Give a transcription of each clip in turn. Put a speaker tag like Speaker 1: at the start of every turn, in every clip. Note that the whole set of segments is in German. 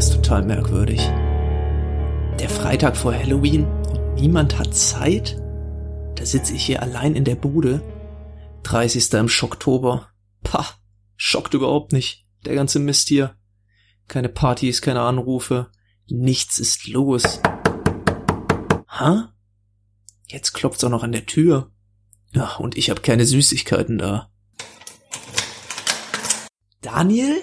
Speaker 1: ist total merkwürdig. Der Freitag vor Halloween und niemand hat Zeit? Da sitze ich hier allein in der Bude. 30. im Schocktober. Pah, schockt überhaupt nicht. Der ganze Mist hier. Keine Partys, keine Anrufe. Nichts ist los. Ha? Jetzt klopft's auch noch an der Tür. Ja, und ich habe keine Süßigkeiten da. Daniel?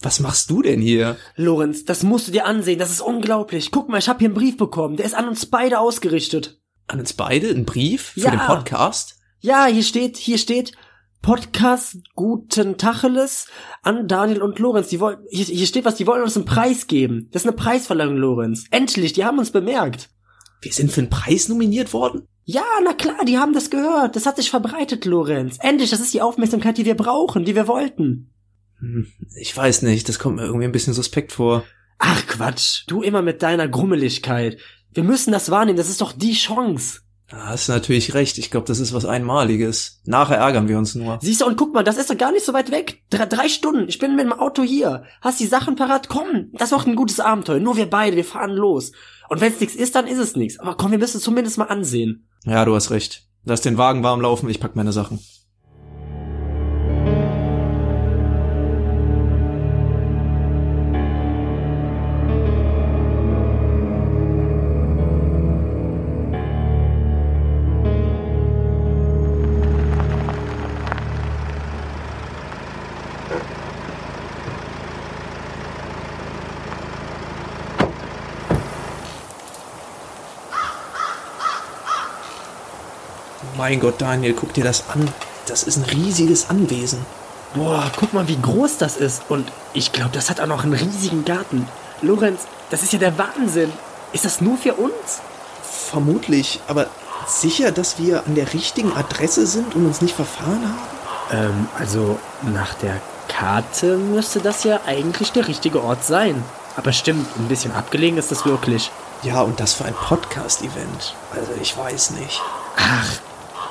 Speaker 1: Was machst du denn hier?
Speaker 2: Lorenz, das musst du dir ansehen, das ist unglaublich. Guck mal, ich habe hier einen Brief bekommen, der ist an uns beide ausgerichtet.
Speaker 1: An uns beide? Ein Brief? Für
Speaker 2: Ja.
Speaker 1: den Podcast?
Speaker 2: Ja, hier steht, hier steht Podcast Guten Tacheles an Daniel und Lorenz. Die wollen, hier, hier steht was, die wollen uns einen Preis geben. Das ist eine Preisverleihung, Lorenz. Endlich, die haben uns bemerkt.
Speaker 1: Wir sind für einen Preis nominiert worden?
Speaker 2: Ja, na klar, die haben das gehört. Das hat sich verbreitet, Lorenz. Endlich, das ist die Aufmerksamkeit, die wir brauchen, die wir wollten.
Speaker 1: Ich weiß nicht, das kommt mir irgendwie ein bisschen suspekt vor.
Speaker 2: Ach Quatsch, du immer mit deiner Grummeligkeit. Wir müssen das wahrnehmen, das ist doch die Chance.
Speaker 1: Da hast du natürlich recht. Ich glaube, das ist was Einmaliges. Nachher ärgern wir uns nur.
Speaker 2: Siehst du, und guck mal, das ist doch gar nicht so weit weg. Drei, drei Stunden, ich bin mit dem Auto hier. Hast die Sachen parat? Komm, das wird ein gutes Abenteuer. Nur wir beide, wir fahren los. Und wenn es nichts ist, dann ist es nichts. Aber komm, wir müssen es zumindest mal ansehen.
Speaker 1: Ja, du hast recht. Lass den Wagen warm laufen, ich pack meine Sachen. Mein Gott, Daniel, guck dir das an. Das ist ein riesiges Anwesen.
Speaker 2: Boah, guck mal, wie groß das ist. Und ich glaube, das hat auch noch einen riesigen Garten. Lorenz, das ist ja der Wahnsinn. Ist das nur für uns?
Speaker 1: Vermutlich, aber sicher, dass wir an der richtigen Adresse sind und uns nicht verfahren haben?
Speaker 2: Ähm, also nach der Karte müsste das ja eigentlich der richtige Ort sein. Aber stimmt, ein bisschen abgelegen ist das wirklich.
Speaker 1: Ja, und das für ein Podcast-Event. Also ich weiß nicht.
Speaker 2: Ach,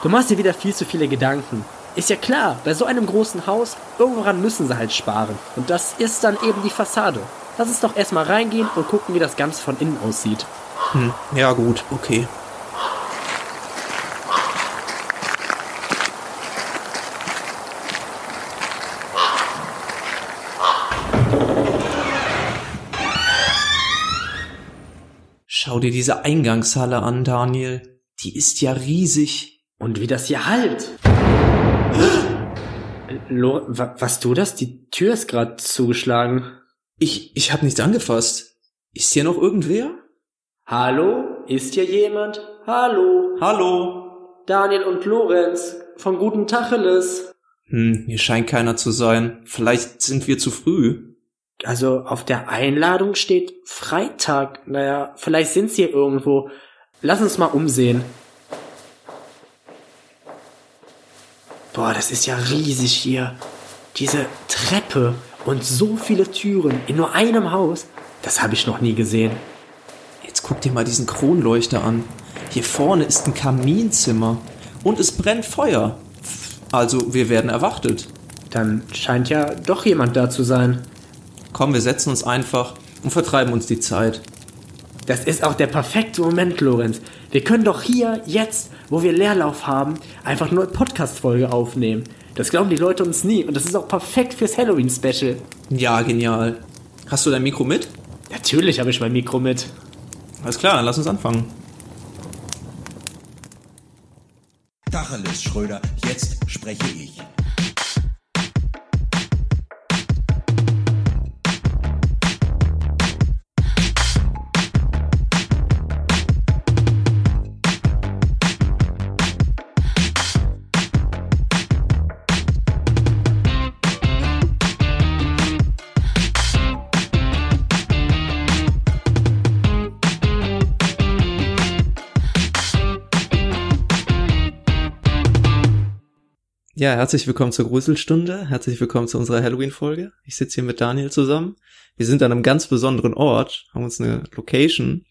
Speaker 2: du machst dir wieder viel zu viele Gedanken. Ist ja klar, bei so einem großen Haus, irgendworan müssen sie halt sparen. Und das ist dann eben die Fassade. Lass uns doch erstmal reingehen und gucken, wie das Ganze von innen aussieht.
Speaker 1: Hm, ja gut, okay. Schau dir diese Eingangshalle an, Daniel. Die ist ja riesig.
Speaker 2: Und wie das hier halt. Lo, wa, was du das? Die Tür ist gerade zugeschlagen.
Speaker 1: Ich, ich hab nichts angefasst. Ist hier noch irgendwer?
Speaker 2: Hallo? Ist hier jemand? Hallo?
Speaker 1: Hallo?
Speaker 2: Daniel und Lorenz von Guten Tacheles.
Speaker 1: Hm, hier scheint keiner zu sein. Vielleicht sind wir zu früh.
Speaker 2: Also auf der Einladung steht Freitag. Naja, vielleicht sind sie hier irgendwo. Lass uns mal umsehen. Boah, das ist ja riesig hier. Diese Treppe und so viele Türen in nur einem Haus. Das habe ich noch nie gesehen.
Speaker 1: Jetzt guck dir mal diesen Kronleuchter an. Hier vorne ist ein Kaminzimmer. Und es brennt Feuer. Also, wir werden erwartet.
Speaker 2: Dann scheint ja doch jemand da zu sein.
Speaker 1: Komm, wir setzen uns einfach und vertreiben uns die Zeit.
Speaker 2: Das ist auch der perfekte Moment, Lorenz. Wir können doch hier, jetzt, wo wir Leerlauf haben, einfach nur eine Podcast-Folge aufnehmen. Das glauben die Leute uns nie und das ist auch perfekt fürs Halloween-Special.
Speaker 1: Ja, genial. Hast du dein Mikro mit?
Speaker 2: Natürlich habe ich mein Mikro mit.
Speaker 1: Alles klar, dann lass uns anfangen.
Speaker 3: Tacheles, Schröder, jetzt spreche ich.
Speaker 1: Ja, herzlich willkommen zur Gruselstunde. Herzlich willkommen zu unserer Halloween-Folge. Ich sitze hier mit Daniel zusammen. Wir sind an einem ganz besonderen Ort, haben uns eine Location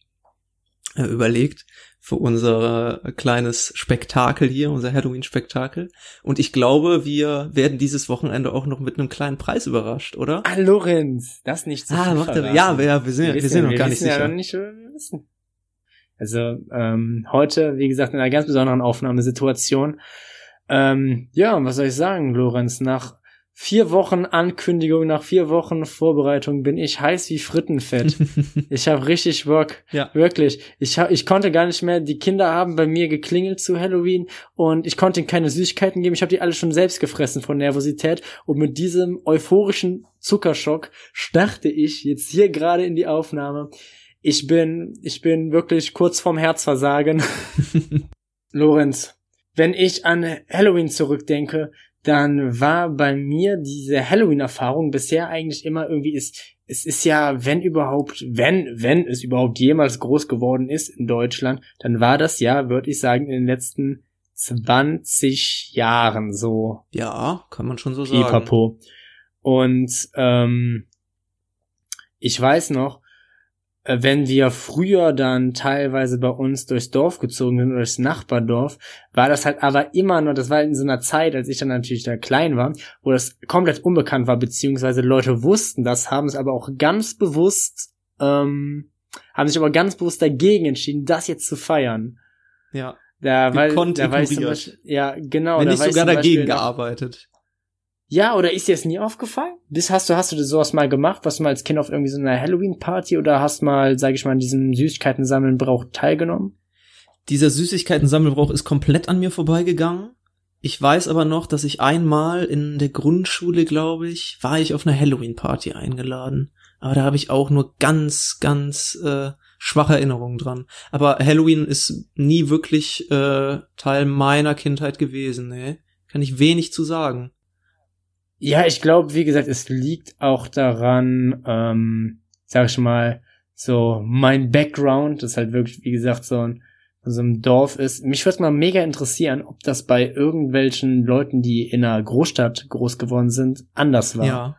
Speaker 1: äh, überlegt für unser kleines Spektakel hier, unser Halloween-Spektakel. Und ich glaube, wir werden dieses Wochenende auch noch mit einem kleinen Preis überrascht, oder?
Speaker 2: Ah, Lorenz, das nicht
Speaker 1: so ah, macht er, ja, ja, wir sind, wir, wir sind noch gar nicht sicher. Ja noch nicht, wir wissen.
Speaker 2: Also ähm, heute, wie gesagt, in einer ganz besonderen Aufnahmesituation. Ähm, ja, was soll ich sagen, Lorenz? Nach vier Wochen Ankündigung, nach vier Wochen Vorbereitung bin ich heiß wie Frittenfett. ich habe richtig Bock. Ja. Wirklich. Ich, hab, ich konnte gar nicht mehr, die Kinder haben bei mir geklingelt zu Halloween und ich konnte ihnen keine Süßigkeiten geben. Ich habe die alle schon selbst gefressen von Nervosität. Und mit diesem euphorischen Zuckerschock starte ich jetzt hier gerade in die Aufnahme. Ich bin, ich bin wirklich kurz vorm Herzversagen. Lorenz, wenn ich an Halloween zurückdenke, dann war bei mir diese Halloween-Erfahrung bisher eigentlich immer irgendwie ist, es ist ja, wenn überhaupt, wenn, wenn es überhaupt jemals groß geworden ist in Deutschland, dann war das ja, würde ich sagen, in den letzten 20 Jahren so.
Speaker 1: Ja, kann man schon so
Speaker 2: Pipapo. sagen. Und ähm, ich weiß noch, wenn wir früher dann teilweise bei uns durchs Dorf gezogen sind, durchs Nachbardorf, war das halt aber immer noch, das war in so einer Zeit, als ich dann natürlich da klein war, wo das komplett unbekannt war, beziehungsweise Leute wussten das, haben es aber auch ganz bewusst, ähm, haben sich aber ganz bewusst dagegen entschieden, das jetzt zu feiern.
Speaker 1: Ja.
Speaker 2: Da, weil, da weiß zum Beispiel, ja, genau.
Speaker 1: Wenn nicht sogar dagegen gearbeitet.
Speaker 2: Ja, oder ist dir das nie aufgefallen? Bis hast du, hast du sowas mal gemacht, was mal als Kind auf irgendwie so einer Halloween-Party oder hast mal, sag ich mal, in diesem Süßigkeiten-Sammeln-Brauch teilgenommen?
Speaker 1: Dieser Süßigkeiten-Sammelbrauch ist komplett an mir vorbeigegangen. Ich weiß aber noch, dass ich einmal in der Grundschule, glaube ich, war ich auf einer Halloween-Party eingeladen. Aber da habe ich auch nur ganz, ganz äh, schwache Erinnerungen dran. Aber Halloween ist nie wirklich äh, Teil meiner Kindheit gewesen, ne? Kann ich wenig zu sagen.
Speaker 2: Ja, ich glaube, wie gesagt, es liegt auch daran, ähm, sag ich mal, so mein Background, das halt wirklich, wie gesagt, so ein so einem Dorf ist. Mich würde mal mega interessieren, ob das bei irgendwelchen Leuten, die in einer Großstadt groß geworden sind, anders war. Ja.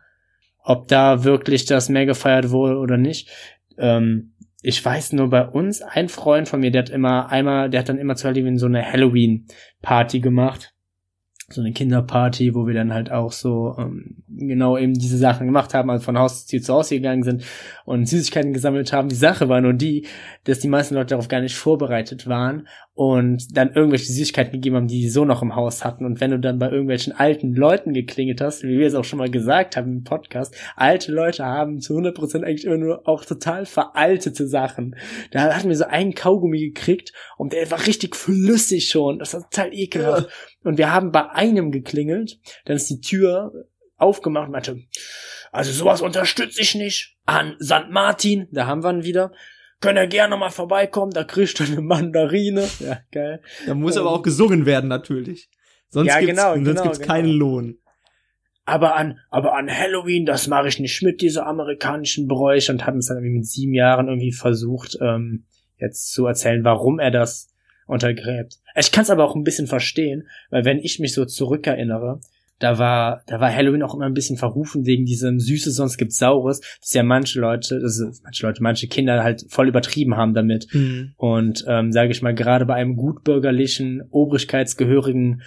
Speaker 2: Ob da wirklich das mehr gefeiert wurde oder nicht. Ähm, ich weiß nur bei uns, ein Freund von mir, der hat immer einmal, der hat dann immer zu Halloween so eine Halloween-Party gemacht so eine Kinderparty, wo wir dann halt auch so ähm, genau eben diese Sachen gemacht haben, also von Haus zu Haus gegangen sind und Süßigkeiten gesammelt haben. Die Sache war nur die, dass die meisten Leute darauf gar nicht vorbereitet waren und dann irgendwelche Süßigkeiten gegeben haben, die sie so noch im Haus hatten. Und wenn du dann bei irgendwelchen alten Leuten geklingelt hast, wie wir es auch schon mal gesagt haben im Podcast, alte Leute haben zu 100% eigentlich immer nur auch total veraltete Sachen. Da hatten wir so einen Kaugummi gekriegt und der war richtig flüssig schon. Das war total ekelhaft. Ja. Und wir haben bei einem geklingelt, dann ist die Tür aufgemacht und meinte, also sowas unterstütze ich nicht. An St. Martin, da haben wir ihn wieder. Könnt ihr gerne mal vorbeikommen, da kriegst du eine Mandarine. Ja, geil.
Speaker 1: Da muss ähm, aber auch gesungen werden, natürlich. Sonst ja, gibt's, genau, sonst genau, gibt's genau. keinen Lohn.
Speaker 2: Aber an, aber an Halloween, das mache ich nicht mit, diese amerikanischen Bräuche, und hat uns dann irgendwie mit sieben Jahren irgendwie versucht, ähm, jetzt zu erzählen, warum er das untergräbt. Ich kann es aber auch ein bisschen verstehen, weil wenn ich mich so zurückerinnere, da war, da war Halloween auch immer ein bisschen verrufen wegen diesem Süße, sonst gibt's Saures, dass ja manche Leute, also manche Leute, manche Kinder halt voll übertrieben haben damit. Mhm. Und ähm, sage ich mal, gerade bei einem gutbürgerlichen, obrigkeitsgehörigen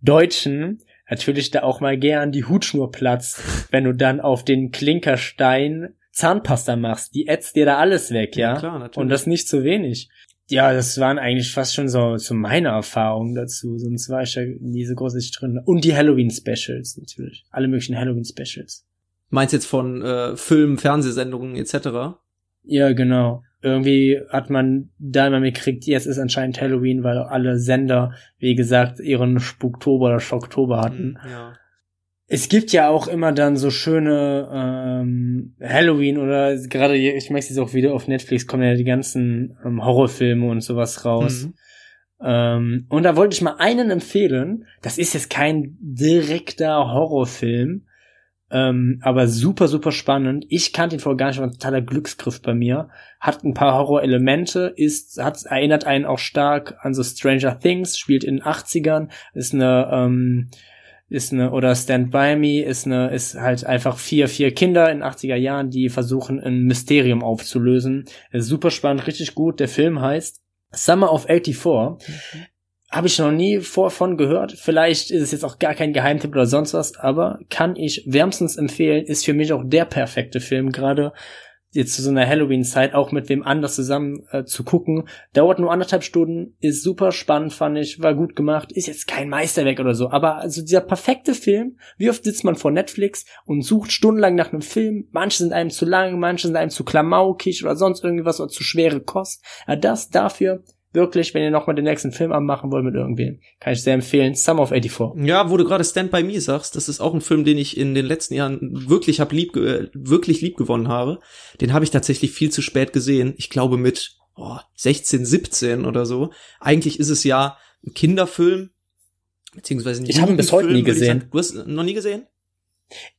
Speaker 2: Deutschen natürlich da auch mal gern die Hutschnur platzt, wenn du dann auf den Klinkerstein Zahnpasta machst. Die ätzt dir da alles weg, ja? ja klar, natürlich. Und das nicht zu wenig. Ja, das waren eigentlich fast schon so, so meine Erfahrungen dazu. Sonst war ich ja nie so groß drin. Und die Halloween-Specials natürlich. Alle möglichen Halloween-Specials.
Speaker 1: Meinst jetzt von äh, Filmen, Fernsehsendungen etc.?
Speaker 2: Ja, genau. Irgendwie hat man da immer mitgekriegt, jetzt ist anscheinend Halloween, weil alle Sender, wie gesagt, ihren Spuktober oder Schocktober hatten. Ja es gibt ja auch immer dann so schöne ähm, Halloween oder gerade, ich merke es auch wieder auf Netflix, kommen ja die ganzen ähm, Horrorfilme und sowas raus. Mhm. Ähm, und da wollte ich mal einen empfehlen. Das ist jetzt kein direkter Horrorfilm, ähm, aber super, super spannend. Ich kannte ihn vorher gar nicht, war ein totaler Glücksgriff bei mir. Hat ein paar Horrorelemente, ist, hat, erinnert einen auch stark an so Stranger Things, spielt in den 80ern, ist eine, ähm, ist eine, oder Stand By Me ist eine, ist halt einfach vier, vier Kinder in 80er Jahren, die versuchen, ein Mysterium aufzulösen. Super spannend, richtig gut. Der Film heißt Summer of 84. Habe ich noch nie vorvon gehört. Vielleicht ist es jetzt auch gar kein Geheimtipp oder sonst was, aber kann ich wärmstens empfehlen. Ist für mich auch der perfekte Film, gerade jetzt zu so einer Halloween-Zeit auch mit wem anders zusammen äh, zu gucken. Dauert nur anderthalb Stunden, ist super spannend, fand ich, war gut gemacht, ist jetzt kein Meisterwerk oder so, aber also dieser perfekte Film, wie oft sitzt man vor Netflix und sucht stundenlang nach einem Film, manche sind einem zu lang, manche sind einem zu klamaukig oder sonst irgendwas oder zu schwere Kost. Ja, das dafür wirklich, wenn ihr nochmal den nächsten Film anmachen wollt mit irgendwem, kann ich sehr empfehlen. Summer of 84.
Speaker 1: Ja, wo du gerade Stand By Me sagst, das ist auch ein Film, den ich in den letzten Jahren wirklich hab lieb, äh, wirklich lieb gewonnen habe. Den habe ich tatsächlich viel zu spät gesehen. Ich glaube mit oh, 16, 17 oder so. Eigentlich ist es ja ein Kinderfilm, beziehungsweise ein
Speaker 2: Ich habe ihn bis heute nie gesehen.
Speaker 1: Du hast noch nie gesehen?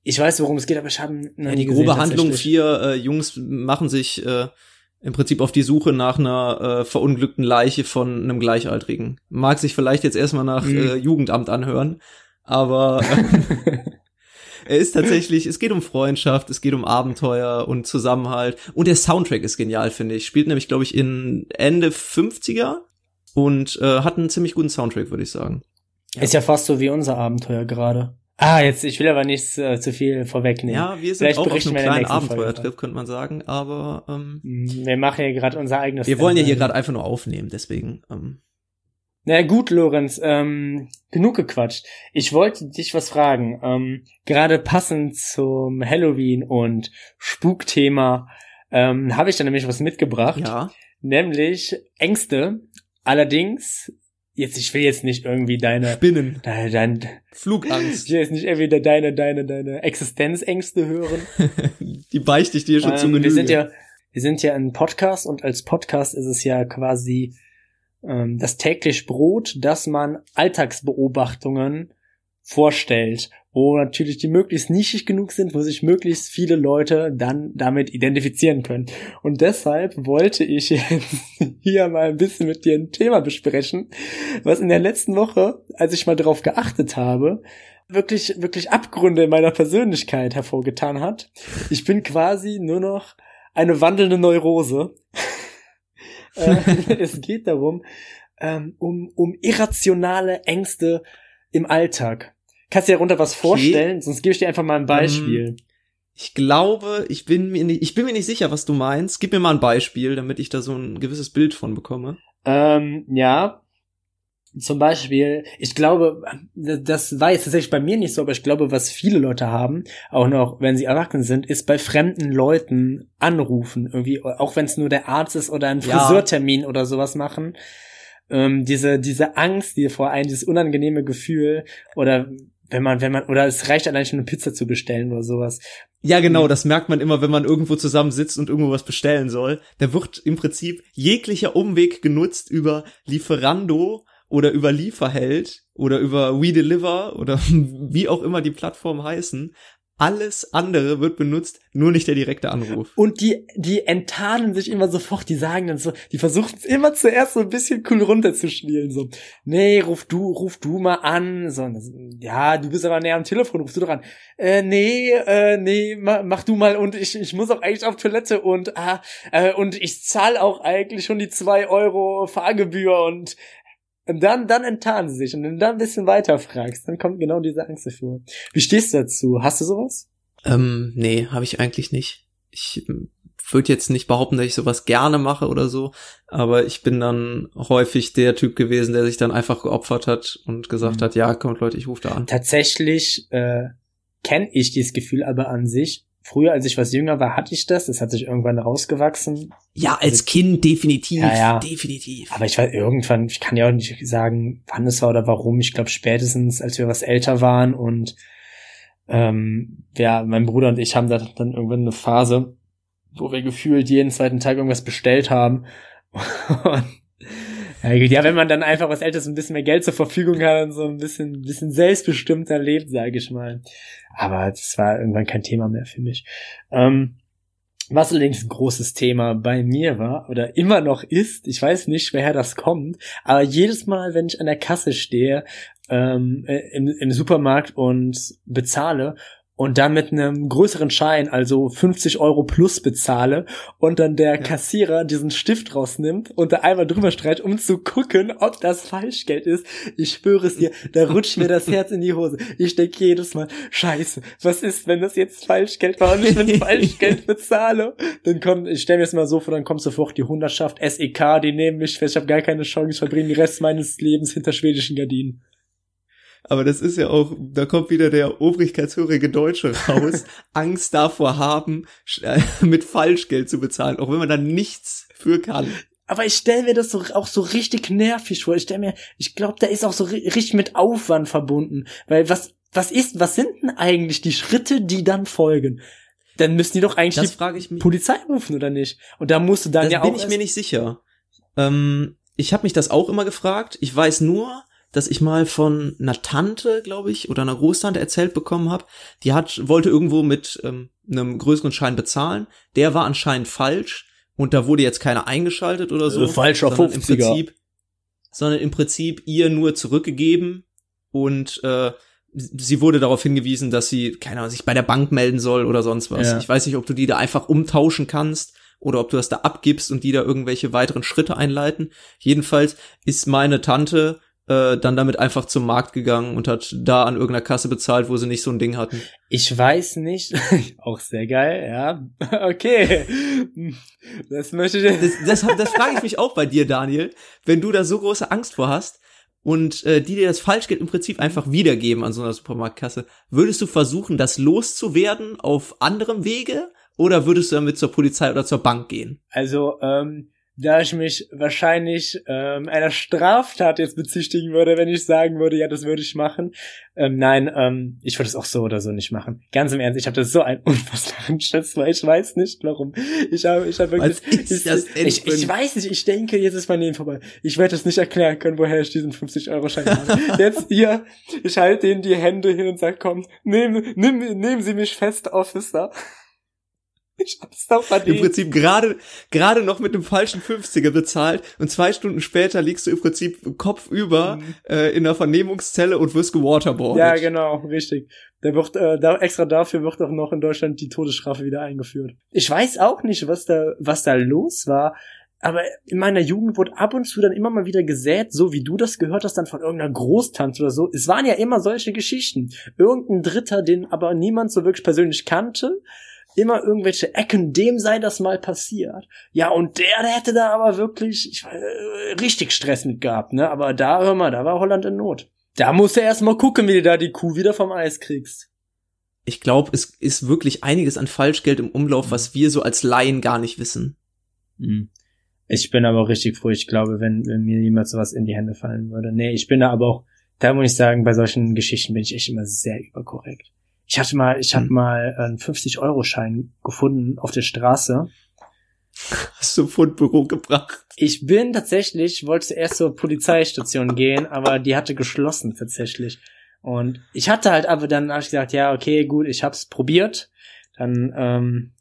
Speaker 2: Ich weiß, worum es geht, aber ich habe ihn noch
Speaker 1: ja,
Speaker 2: nie
Speaker 1: die
Speaker 2: gesehen.
Speaker 1: grobe Handlung, vier äh, Jungs machen sich äh, im Prinzip auf die Suche nach einer äh, verunglückten Leiche von einem Gleichaltrigen. Mag sich vielleicht jetzt erstmal nach
Speaker 2: Mhm.
Speaker 1: äh, Jugendamt anhören, aber äh, er ist tatsächlich, es geht um Freundschaft, es geht um Abenteuer und Zusammenhalt und der Soundtrack ist genial, finde ich. Spielt nämlich, glaube ich, in Ende 50er und äh, hat einen ziemlich guten Soundtrack, würde ich sagen.
Speaker 2: Ist ja fast so wie unser Abenteuer gerade. Ah, jetzt, ich will aber nicht äh, zu viel vorwegnehmen.
Speaker 1: Ja, wir sind
Speaker 2: Vielleicht
Speaker 1: auch auf einem kleinen Abenteuertrip, könnte man sagen, aber ähm,
Speaker 2: Mm, Wir machen ja gerade unser eigenes.
Speaker 1: wir wollen ja hier gerade einfach nur aufnehmen, deswegen ähm,
Speaker 2: Na gut, Lorenz, ähm, genug gequatscht. Ich wollte dich was fragen. Ähm, gerade passend zum Halloween und Spukthema ähm, habe ich da nämlich was mitgebracht.
Speaker 1: ja.
Speaker 2: Nämlich Ängste. Allerdings, jetzt, ich will jetzt nicht irgendwie deine,
Speaker 1: Spinnen,
Speaker 2: deine, ich
Speaker 1: Flugangst.
Speaker 2: will jetzt nicht irgendwie deine, deine, deine Existenzängste hören.
Speaker 1: Die beichte ich dir schon zu
Speaker 2: Ähm,
Speaker 1: Genüge.
Speaker 2: wir sind ja, wir sind ja ein Podcast und als Podcast ist es ja quasi ähm, das täglich Brot, dass man Alltagsbeobachtungen vorstellt, wo natürlich die möglichst nischig genug sind, wo sich möglichst viele Leute dann damit identifizieren können. Und deshalb wollte ich jetzt hier mal ein bisschen mit dir ein Thema besprechen, was in der letzten Woche, als ich mal drauf geachtet habe, wirklich, wirklich Abgründe in meiner Persönlichkeit hervorgetan hat. Ich bin quasi nur noch eine wandelnde Neurose. äh, es geht darum, ähm, um, um irrationale Ängste im Alltag. Kannst dir darunter was vorstellen? Sonst gebe ich dir einfach mal ein Beispiel.
Speaker 1: Ich glaube, ich bin mir nicht, ich bin mir nicht sicher, was du meinst. Gib mir mal ein Beispiel, damit ich da so ein gewisses Bild von bekomme.
Speaker 2: Ähm, ja. Zum Beispiel, ich glaube, das war jetzt tatsächlich bei mir nicht so, aber ich glaube, was viele Leute haben, auch noch, wenn sie erwachsen sind, ist bei fremden Leuten anrufen. Irgendwie, auch wenn es nur der Arzt ist oder ein
Speaker 1: Ja.
Speaker 2: Friseurtermin oder sowas machen. Ähm, diese, diese Angst, die vor allem dieses unangenehme Gefühl oder wenn man, wenn man, oder es reicht allein schon eine Pizza zu bestellen oder sowas.
Speaker 1: Ja, genau, das merkt man immer, wenn man irgendwo zusammen sitzt und irgendwo was bestellen soll. Da wird im Prinzip jeglicher Umweg genutzt über Lieferando oder über Lieferheld oder über We Deliver oder wie auch immer die Plattformen heißen. Alles andere wird benutzt, nur nicht der direkte Anruf.
Speaker 2: Und die, die enttarnen sich immer sofort, die sagen dann so, die versuchen es immer zuerst so ein bisschen cool runterzuspielen, so, nee, ruf du, ruf du mal an, so, ja, du bist aber näher am Telefon, ruf du doch an, äh, nee, äh, nee, ma, mach du mal und ich, ich muss auch eigentlich auf Toilette und, ah, äh, und ich zahle auch eigentlich schon die zwei Euro Fahrgebühr und, und dann, dann enttarnen sie sich und wenn du dann ein bisschen weiter fragst, dann kommt genau diese Angst hervor. Wie stehst du dazu? Hast du sowas?
Speaker 1: Ähm, nee, habe ich eigentlich nicht. Ich würde jetzt nicht behaupten, dass ich sowas gerne mache oder so, aber ich bin dann häufig der Typ gewesen, der sich dann einfach geopfert hat und gesagt
Speaker 2: Mhm.
Speaker 1: hat, ja, kommt Leute, ich rufe da an.
Speaker 2: Tatsächlich äh, kenne ich dieses Gefühl aber an sich. Früher, als ich was jünger war, hatte ich das. Das hat sich irgendwann rausgewachsen.
Speaker 1: Ja, als Kind definitiv,
Speaker 2: Ja, ja.
Speaker 1: definitiv.
Speaker 2: Aber ich weiß irgendwann, ich kann ja auch nicht sagen, wann es war oder warum. Ich glaube spätestens, als wir was älter waren und ähm, ja, mein Bruder und ich haben da dann irgendwann eine Phase, wo wir gefühlt jeden zweiten Tag irgendwas bestellt haben. Und ja, wenn man dann einfach was Älteres ein bisschen mehr Geld zur Verfügung hat und so ein bisschen, bisschen selbstbestimmter lebt, sage ich mal. Aber das war irgendwann kein Thema mehr für mich. Ähm, was allerdings ein großes Thema bei mir war oder immer noch ist, ich weiß nicht, woher das kommt, aber jedes Mal, wenn ich an der Kasse stehe ähm, äh, im, im Supermarkt und bezahle und dann mit einem größeren Schein, also 50 Euro plus bezahle und dann der ja. Kassierer diesen Stift rausnimmt und da einmal drüber streicht, um zu gucken, ob das Falschgeld ist. Ich schwöre es dir, da rutscht mir das Herz in die Hose. Ich denke jedes Mal, scheiße, was ist, wenn das jetzt Falschgeld war und ich mit Falschgeld bezahle? Dann kommt, ich stelle mir das mal so vor, dann kommt sofort die Hundertschaft SEK, die nehmen mich fest, ich habe gar keine Chance, ich verbringe den Rest meines Lebens hinter schwedischen Gardinen.
Speaker 1: Aber das ist ja auch, da kommt wieder der obrigkeitshörige Deutsche raus, Angst davor haben, äh, mit Falschgeld zu bezahlen, auch wenn man da nichts für kann.
Speaker 2: Aber ich stelle mir das so, auch so richtig nervig vor. Ich stelle mir, ich glaube, da ist auch so richtig mit Aufwand verbunden. Weil was, was ist, was sind denn eigentlich die Schritte, die dann folgen? Dann müssen die doch eigentlich
Speaker 1: das
Speaker 2: die Polizei rufen, oder nicht? Und da musst du dann
Speaker 1: das
Speaker 2: ja
Speaker 1: auch. bin ich mir nicht sicher. Ähm, ich habe mich das auch immer gefragt. Ich weiß nur, dass ich mal von einer Tante, glaube ich, oder einer Großtante erzählt bekommen habe. Die hat wollte irgendwo mit ähm, einem größeren Schein bezahlen. Der war anscheinend falsch und da wurde jetzt keiner eingeschaltet oder so.
Speaker 2: Also falscher 50er.
Speaker 1: Im Prinzip, sondern im Prinzip ihr nur zurückgegeben und äh, sie wurde darauf hingewiesen, dass sie, keine Ahnung, sich bei der Bank melden soll oder sonst was. Ja. Ich weiß nicht, ob du die da einfach umtauschen kannst oder ob du das da abgibst und die da irgendwelche weiteren Schritte einleiten. Jedenfalls ist meine Tante äh, dann damit einfach zum Markt gegangen und hat da an irgendeiner Kasse bezahlt, wo sie nicht so ein Ding hatten.
Speaker 2: Ich weiß nicht. Auch sehr geil, ja. Okay. Das möchte ich.
Speaker 1: Das, das, das frage ich mich auch bei dir, Daniel. Wenn du da so große Angst vor hast und äh, die dir das Falschgeld im Prinzip einfach wiedergeben an so einer Supermarktkasse, würdest du versuchen, das loszuwerden auf anderem Wege? Oder würdest du damit zur Polizei oder zur Bank gehen?
Speaker 2: Also, ähm, da ich mich wahrscheinlich ähm, einer Straftat jetzt bezichtigen würde, wenn ich sagen würde, ja, das würde ich machen. Ähm, nein, ähm, ich würde es auch so oder so nicht machen. Ganz im Ernst, ich habe das so einen unfassbaren Schiss, weil ich weiß nicht, warum. Ich habe, ich habe wirklich. Denn ich, ich, weiß nicht, ich denke, jetzt ist mein Leben vorbei. Ich werde es nicht erklären können, woher ich diesen 50-Euro-Schein habe. jetzt hier, ich halte denen die Hände hin und sage, komm, nehmen, nimm, nehmen Sie mich fest, Officer.
Speaker 1: Ich hab's doch verdient. Im Prinzip gerade gerade noch mit dem falschen 50er bezahlt und zwei Stunden später liegst du im Prinzip kopfüber mhm. äh, in der Vernehmungszelle und wirst gewaterboardet.
Speaker 2: Ja, genau, richtig. Da wird äh, da extra dafür wird auch noch in Deutschland die Todesstrafe wieder eingeführt. Ich weiß auch nicht, was da was da los war. Aber in meiner Jugend wurde ab und zu dann immer mal wieder gesät, so wie du das gehört hast, dann von irgendeiner Großtante oder so. Es waren ja immer solche Geschichten. Irgendein Dritter, den aber niemand so wirklich persönlich kannte, immer irgendwelche Ecken, dem sei das mal passiert. Ja, und der, der hätte da aber wirklich ich, äh, richtig Stress mit gehabt, ne? Aber da, hör mal, da war Holland in Not. Da musst du erst mal gucken, wie du da die Kuh wieder vom Eis kriegst.
Speaker 1: Ich glaube, es ist wirklich einiges an Falschgeld im Umlauf, was wir so als Laien gar nicht wissen.
Speaker 2: Mhm. Ich bin aber richtig froh. Ich glaube, wenn, wenn mir jemand sowas in die Hände fallen würde. Nee, ich bin da aber auch, da muss ich sagen, bei solchen Geschichten bin ich echt immer sehr überkorrekt. Ich hatte mal, ich hatte hm. mal einen 50-Euro-Schein gefunden auf der Straße.
Speaker 1: Hast du ein Fundbüro gebracht?
Speaker 2: Ich bin tatsächlich, wollte zuerst zur Polizeistation gehen, aber die hatte geschlossen tatsächlich. Und ich hatte halt aber dann hab ich gesagt, ja, okay, gut, ich hab's probiert. Dann ähm,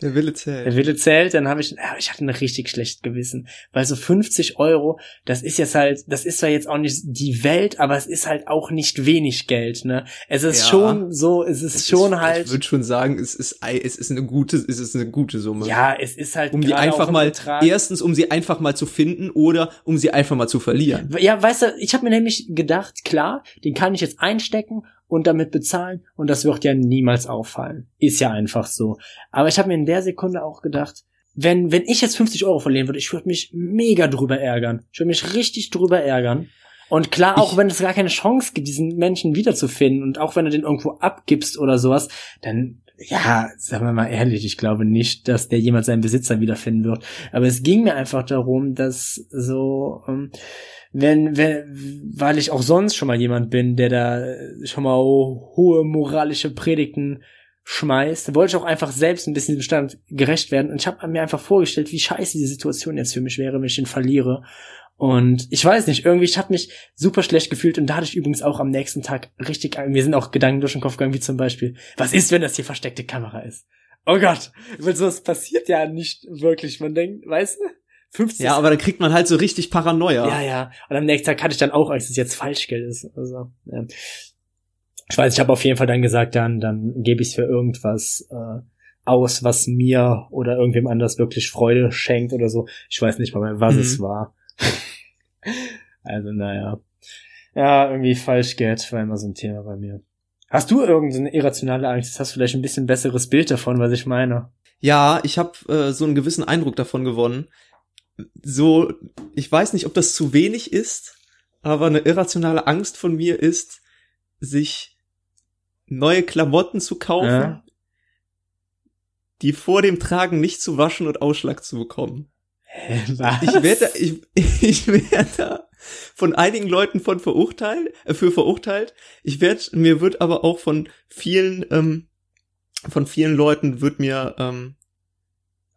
Speaker 1: der Wille zählt.
Speaker 2: Der Wille zählt, dann habe ich, ja, ich hatte ein richtig schlecht Gewissen. Weil so 50 Euro, das ist jetzt halt, das ist zwar jetzt auch nicht die Welt, aber es ist halt auch nicht wenig Geld, ne? Es ist ja, schon so, es ist es schon ist, halt.
Speaker 1: Ich würde schon sagen, es ist, es ist eine gute, es ist eine gute Summe.
Speaker 2: Ja, es ist halt.
Speaker 1: Um die einfach mal, erstens, um sie einfach mal zu finden oder um sie einfach mal zu verlieren.
Speaker 2: Ja, weißt du, ich habe mir nämlich gedacht, klar, den kann ich jetzt einstecken und damit bezahlen und das wird ja niemals auffallen. Ist ja einfach so. Aber ich habe mir in der Sekunde auch gedacht, wenn, wenn ich jetzt 50 Euro verlieren würde, ich würde mich mega drüber ärgern. Ich würde mich richtig drüber ärgern. Und klar, auch ich, wenn es gar keine Chance gibt, diesen Menschen wiederzufinden und auch wenn du den irgendwo abgibst oder sowas, dann, ja, sagen wir mal ehrlich, ich glaube nicht, dass der jemals seinen Besitzer wiederfinden wird. Aber es ging mir einfach darum, dass so, ähm, wenn, wenn, weil ich auch sonst schon mal jemand bin, der da schon mal hohe moralische Predigten schmeißt, wollte ich auch einfach selbst ein bisschen dem Stand gerecht werden. Und ich habe mir einfach vorgestellt, wie scheiße die Situation jetzt für mich wäre, wenn ich ihn verliere. Und ich weiß nicht, irgendwie, ich habe mich super schlecht gefühlt und da hatte ich übrigens auch am nächsten Tag richtig, mir sind auch Gedanken durch den Kopf gegangen, wie zum Beispiel, was ist, wenn das hier versteckte Kamera ist? Oh Gott, weil sowas passiert ja nicht wirklich. Man denkt, weißt du?
Speaker 1: 50. Ja, aber da kriegt man halt so richtig Paranoia.
Speaker 2: Ja, ja. Und am nächsten Tag hatte ich dann auch, als es jetzt Falschgeld ist. Also, ja. ich weiß, ich habe auf jeden Fall dann gesagt, dann, dann gebe ich es für irgendwas äh, aus, was mir oder irgendwem anders wirklich Freude schenkt oder so. Ich weiß nicht mal mehr, was
Speaker 1: Mhm.
Speaker 2: es war. also, naja. Ja, irgendwie Falschgeld war immer so ein Thema bei mir. Hast du irgendeine irrationale Angst? Hast du vielleicht ein bisschen besseres Bild davon, was ich meine?
Speaker 1: Ja, ich habe äh, so einen gewissen Eindruck davon gewonnen. So, ich weiß nicht, ob das zu wenig ist, aber eine irrationale Angst von mir ist, sich neue Klamotten zu kaufen,
Speaker 2: Ja.
Speaker 1: die vor dem Tragen nicht zu waschen und Ausschlag zu bekommen.
Speaker 2: Was?
Speaker 1: Ich werde da, ich, ich werde da von einigen Leuten von verurteilt, äh, für verurteilt. Ich werde, mir wird aber auch von vielen, ähm, von vielen Leuten wird mir ähm,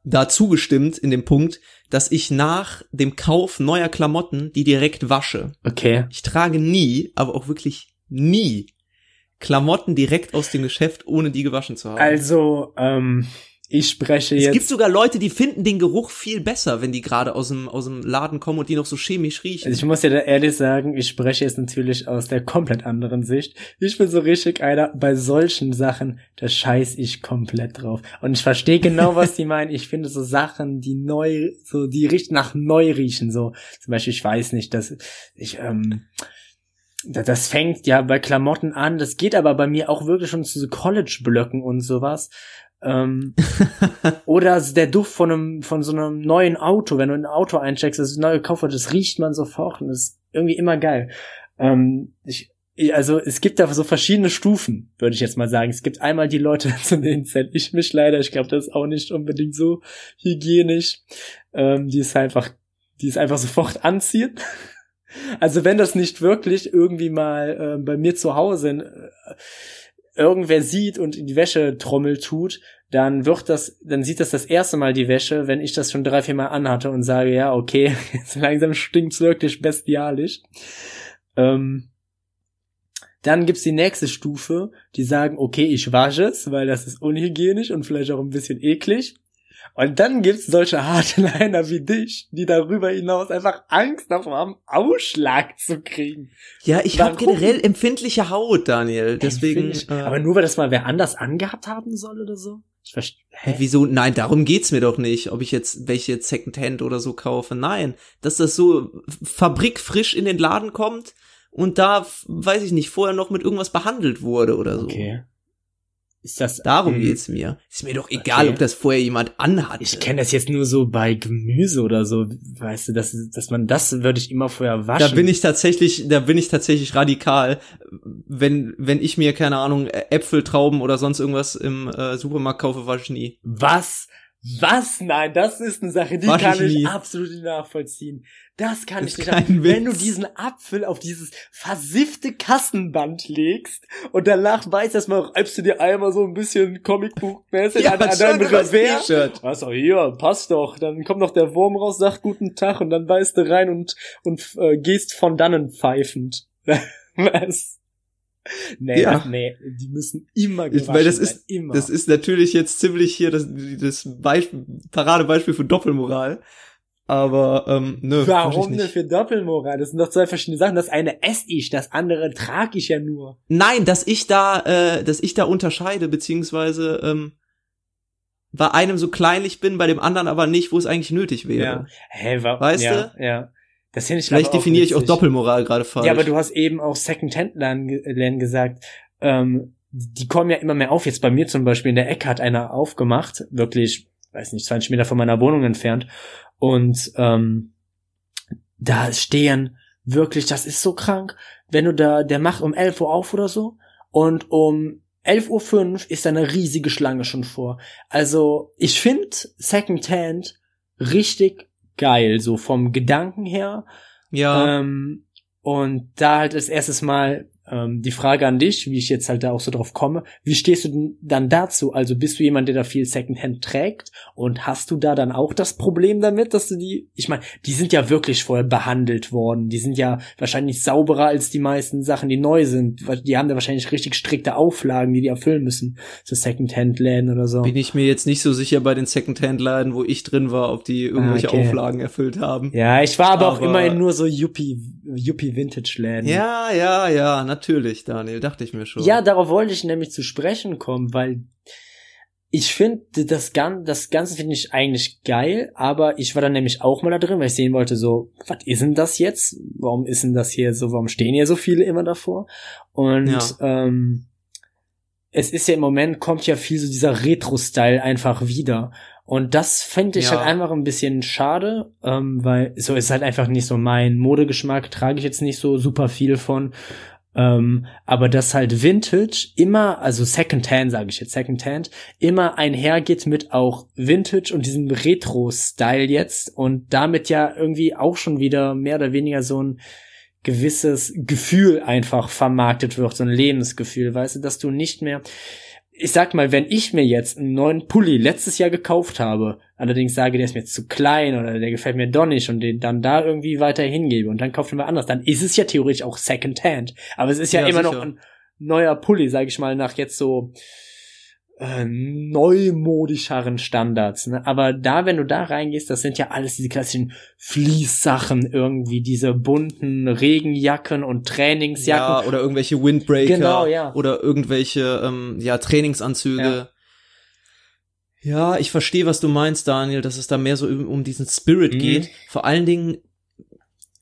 Speaker 1: da zugestimmt in dem Punkt, dass ich nach dem Kauf neuer Klamotten die direkt wasche.
Speaker 2: Okay.
Speaker 1: Ich trage nie, aber auch wirklich nie Klamotten direkt aus dem Geschäft, ohne die gewaschen zu haben.
Speaker 2: Also, ähm, ich spreche
Speaker 1: es
Speaker 2: jetzt.
Speaker 1: gibt sogar Leute, die finden den Geruch viel besser, wenn die gerade aus dem, aus dem Laden kommen und die noch so chemisch riechen.
Speaker 2: Also ich muss ja da ehrlich sagen, ich spreche jetzt natürlich aus der komplett anderen Sicht. Ich bin so richtig einer, bei solchen Sachen, da scheiß ich komplett drauf. Und ich verstehe genau, was die meinen. Ich finde so Sachen, die neu, so, die richtig nach neu riechen, so. Zum Beispiel, ich weiß nicht, dass ich, ähm, da- das fängt ja bei Klamotten an, das geht aber bei mir auch wirklich schon zu College-Blöcken und sowas. Ähm, oder der Duft von einem, von so einem neuen Auto, wenn du in ein Auto eincheckst, das neu gekauft wird, das riecht man sofort und das ist irgendwie immer geil. Ähm, ich, also es gibt da so verschiedene Stufen, würde ich jetzt mal sagen. Es gibt einmal die Leute, zu denen zähle ich mich leider. Ich glaube, das ist auch nicht unbedingt so hygienisch. Ähm, die ist einfach, die ist einfach sofort anziehen. Also wenn das nicht wirklich irgendwie mal ähm, bei mir zu Hause äh, irgendwer sieht und in die Wäschetrommel tut, dann wird das, dann sieht das das erste Mal die Wäsche, wenn ich das schon drei, vier Mal anhatte und sage, ja, okay, jetzt langsam stinkt's wirklich bestialisch. Ähm, dann gibt's die nächste Stufe, die sagen, okay, ich wasche es, weil das ist unhygienisch und vielleicht auch ein bisschen eklig. Und dann gibt's solche Hardliner wie dich, die darüber hinaus einfach Angst davor haben, Ausschlag zu kriegen.
Speaker 1: ja, ich habe generell empfindliche Haut, Daniel. Deswegen. Äh,
Speaker 2: aber nur weil das mal wer anders angehabt haben soll oder so? Ich verstehe.
Speaker 1: Hä, wieso? Nein, darum geht's mir doch nicht, ob ich jetzt welche jetzt Secondhand oder so kaufe. Nein, dass das so fabrikfrisch in den Laden kommt und da, weiß ich nicht, vorher noch mit irgendwas behandelt wurde oder so.
Speaker 2: Okay. Ist das
Speaker 1: Darum
Speaker 2: Hm.
Speaker 1: geht's mir. Ist mir doch egal,
Speaker 2: Okay.
Speaker 1: ob das vorher jemand anhat.
Speaker 2: Ich kenne das jetzt nur so bei Gemüse oder so, weißt du, dass, dass man das würde ich immer vorher waschen.
Speaker 1: Da bin ich tatsächlich, da bin ich tatsächlich radikal. Wenn, wenn ich mir, keine Ahnung, Äpfel, Trauben oder sonst irgendwas im äh, Supermarkt kaufe, wasche ich nie.
Speaker 2: Was? Was? Nein, das ist eine Sache, die
Speaker 1: Wasch
Speaker 2: kann
Speaker 1: ich
Speaker 2: ich absolut nicht nachvollziehen. Das kann
Speaker 1: Ist
Speaker 2: ich nicht. nach- Wenn du diesen Apfel auf dieses versiffte Kassenband legst und danach weißt erstmal, reibst du dir einmal so ein bisschen Comicbuchmäßig an, an deinem Revers. Was auch hier, passt doch. Dann kommt noch der Wurm raus, sagt guten Tag und dann beißt du rein und, und äh, gehst von dannen pfeifend. Was? Nee,
Speaker 1: Ja.
Speaker 2: nee, die müssen immer gewaschen
Speaker 1: weil das
Speaker 2: sein,
Speaker 1: ist-
Speaker 2: immer.
Speaker 1: Das ist natürlich jetzt ziemlich hier das, das Beispiel, Paradebeispiel für Doppelmoral. Aber, ähm, nö.
Speaker 2: Warum denn für Doppelmoral? Das sind doch zwei verschiedene Sachen. Das eine esse ich, das andere trage ich ja nur.
Speaker 1: Nein, dass ich da, äh, dass ich da unterscheide, beziehungsweise, ähm, bei einem so kleinlich bin, bei dem anderen aber nicht, wo es eigentlich nötig wäre.
Speaker 2: Hä, wa
Speaker 1: Weißt
Speaker 2: ja, Ja. Das finde ich
Speaker 1: Vielleicht definiere ich auch. Doppelmoral gerade falsch.
Speaker 2: Ja, aber du hast eben auch Second-Hand-Lernen gesagt. Ähm, die kommen ja immer mehr auf. Jetzt bei mir zum Beispiel in der Ecke hat einer aufgemacht, wirklich, weiß nicht, 20 Meter von meiner Wohnung entfernt. Und ähm, da stehen wirklich, das ist so krank, wenn du da, der macht um 11 Uhr auf oder so und um 11.05 Uhr ist da eine riesige Schlange schon vor. Also ich finde Secondhand richtig geil, so vom Gedanken her.
Speaker 1: ja.
Speaker 2: Ähm, und da halt als erstes Mal ähm, die Frage an dich, wie ich jetzt halt da auch so drauf komme. Wie stehst du denn dann dazu? Also bist du jemand, der da viel Secondhand trägt? Und hast du da dann auch das Problem damit, dass du die, ich meine, die sind ja wirklich vorher behandelt worden. Die sind ja wahrscheinlich sauberer als die meisten Sachen, die neu sind. Die haben da wahrscheinlich richtig strikte Auflagen, die die erfüllen müssen. So Secondhand-Läden oder so.
Speaker 1: bin ich mir jetzt nicht so sicher bei den Secondhand-Laden, wo ich drin war, ob die irgendwelche
Speaker 2: Ah, okay.
Speaker 1: Auflagen erfüllt haben.
Speaker 2: Ja, ich war aber, auch
Speaker 1: Aber-
Speaker 2: immerhin nur so Yuppie, Yuppie Vintage-Läden.
Speaker 1: Ja, ja, ja, natürlich. Natürlich, Daniel, dachte ich mir schon.
Speaker 2: Ja, darauf wollte ich nämlich zu sprechen kommen, weil ich finde, das, Gan das Ganze finde ich eigentlich geil, aber ich war dann nämlich auch mal da drin, weil ich sehen wollte, so, was ist denn das jetzt? Warum ist denn das hier so, warum stehen hier so viele immer davor? Und ja. ähm, es ist ja im Moment, kommt ja viel so dieser Retro-Style einfach wieder. Und das finde ich ja. halt einfach ein bisschen schade, ähm, weil so ist halt einfach nicht so mein Modegeschmack, trage ich jetzt nicht so super viel von. Ähm, aber dass halt Vintage immer, also Secondhand sage ich jetzt, Secondhand, immer einhergeht mit auch Vintage und diesem Retro-Style jetzt und damit ja irgendwie auch schon wieder mehr oder weniger so ein gewisses Gefühl einfach vermarktet wird, so ein Lebensgefühl, weißt du, dass du nicht mehr, ich sag mal, wenn ich mir jetzt einen neuen Pulli letztes Jahr gekauft habe, allerdings sage, der ist mir zu klein oder der gefällt mir doch nicht und den dann da irgendwie weiter hingebe und dann kauft man anders, dann ist es ja theoretisch auch Secondhand. Aber es ist ja, ja immer sicher. noch ein neuer Pulli, sage ich mal, nach jetzt so äh, neumodischeren Standards. Ne? Aber da, wenn du da reingehst, das sind ja alles diese klassischen Fließsachen irgendwie, diese bunten Regenjacken und Trainingsjacken.
Speaker 1: Ja, oder irgendwelche Windbreaker. Genau, ja. Oder irgendwelche, ähm, ja, Trainingsanzüge. Ja. Ja, ich verstehe, was du meinst, Daniel, dass es da mehr so um, diesen Spirit mhm. geht. Vor allen Dingen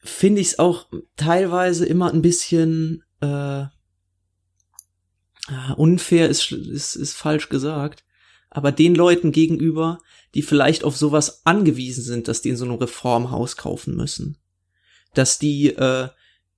Speaker 1: finde ich es auch teilweise immer ein bisschen äh, unfair ist, ist, ist falsch gesagt, aber den Leuten gegenüber, die vielleicht auf sowas angewiesen sind, dass die in so einem Reformhaus kaufen müssen. Dass die äh,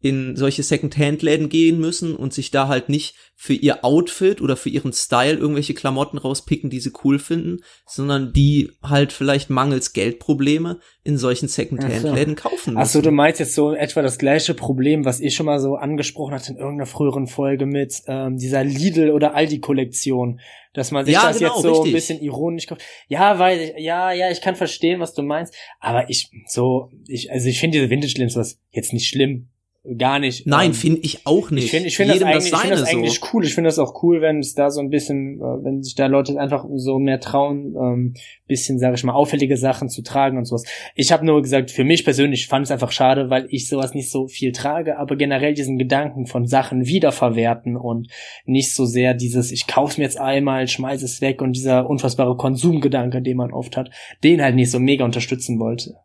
Speaker 1: in solche Second-Hand-Läden gehen müssen und sich da halt nicht für ihr Outfit oder für ihren Style irgendwelche Klamotten rauspicken, die sie cool finden, sondern die halt vielleicht mangels Geldprobleme in solchen Second-Hand-Läden so. kaufen müssen.
Speaker 2: Achso, du meinst jetzt so etwa das gleiche Problem, was ich schon mal so angesprochen hatte in irgendeiner früheren Folge mit ähm, dieser Lidl- oder Aldi-Kollektion, dass man sich ja, das genau, jetzt so richtig. ein bisschen ironisch kauft. Ja, weil ja, ja, ich kann verstehen, was du meinst, aber ich so ich also ich finde diese Vintage-Lims was jetzt nicht schlimm, gar nicht.
Speaker 1: Nein, ähm, finde ich auch nicht.
Speaker 2: Ich finde ich finde das eigentlich, das, find das eigentlich so. cool. Ich finde das auch cool, wenn es da so ein bisschen, äh, wenn sich da Leute einfach so mehr trauen, ähm, bisschen, sage ich mal, auffällige Sachen zu tragen und sowas. Ich habe nur gesagt, für mich persönlich fand es einfach schade, weil ich sowas nicht so viel trage, aber generell diesen Gedanken von Sachen wiederverwerten und nicht so sehr dieses, ich kauf's mir jetzt einmal, schmeiß es weg und dieser unfassbare Konsumgedanke, den man oft hat, den halt nicht so mega unterstützen wollte.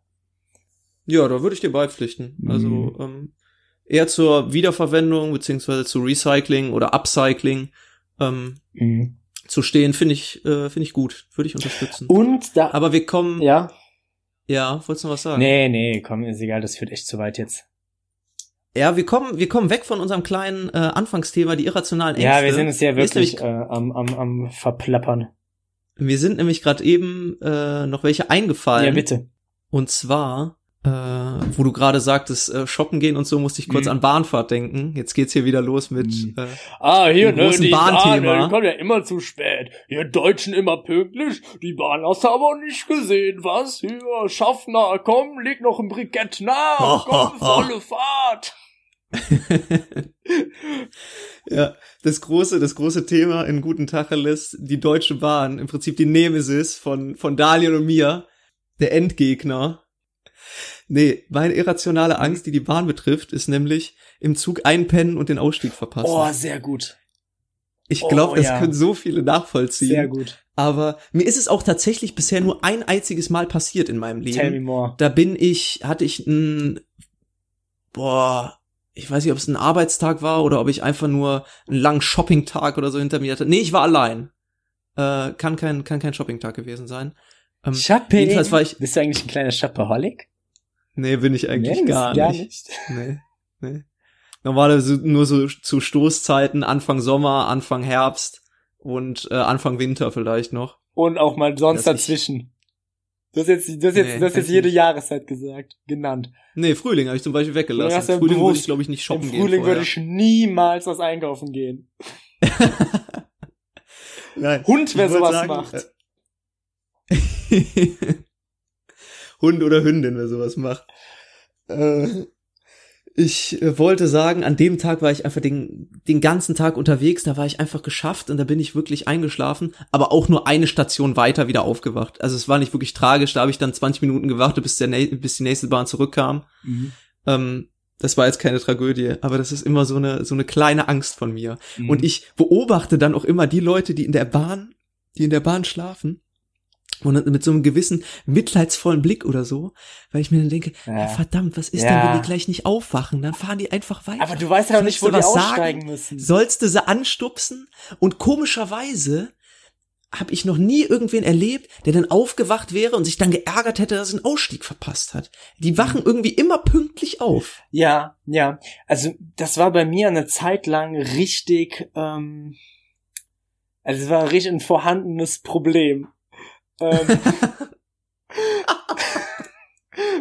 Speaker 1: Ja, da würde ich dir beipflichten. Also, mhm. ähm, eher zur Wiederverwendung beziehungsweise zu Recycling oder Upcycling ähm, mhm. zu stehen, finde ich, äh, finde ich gut, würde ich unterstützen.
Speaker 2: Und da,
Speaker 1: aber wir kommen,
Speaker 2: ja,
Speaker 1: ja, wolltest du noch was sagen?
Speaker 2: Nee, nee, komm, ist egal, das führt echt zu weit jetzt.
Speaker 1: Ja, wir kommen, wir kommen weg von unserem kleinen äh, Anfangsthema, die irrationalen
Speaker 2: Ängste. Ja, wir sind es ja wirklich äh, am, am, am verplappern.
Speaker 1: Wir sind nämlich gerade eben äh, noch welche eingefallen. Ja,
Speaker 2: bitte.
Speaker 1: Und zwar äh, wo du gerade sagtest, äh, shoppen gehen und so, musste ich kurz mhm. an Bahnfahrt denken. Jetzt geht's hier wieder los mit mhm. äh,
Speaker 2: ah, hier, ne, die Bahnthema. Bahn, die kommt ja immer zu spät. Ihr Deutschen immer pünktlich. Die Bahn hast du aber nicht gesehen, was? Hier, Schaffner, komm, leg noch ein Brikett nach. komm, volle Fahrt.
Speaker 1: ja, das große, das große Thema in guten Tacheles, die Deutsche Bahn, im Prinzip die Nemesis von, von Daniel und mir, der Endgegner Nee, meine irrationale Angst, die die Bahn betrifft, ist nämlich im Zug einpennen und den Ausstieg verpassen.
Speaker 2: Oh, sehr gut.
Speaker 1: Ich glaube, oh, das ja. können so viele nachvollziehen.
Speaker 2: Sehr gut.
Speaker 1: Aber mir ist es auch tatsächlich bisher nur ein einziges Mal passiert in meinem Leben.
Speaker 2: Tell me more.
Speaker 1: Da bin ich, hatte ich ein, boah, ich weiß nicht, ob es ein Arbeitstag war oder ob ich einfach nur einen langen Shoppingtag oder so hinter mir hatte. Nee, ich war allein. Äh, kann kein, kann kein Shoppingtag gewesen sein.
Speaker 2: Ähm, Shopping? Jedenfalls war ich. Bist du eigentlich ein kleiner Shopaholic?
Speaker 1: Nee, bin ich eigentlich nee, gar, gar, nicht. nicht. Nee, nee. Normalerweise nur so zu Stoßzeiten, Anfang Sommer, Anfang Herbst und äh, Anfang Winter vielleicht noch.
Speaker 2: Und auch mal sonst das dazwischen. Du hast jetzt, du hast jetzt, nee, du hast jetzt jede nicht. Jahreszeit gesagt, genannt.
Speaker 1: Nee, Frühling habe ich zum Beispiel weggelassen. Frühling würde ich, glaube ich, nicht shoppen Im
Speaker 2: gehen. Frühling würde ich niemals was einkaufen gehen. Nein, Hund, wer sowas sagen, macht.
Speaker 1: Hund oder Hündin, wer sowas macht. Äh, ich äh, wollte sagen, an dem Tag war ich einfach den, den ganzen Tag unterwegs, da war ich einfach geschafft und da bin ich wirklich eingeschlafen, aber auch nur eine Station weiter wieder aufgewacht. Also es war nicht wirklich tragisch, da habe ich dann 20 Minuten gewartet, bis, der, bis die nächste Bahn zurückkam. Mhm. Ähm, Das war jetzt keine Tragödie, aber das ist immer so eine, so eine kleine Angst von mir.
Speaker 2: Mhm.
Speaker 1: Und ich beobachte dann auch immer die Leute, die in der Bahn, die in der Bahn schlafen. Und mit so einem gewissen mitleidsvollen Blick oder so, weil ich mir dann denke,
Speaker 2: Ja.
Speaker 1: ja. verdammt, was ist
Speaker 2: Ja.
Speaker 1: denn, wenn die gleich nicht aufwachen? Dann fahren die einfach weiter.
Speaker 2: Aber du weißt ja auch nicht, wo die aussteigen
Speaker 1: sagen?
Speaker 2: müssen.
Speaker 1: Sollst du sie anstupsen? Und komischerweise habe ich noch nie irgendwen erlebt, der dann aufgewacht wäre und sich dann geärgert hätte, dass er einen Ausstieg verpasst hat. Die wachen irgendwie immer pünktlich auf.
Speaker 2: Ja, ja. Also das war bei mir eine Zeit lang richtig, ähm, also es war richtig ein vorhandenes Problem. Ähm,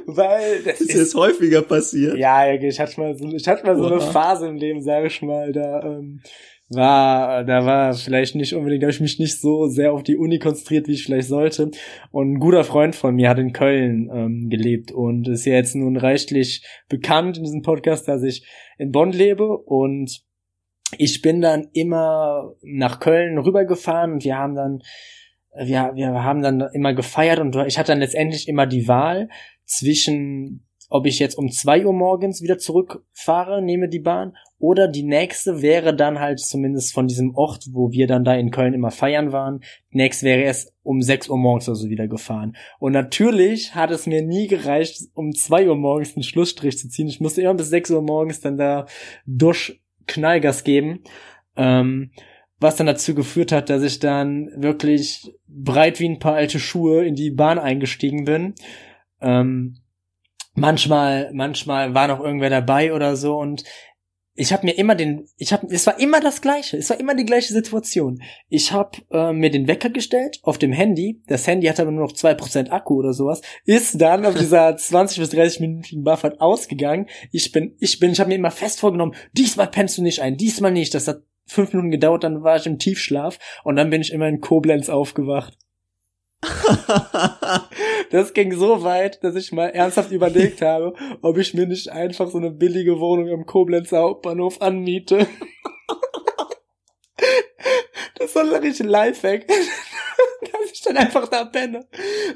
Speaker 2: weil das
Speaker 1: Das
Speaker 2: ist,
Speaker 1: ist häufiger passiert.
Speaker 2: ja, ich hatte mal so, ich hatte mal so eine. Phase im Leben, sage ich mal, da ähm, war, da war vielleicht nicht unbedingt, da habe ich mich nicht so sehr auf die Uni konzentriert, wie ich vielleicht sollte. Und ein guter Freund von mir hat in Köln ähm, gelebt und ist ja jetzt nun reichlich bekannt in diesem Podcast, dass ich in Bonn lebe und ich bin dann immer nach Köln rübergefahren und wir haben dann wir, wir haben dann immer gefeiert und ich hatte dann letztendlich immer die Wahl zwischen, ob ich jetzt um zwei Uhr morgens wieder zurückfahre, nehme die Bahn, oder die nächste wäre dann halt zumindest von diesem Ort, wo wir dann da in Köln immer feiern waren, die nächste wäre erst um sechs Uhr morgens oder so wieder gefahren. Und natürlich hat es mir nie gereicht, um zwei Uhr morgens einen Schlussstrich zu ziehen. Ich musste immer bis sechs Uhr morgens dann da durch Knallgas geben. Ähm, was dann dazu geführt hat, dass ich dann wirklich breit wie ein paar alte Schuhe in die Bahn eingestiegen bin. Ähm, manchmal, manchmal war noch irgendwer dabei oder so und ich habe mir immer den, ich habe, es war immer das Gleiche, es war immer die gleiche Situation. Ich habe äh, mir den Wecker gestellt auf dem Handy, das Handy hat aber nur noch 2% Akku oder sowas, ist dann auf dieser 20 bis 30 minütigen Buffert ausgegangen. Ich bin, ich bin, ich habe mir immer fest vorgenommen, diesmal pennst du nicht ein, diesmal nicht. Das hat fünf Minuten gedauert, dann war ich im Tiefschlaf und dann bin ich immer in Koblenz aufgewacht. Das ging so weit, dass ich mal ernsthaft überlegt habe, ob ich mir nicht einfach so eine billige Wohnung am Koblenzer Hauptbahnhof anmiete. Das war ein richtig Lifehack. Dass dann einfach da penne.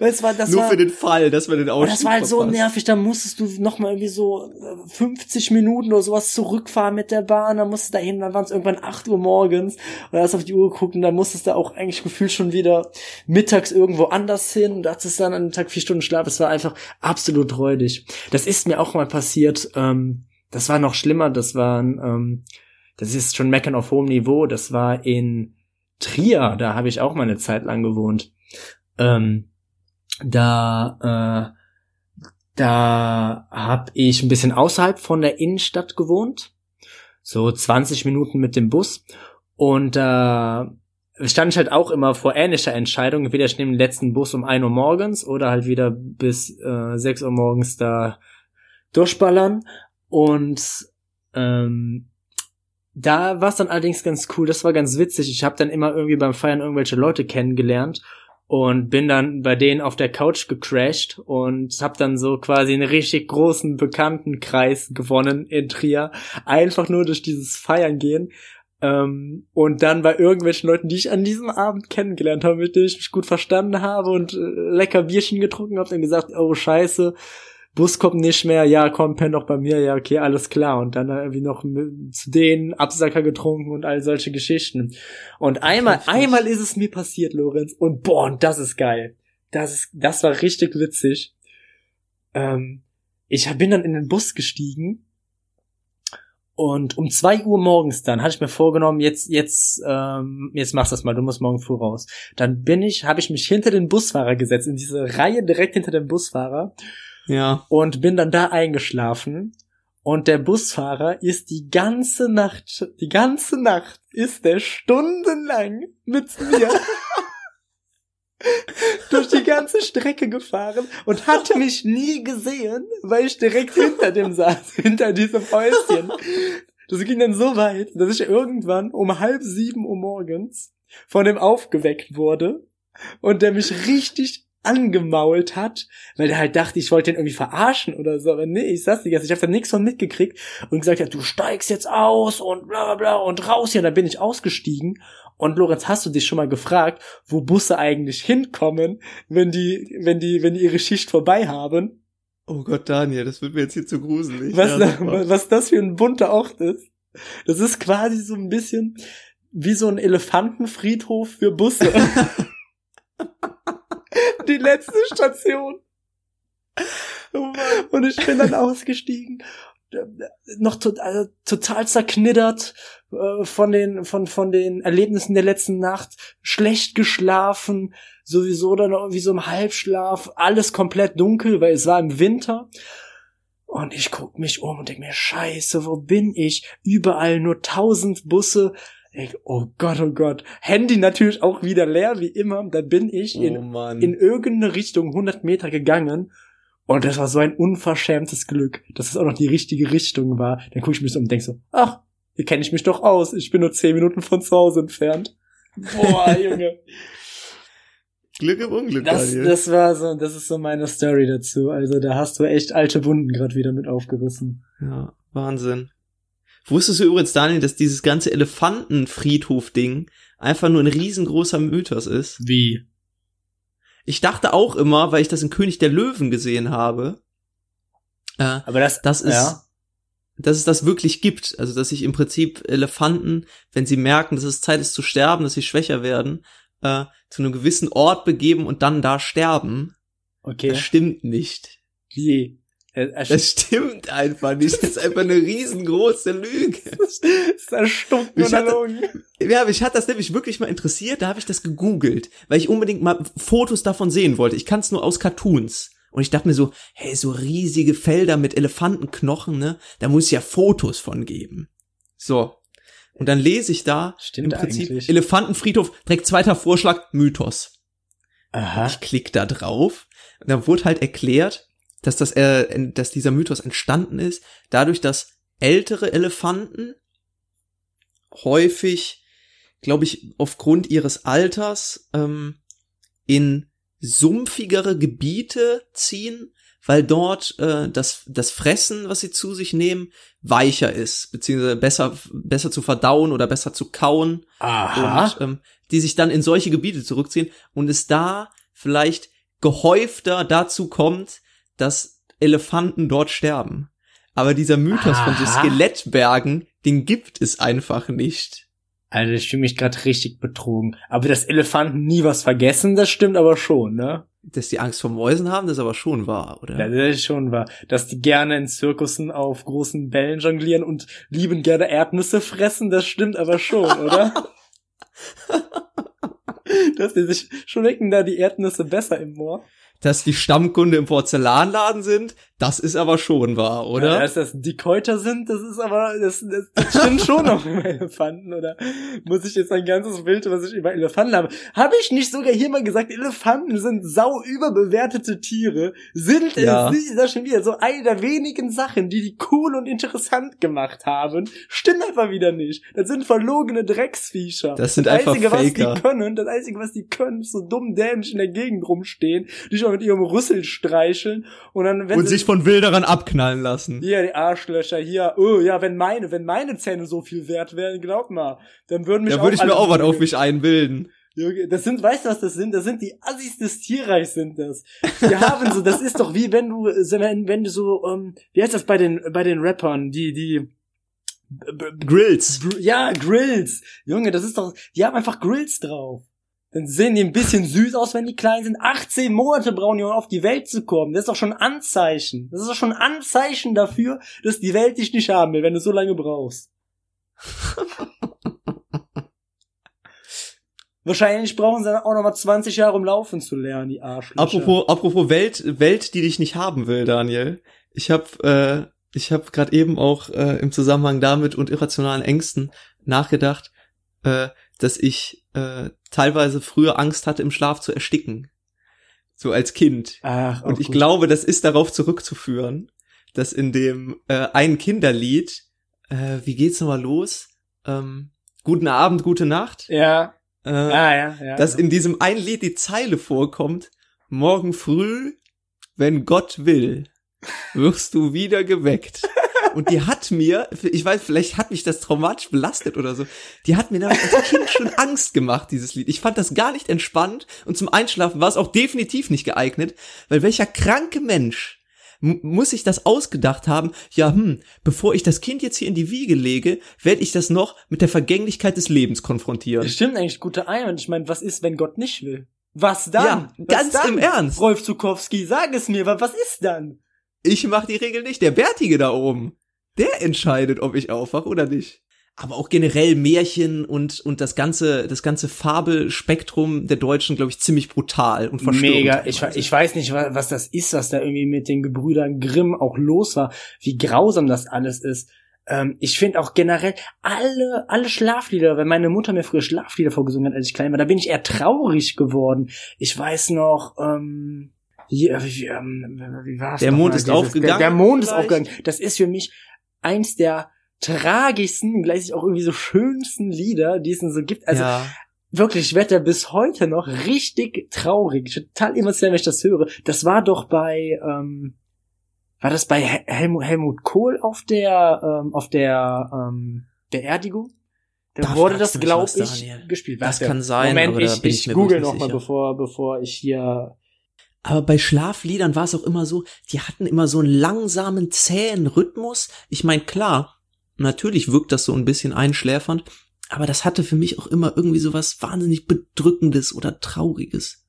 Speaker 2: Es war, das
Speaker 1: Nur
Speaker 2: war,
Speaker 1: für den Fall, dass wir den Ausstieg
Speaker 2: das war halt so
Speaker 1: verpassen.
Speaker 2: nervig, da musstest du noch mal irgendwie so äh, 50 Minuten oder sowas zurückfahren mit der Bahn, dann musstest du da hin, dann waren es irgendwann 8 Uhr morgens und dann hast du auf die Uhr geguckt und dann musstest du auch eigentlich gefühlt schon wieder mittags irgendwo anders hin und da hattest du dann an dem Tag vier Stunden Schlaf, es war einfach absolut räudig. Das ist mir auch mal passiert, ähm, das war noch schlimmer, das waren, ähm, das ist schon Meckern auf hohem Niveau, das war in Trier, da habe ich auch mal eine Zeit lang gewohnt. Ähm, da äh, da habe ich ein bisschen außerhalb von der Innenstadt gewohnt, so 20 Minuten mit dem Bus. Und da stand ich halt auch immer vor ähnlicher Entscheidung, entweder ich nehme den letzten Bus um 1 Uhr morgens oder halt wieder bis äh, 6 Uhr morgens da durchballern. Und ähm, da war es dann allerdings ganz cool, das war ganz witzig. Ich habe dann immer irgendwie beim Feiern irgendwelche Leute kennengelernt und bin dann bei denen auf der Couch gecrashed und habe dann so quasi einen richtig großen Bekanntenkreis gewonnen in Trier, einfach nur durch dieses Feiern gehen. Ähm, und dann bei irgendwelchen Leuten, die ich an diesem Abend kennengelernt habe, mit denen ich mich gut verstanden habe und äh, lecker Bierchen getrunken habe, dann gesagt, oh scheiße, Bus kommt nicht mehr, ja, komm, penn doch bei mir, ja, okay, alles klar. Und dann irgendwie noch zu denen Absacker getrunken und all solche Geschichten. Und einmal,
Speaker 1: Heftig.
Speaker 2: einmal ist es mir passiert, Lorenz, und boah, und das ist geil. Das ist, das war richtig witzig. Ähm, ich bin dann in den Bus gestiegen und um zwei Uhr morgens dann hatte ich mir vorgenommen, jetzt, jetzt, ähm, jetzt machst du das mal, du musst morgen früh raus. Dann bin ich, habe ich mich hinter den Busfahrer gesetzt, in diese Reihe direkt hinter dem Busfahrer
Speaker 1: Ja.
Speaker 2: und bin dann da eingeschlafen. Und der Busfahrer ist die ganze Nacht, die ganze Nacht ist der stundenlang mit mir durch die ganze Strecke gefahren und hat mich nie gesehen, weil ich direkt hinter dem saß, hinter diesem Häuschen. Das ging dann so weit, dass ich irgendwann um halb sieben Uhr morgens von dem aufgeweckt wurde und der mich richtig angemault hat, weil der halt dachte, ich wollte ihn irgendwie verarschen oder so. Aber nee, ich saß die ganze ich habe da nichts von mitgekriegt und gesagt, ja, du steigst jetzt aus und bla bla bla und raus hier. Und dann bin ich ausgestiegen. Und Lorenz, hast du dich schon mal gefragt, wo Busse eigentlich hinkommen, wenn die, wenn die, wenn die ihre Schicht vorbei haben?
Speaker 1: Oh Gott, Daniel, das wird mir jetzt hier zu gruselig.
Speaker 2: Was,
Speaker 1: Ja,
Speaker 2: was das für ein bunter Ort ist. Das ist quasi so ein bisschen wie so ein Elefantenfriedhof für Busse. Die letzte Station. Und ich bin dann ausgestiegen. Noch to also, total zerknittert äh, von den, von, von den Erlebnissen der letzten Nacht. Schlecht geschlafen. Sowieso dann irgendwie so im Halbschlaf. Alles komplett dunkel, weil es war im Winter. Und ich guck mich um und denk mir, scheiße, wo bin ich? Überall nur tausend Busse. Ich, oh Gott, oh Gott. Handy natürlich auch wieder leer, wie immer. Da bin ich
Speaker 1: Oh
Speaker 2: in,
Speaker 1: Mann.
Speaker 2: in irgendeine Richtung 100 Meter gegangen. Und das war so ein unverschämtes Glück, dass es auch noch die richtige Richtung war. Dann guck ich mich so um und denk so, ach, hier kenne ich mich doch aus. Ich bin nur 10 Minuten von zu Hause entfernt. Boah, Junge.
Speaker 1: Glück im Unglück,
Speaker 2: Das,
Speaker 1: Daniel.
Speaker 2: das war so, das ist so meine Story dazu. Also da hast du echt alte Wunden gerade wieder mit aufgerissen.
Speaker 1: Ja, Wahnsinn. Wusstest du übrigens, Daniel, dass dieses ganze Elefantenfriedhof-Ding einfach nur ein riesengroßer Mythos ist?
Speaker 2: Wie?
Speaker 1: Ich dachte auch immer, weil ich das in König der Löwen gesehen habe, äh,
Speaker 2: Aber das,
Speaker 1: das ist,
Speaker 2: ja.
Speaker 1: dass es das wirklich gibt. Also, dass sich im Prinzip Elefanten, wenn sie merken, dass es Zeit ist zu sterben, dass sie schwächer werden, äh, zu einem gewissen Ort begeben und dann da sterben.
Speaker 2: Okay.
Speaker 1: Das stimmt nicht.
Speaker 2: Wie? Er
Speaker 1: Das stimmt einfach nicht. Das ist einfach eine riesengroße Lüge.
Speaker 2: ist erstunken
Speaker 1: Ich
Speaker 2: und
Speaker 1: hatte-
Speaker 2: erlogen.
Speaker 1: Ja, aber ich hatte das nämlich wirklich mal interessiert, da habe ich das gegoogelt, weil ich unbedingt mal Fotos davon sehen wollte. Ich kann es nur aus Cartoons. Und ich dachte mir so, hey, so riesige Felder mit Elefantenknochen, ne? Da muss es ja Fotos von geben. So. Und dann lese ich da
Speaker 2: Stimmt
Speaker 1: im Prinzip
Speaker 2: eigentlich.
Speaker 1: Elefantenfriedhof, direkt zweiter Vorschlag, Mythos.
Speaker 2: Aha.
Speaker 1: Ich klick da drauf und dann wurde halt erklärt, dass das, äh, dass dieser Mythos entstanden ist, dadurch, dass ältere Elefanten häufig, glaube ich, aufgrund ihres Alters ähm, in sumpfigere Gebiete ziehen, weil dort äh, das, das Fressen, was sie zu sich nehmen, weicher ist, beziehungsweise besser, besser zu verdauen oder besser zu kauen
Speaker 2: Aha.
Speaker 1: und ähm, die sich dann in solche Gebiete zurückziehen und es da vielleicht gehäufter dazu kommt, dass Elefanten dort sterben. Aber dieser Mythos von so
Speaker 2: Aha.
Speaker 1: Skelettbergen, den gibt es einfach nicht.
Speaker 2: Also ich fühle mich gerade richtig betrogen. Aber dass Elefanten nie was vergessen, das stimmt aber schon, ne?
Speaker 1: Dass die Angst vor Mäusen haben, das ist aber schon wahr, oder?
Speaker 2: Ja, das ist schon wahr. Dass die gerne in Zirkussen auf großen Bällen jonglieren und lieben gerne Erdnüsse fressen, das stimmt aber schon, oder? Dass die sich schmecken da die Erdnüsse besser im Moor.
Speaker 1: Dass die Stammkunde im Porzellanladen sind, das ist aber schon wahr,
Speaker 2: Ja,
Speaker 1: oder?
Speaker 2: dass das Dickhäuter sind, das ist aber, das, das, das stimmt schon noch über Elefanten, oder? Muss ich jetzt ein ganzes Bild, was ich über Elefanten habe? Habe ich nicht sogar hier mal gesagt, Elefanten sind sau überbewertete Tiere? Sind
Speaker 1: Ja.
Speaker 2: es nicht? Das schon wieder so eine der wenigen Sachen, die die cool und interessant gemacht haben. Stimmt einfach wieder nicht. Das sind verlogene Drecksviecher.
Speaker 1: Das sind einfach
Speaker 2: Einzige, was
Speaker 1: Faker.
Speaker 2: die können, das Einzige, was die können, ist so dumm dämlich in der Gegend rumstehen, die schon mit ihrem Rüssel streicheln und dann, wenn
Speaker 1: Und
Speaker 2: sie
Speaker 1: von Wilderern abknallen lassen.
Speaker 2: hier, die Arschlöcher, hier, oh, ja, wenn meine, wenn meine Zähne so viel wert wären, glaub mal, dann würden mich
Speaker 1: Da würde ich mir auch was auf mich einbilden.
Speaker 2: Junge, Das sind, weißt du, was das sind? Das sind die Assis des Tierreichs, sind das. Die haben so, das ist doch wie wenn du, wenn, wenn du so, ähm, wie heißt das bei den, bei den Rappern, die, die, b-
Speaker 1: Grills.
Speaker 2: Ja, Grills. Junge, das ist doch, die haben einfach Grills drauf. Dann sehen die ein bisschen süß aus, wenn die klein sind. 18 Monate brauchen die, um auf die Welt zu kommen. Das ist doch schon ein Anzeichen. Das ist doch schon ein Anzeichen dafür, dass die Welt dich nicht haben will, wenn du so lange brauchst. Wahrscheinlich brauchen sie dann auch noch mal 20 Jahre, um laufen zu lernen, die Arschlöcher.
Speaker 1: Apropos, apropos Welt, Welt, die dich nicht haben will, Daniel. Ich habe äh, ich habe gerade eben auch äh, im Zusammenhang damit und irrationalen Ängsten nachgedacht, äh, dass ich äh, teilweise früher Angst hatte, im Schlaf zu ersticken. So als Kind.
Speaker 2: Ach,
Speaker 1: Und
Speaker 2: auch
Speaker 1: ich
Speaker 2: gut.
Speaker 1: glaube, das ist darauf zurückzuführen, dass in dem äh, einen Kinderlied, äh, wie geht's nochmal los? Ähm, guten Abend, gute Nacht.
Speaker 2: Ja,
Speaker 1: Äh,
Speaker 2: ah, ja, ja.
Speaker 1: dass in diesem einen Lied die Zeile vorkommt, morgen früh, wenn Gott will, wirst du wieder geweckt. Und die hat mir, ich weiß, vielleicht hat mich das traumatisch belastet oder so, die hat mir damals als Kind schon Angst gemacht, dieses Lied. Ich fand das gar nicht entspannt und zum Einschlafen war es auch definitiv nicht geeignet, weil welcher kranke Mensch muss sich das ausgedacht haben, ja, hm, bevor ich das Kind jetzt hier in die Wiege lege, werde ich das noch mit der Vergänglichkeit des Lebens konfrontieren.
Speaker 2: Das stimmt eigentlich, guter Einwand. Ich meine, was ist, wenn Gott nicht will? Was dann?
Speaker 1: Ja,
Speaker 2: was
Speaker 1: ganz
Speaker 2: dann?
Speaker 1: im Ernst.
Speaker 2: Rolf Zukowski, sag es mir, wa- was ist dann?
Speaker 1: Ich mach die Regel nicht, der Bärtige da oben. Der entscheidet, ob ich aufwache oder nicht. Aber auch generell Märchen und, und das ganze, das ganze Fabelspektrum der Deutschen, glaube ich, ziemlich brutal und verstörend.
Speaker 2: Mega. Ich,
Speaker 1: teilweise.
Speaker 2: ich weiß nicht, wa- was das ist, was da irgendwie mit den Gebrüdern Grimm auch los war, wie grausam das alles ist. Ähm, ich finde auch generell alle, alle Schlaflieder, wenn meine Mutter mir früher Schlaflieder vorgesungen hat, als ich klein war, da bin ich eher traurig geworden. Ich weiß noch, ähm, wie, äh, wie, ähm, wie war's
Speaker 1: Der Mond
Speaker 2: mal,
Speaker 1: ist
Speaker 2: dieses-
Speaker 1: aufgegangen
Speaker 2: Der, der Mond ist
Speaker 1: vielleicht?
Speaker 2: aufgegangen. Das ist für mich eins der tragischsten, gleichzeitig auch irgendwie so schönsten Lieder, die es denn so gibt. Also
Speaker 1: ja.
Speaker 2: wirklich, ich werde da bis heute noch richtig traurig. Total emotional, wenn ich das höre. Das war doch bei, ähm, war das bei Hel Helmut, Helmut Kohl auf der, ähm, auf der ähm, Beerdigung? Da,
Speaker 1: Da
Speaker 2: wurde das, glaube
Speaker 1: was,
Speaker 2: ich,
Speaker 1: Daniel.
Speaker 2: gespielt.
Speaker 1: Das
Speaker 2: Warte,
Speaker 1: kann sein,
Speaker 2: Moment, ich,
Speaker 1: ich
Speaker 2: ich google
Speaker 1: wirklich
Speaker 2: noch
Speaker 1: nicht
Speaker 2: mal,
Speaker 1: sicher.
Speaker 2: bevor, bevor ich hier.
Speaker 1: Aber bei Schlafliedern war es auch immer so, die hatten immer so einen langsamen, zähen Rhythmus. Ich meine, klar, natürlich wirkt das so ein bisschen einschläfernd, aber das hatte für mich auch immer irgendwie so was wahnsinnig Bedrückendes oder Trauriges.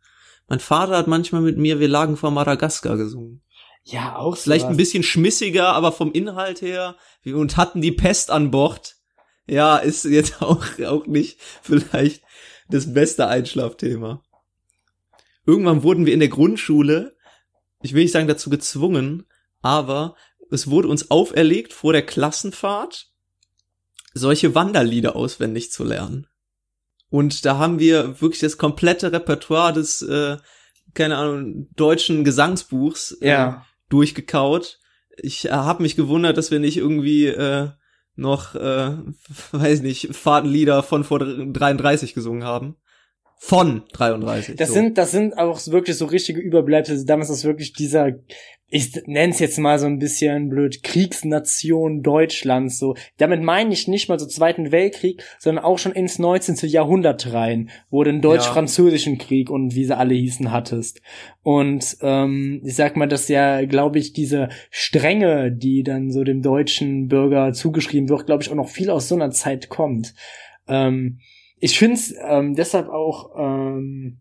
Speaker 1: Mein Vater hat manchmal mit mir Wir lagen vor Madagaskar gesungen.
Speaker 2: Ja, auch
Speaker 1: Vielleicht
Speaker 2: sowas.
Speaker 1: ein bisschen schmissiger, aber vom Inhalt her, und hatten die Pest an Bord. Ja, ist jetzt auch, auch nicht vielleicht das beste Einschlafthema. Irgendwann wurden wir in der Grundschule, ich will nicht sagen dazu gezwungen, aber es wurde uns auferlegt, vor der Klassenfahrt solche Wanderlieder auswendig zu lernen. Und da haben wir wirklich das komplette Repertoire des, äh, keine Ahnung, deutschen Gesangsbuchs äh,
Speaker 2: Ja.
Speaker 1: durchgekaut. Ich äh, habe mich gewundert, dass wir nicht irgendwie äh, noch, äh, weiß nicht, Fahrtenlieder von vor 33 gesungen haben. Von 33.
Speaker 2: Das
Speaker 1: so.
Speaker 2: sind, das sind auch wirklich so richtige Überbleibsel. Damals ist wirklich dieser, ich nenne es jetzt mal so ein bisschen blöd, Kriegsnation Deutschlands. So, damit meine ich nicht mal so Zweiten Weltkrieg, sondern auch schon ins 19. Jahrhundert rein, wo du den deutsch-französischen Krieg und wie sie alle hießen hattest. Und ähm, ich sag mal, dass ja, glaube ich, diese Strenge, die dann so dem deutschen Bürger zugeschrieben wird, glaube ich, auch noch viel aus so einer Zeit kommt. Ähm, ich finde es ähm, deshalb auch ähm,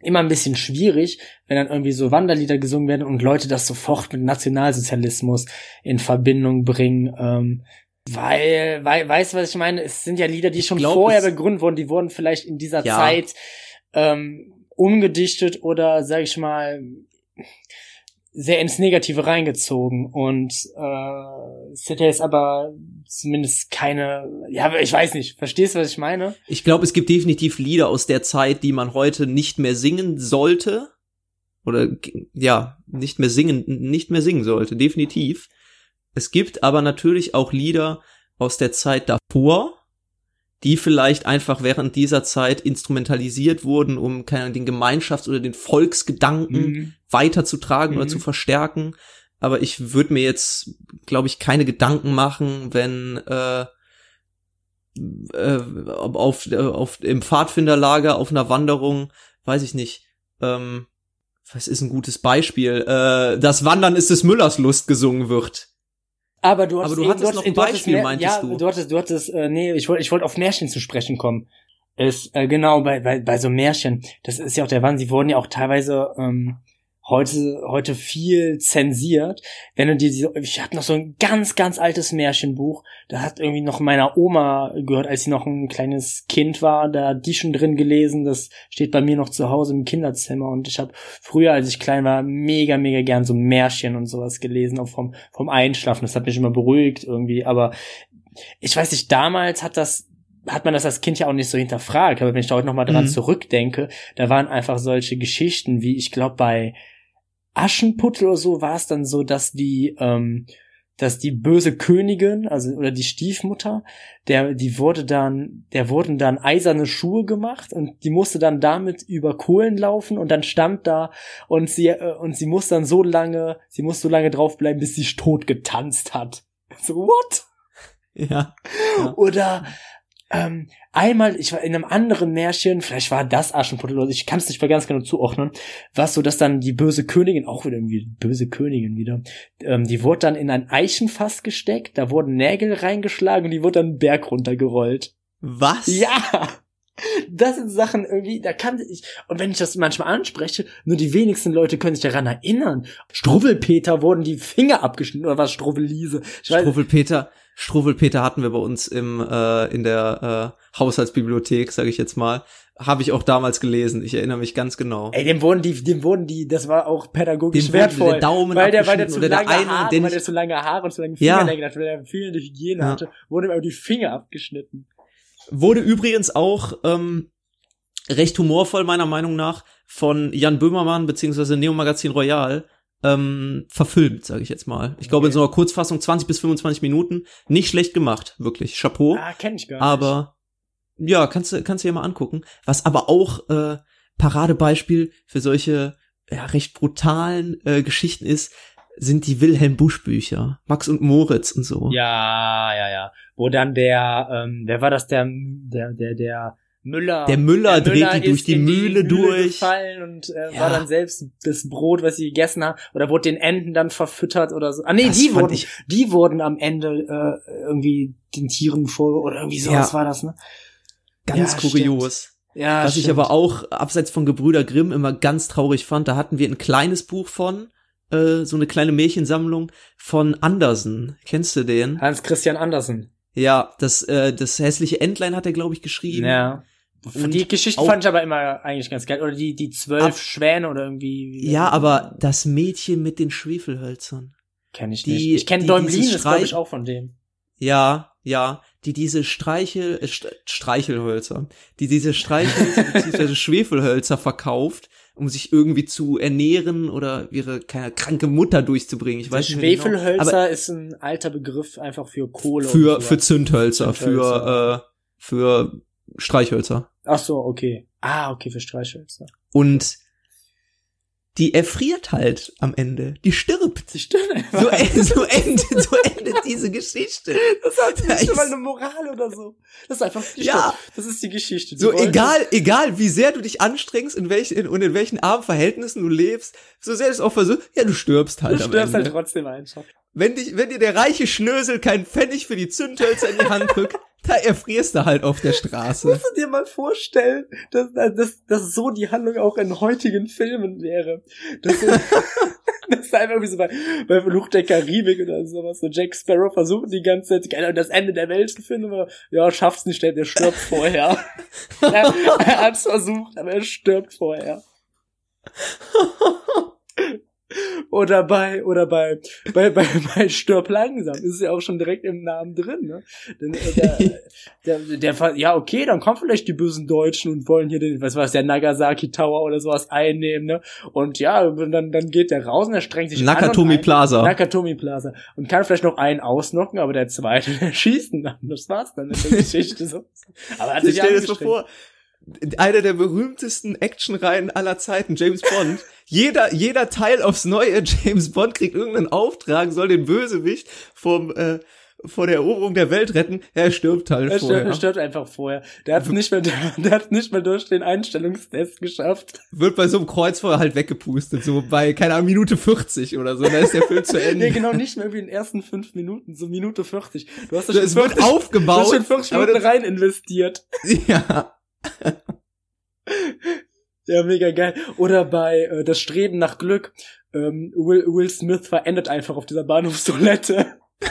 Speaker 2: immer ein bisschen schwierig, wenn dann irgendwie so Wanderlieder gesungen werden und Leute das sofort mit Nationalsozialismus in Verbindung bringen. Ähm, weil, weil, weißt du, was ich meine? Es sind ja Lieder, die schon
Speaker 1: glaub,
Speaker 2: vorher begründet wurden, die wurden vielleicht in dieser
Speaker 1: Ja.
Speaker 2: Zeit ähm, umgedichtet oder, sag ich mal, sehr ins Negative reingezogen und äh, hätte jetzt aber zumindest keine, ja, ich weiß nicht, verstehst du, was ich meine?
Speaker 1: Ich glaube, es gibt definitiv Lieder aus der Zeit, die man heute nicht mehr singen sollte. Oder ja, nicht mehr singen, nicht mehr singen sollte, definitiv. Es gibt aber natürlich auch Lieder aus der Zeit davor, die vielleicht einfach während dieser Zeit instrumentalisiert wurden, um keine, Ahnung, den Gemeinschafts- oder den Volksgedanken
Speaker 2: Mhm.
Speaker 1: weiterzutragen oder
Speaker 2: Mhm.
Speaker 1: zu verstärken. Aber ich würde mir jetzt, glaube ich, keine Gedanken machen, wenn äh, äh, auf, äh, auf im Pfadfinderlager auf einer Wanderung, weiß ich nicht, ähm, was ist ein gutes Beispiel? Äh, das Wandern ist des Müllers Lust gesungen wird.
Speaker 2: Aber du,
Speaker 1: Aber
Speaker 2: hattest
Speaker 1: du
Speaker 2: eben-
Speaker 1: hattest noch ein
Speaker 2: du
Speaker 1: Beispiel,
Speaker 2: mehr-
Speaker 1: meintest
Speaker 2: ja,
Speaker 1: du?
Speaker 2: du hattest, du hattest, äh, nee, ich wollte, ich wollte auf Märchen zu sprechen kommen. Es, äh, genau, bei, bei, bei so Märchen, das ist ja auch der Wahnsinn, sie wurden ja auch teilweise, ähm, heute, heute viel zensiert. Wenn du dir diese, ich hatte noch so ein ganz, ganz altes Märchenbuch, da hat irgendwie noch meiner Oma gehört, als sie noch ein kleines Kind war, da hat die schon drin gelesen, das steht bei mir noch zu Hause im Kinderzimmer. Und ich habe früher, als ich klein war, mega, mega gern so Märchen und sowas gelesen, auch vom, vom Einschlafen, das hat mich immer beruhigt irgendwie, aber ich weiß nicht, damals hat das hat man das als Kind ja auch nicht so hinterfragt, aber wenn ich da heute nochmal dran
Speaker 1: Mhm.
Speaker 2: zurückdenke, da waren einfach solche Geschichten, wie ich glaube bei Aschenputtel oder so war es dann so, dass die, ähm, dass die böse Königin, also oder die Stiefmutter, der, die wurde dann, der wurden dann eiserne Schuhe gemacht und die musste dann damit über Kohlen laufen und dann stand da und sie äh, und sie muss dann so lange, sie muss so lange draufbleiben, bis sie tot getanzt hat. So what?
Speaker 1: Ja.
Speaker 2: Oder ähm, einmal, ich war in einem anderen Märchen, vielleicht war das Aschenputtel, oder ich kann es nicht mehr ganz genau zuordnen, war so, dass dann die böse Königin, auch wieder irgendwie böse Königin wieder, ähm, die wurde dann in ein Eichenfass gesteckt, da wurden Nägel reingeschlagen und die wurde dann einen Berg runtergerollt.
Speaker 1: Was?
Speaker 2: Ja! Das sind Sachen irgendwie, da kann ich, und wenn ich das manchmal anspreche, nur die wenigsten Leute können sich daran erinnern. Struwwelpeter wurden die Finger abgeschnitten, oder was weiß,
Speaker 1: Struwwelpeter, Struwwelpeter hatten wir bei uns im äh, in der äh, Haushaltsbibliothek, sage ich jetzt mal. Habe ich auch damals gelesen. Ich erinnere mich ganz genau.
Speaker 2: Ey, dem wurden die, dem wurden die, das war auch pädagogisch
Speaker 1: Dem
Speaker 2: wertvoll.
Speaker 1: der Daumen
Speaker 2: weil der, weil der zu lange
Speaker 1: der eine,
Speaker 2: Haare, weil der zu lange Haare und zu lange
Speaker 1: Ja.
Speaker 2: Fingernägel hatte, weil er fehlende Hygiene
Speaker 1: Ja.
Speaker 2: hatte, wurden ihm aber die Finger abgeschnitten.
Speaker 1: Wurde übrigens auch ähm, recht humorvoll meiner Meinung nach von Jan Böhmermann beziehungsweise Neo Magazin Royal ähm, verfilmt, sage ich jetzt mal. Ich glaube in so einer Kurzfassung 20 bis 25 Minuten. Nicht schlecht gemacht, wirklich. Chapeau.
Speaker 2: Ah, kenn ich gar nicht.
Speaker 1: aber ja, kannst du kannst du dir mal angucken. Was aber auch äh, Paradebeispiel für solche ja, recht brutalen äh, Geschichten ist, sind die Wilhelm Busch Bücher, Max und Moritz und so.
Speaker 2: Ja, ja, ja. Wo dann der, ähm, wer war das, der, der, der, der Müller.
Speaker 1: Der Müller dreht die
Speaker 2: ist
Speaker 1: durch die
Speaker 2: in
Speaker 1: Mühle durch.
Speaker 2: gefallen und äh,
Speaker 1: Ja.
Speaker 2: war dann selbst das Brot, was sie gegessen haben, oder wurde den Enten dann verfüttert oder so. Ah nee,
Speaker 1: Das
Speaker 2: die wurden,
Speaker 1: ich-
Speaker 2: die wurden am Ende äh, irgendwie den Tieren vor oder irgendwie sowas
Speaker 1: Ja.
Speaker 2: war das, ne?
Speaker 1: Ganz
Speaker 2: Ja,
Speaker 1: kurios.
Speaker 2: Ja,
Speaker 1: Was ich
Speaker 2: stimmt.
Speaker 1: aber auch abseits von Gebrüder Grimm immer ganz traurig fand, da hatten wir ein kleines Buch von, äh, so eine kleine Märchensammlung von Andersen. Kennst du den?
Speaker 2: Hans Christian Andersen.
Speaker 1: Ja, das, äh, das hässliche Entlein hat er, glaube ich, geschrieben.
Speaker 2: Ja.
Speaker 1: Und
Speaker 2: die Geschichte fand ich aber immer eigentlich ganz geil. Oder die, die zwölf Schwäne oder irgendwie.
Speaker 1: Ja, aber das Mädchen mit den Schwefelhölzern.
Speaker 2: Kenn ich
Speaker 1: die-
Speaker 2: nicht. Ich kenne Däumlin, ist glaube ich auch von dem.
Speaker 1: Ja, ja, die diese Streichel, äh, St- Streichelhölzer, die diese Streichelhölzer bzw. Schwefelhölzer verkauft, um sich irgendwie zu ernähren oder ihre keine kranke Mutter durchzubringen. Ich weiß nicht genau.
Speaker 2: Schwefelhölzer
Speaker 1: Aber
Speaker 2: ist ein alter Begriff einfach für Kohle.
Speaker 1: für
Speaker 2: und
Speaker 1: für. Zündhölzer,
Speaker 2: Zündhölzer.
Speaker 1: für äh, für Streichhölzer.
Speaker 2: Ach so, okay. Ah, okay, für Streichhölzer.
Speaker 1: Und die erfriert halt am Ende. Die stirbt.
Speaker 2: Die stimmt einfach.
Speaker 1: So, so, endet, so endet diese Geschichte.
Speaker 2: das hat nicht mal eine Moral oder so. Das ist einfach die
Speaker 1: Ja.
Speaker 2: Das ist die Geschichte. Die
Speaker 1: So,
Speaker 2: wollte-
Speaker 1: egal, egal, wie sehr du dich anstrengst in welchen, in, und in welchen armen Verhältnissen du lebst, so sehr du es auch versuchst, ja, du stirbst halt
Speaker 2: Du stirbst
Speaker 1: Ende.
Speaker 2: halt trotzdem einfach.
Speaker 1: wenn dich, wenn dir der reiche Schnösel keinen Pfennig für die Zündhölzer in die Hand drückt, da erfrierst du halt auf der Straße.
Speaker 2: Musst du dir mal vorstellen, dass, dass, dass so die Handlung auch in heutigen Filmen wäre. Das, das ist einfach wie so bei, bei Fluch der Karibik oder sowas. So Jack Sparrow versucht die ganze Zeit das Ende der Welt zu finden, aber ja, schafft's nicht, der, der stirbt vorher. er, er hat's versucht, aber er stirbt vorher. Oder bei, oder bei, bei, bei, bei Stirb langsam ist ja auch schon direkt im Namen drin, ne? Denn, äh, der, der, der, ja, okay, dann kommen vielleicht die bösen Deutschen und wollen hier den, was war's, der Nagasaki Tower oder sowas einnehmen, ne? Und ja, dann, dann geht der raus und er strengt sich
Speaker 1: Nakatomi
Speaker 2: ein-
Speaker 1: Plaza.
Speaker 2: Nakatomi Plaza. Und kann vielleicht noch einen ausnocken, aber der zweite, der schießt ihn dann. Das war's dann mit der Geschichte, so. Aber er hat sich
Speaker 1: Stell dir das vor, einer der berühmtesten Actionreihen aller Zeiten, James Bond. jeder, jeder Teil aufs neue, James Bond kriegt irgendeinen Auftrag, soll den Bösewicht vom, äh, vor der Eroberung der Welt retten. Er stirbt halt
Speaker 2: Er
Speaker 1: vorher.
Speaker 2: stirbt, er stirbt einfach vorher. Der hat nicht mehr, der hat nicht mehr durch den Einstellungstest geschafft.
Speaker 1: Wird bei so einem Kreuzfeuer halt weggepustet, so bei, keine Ahnung, Minute 40 oder so, da ist der Film zu Ende.
Speaker 2: Nee, genau, nicht mehr wie in den ersten fünf Minuten, so Minute 40. Du hast da
Speaker 1: Es
Speaker 2: schon
Speaker 1: wird
Speaker 2: 40, du
Speaker 1: aufgebaut.
Speaker 2: hast schon 40
Speaker 1: aber
Speaker 2: Minuten rein investiert.
Speaker 1: Ja.
Speaker 2: Ja, mega geil. Oder bei äh, Das Streben nach Glück. Ähm, Will, Will Smith verendet einfach auf dieser Bahnhofstoilette.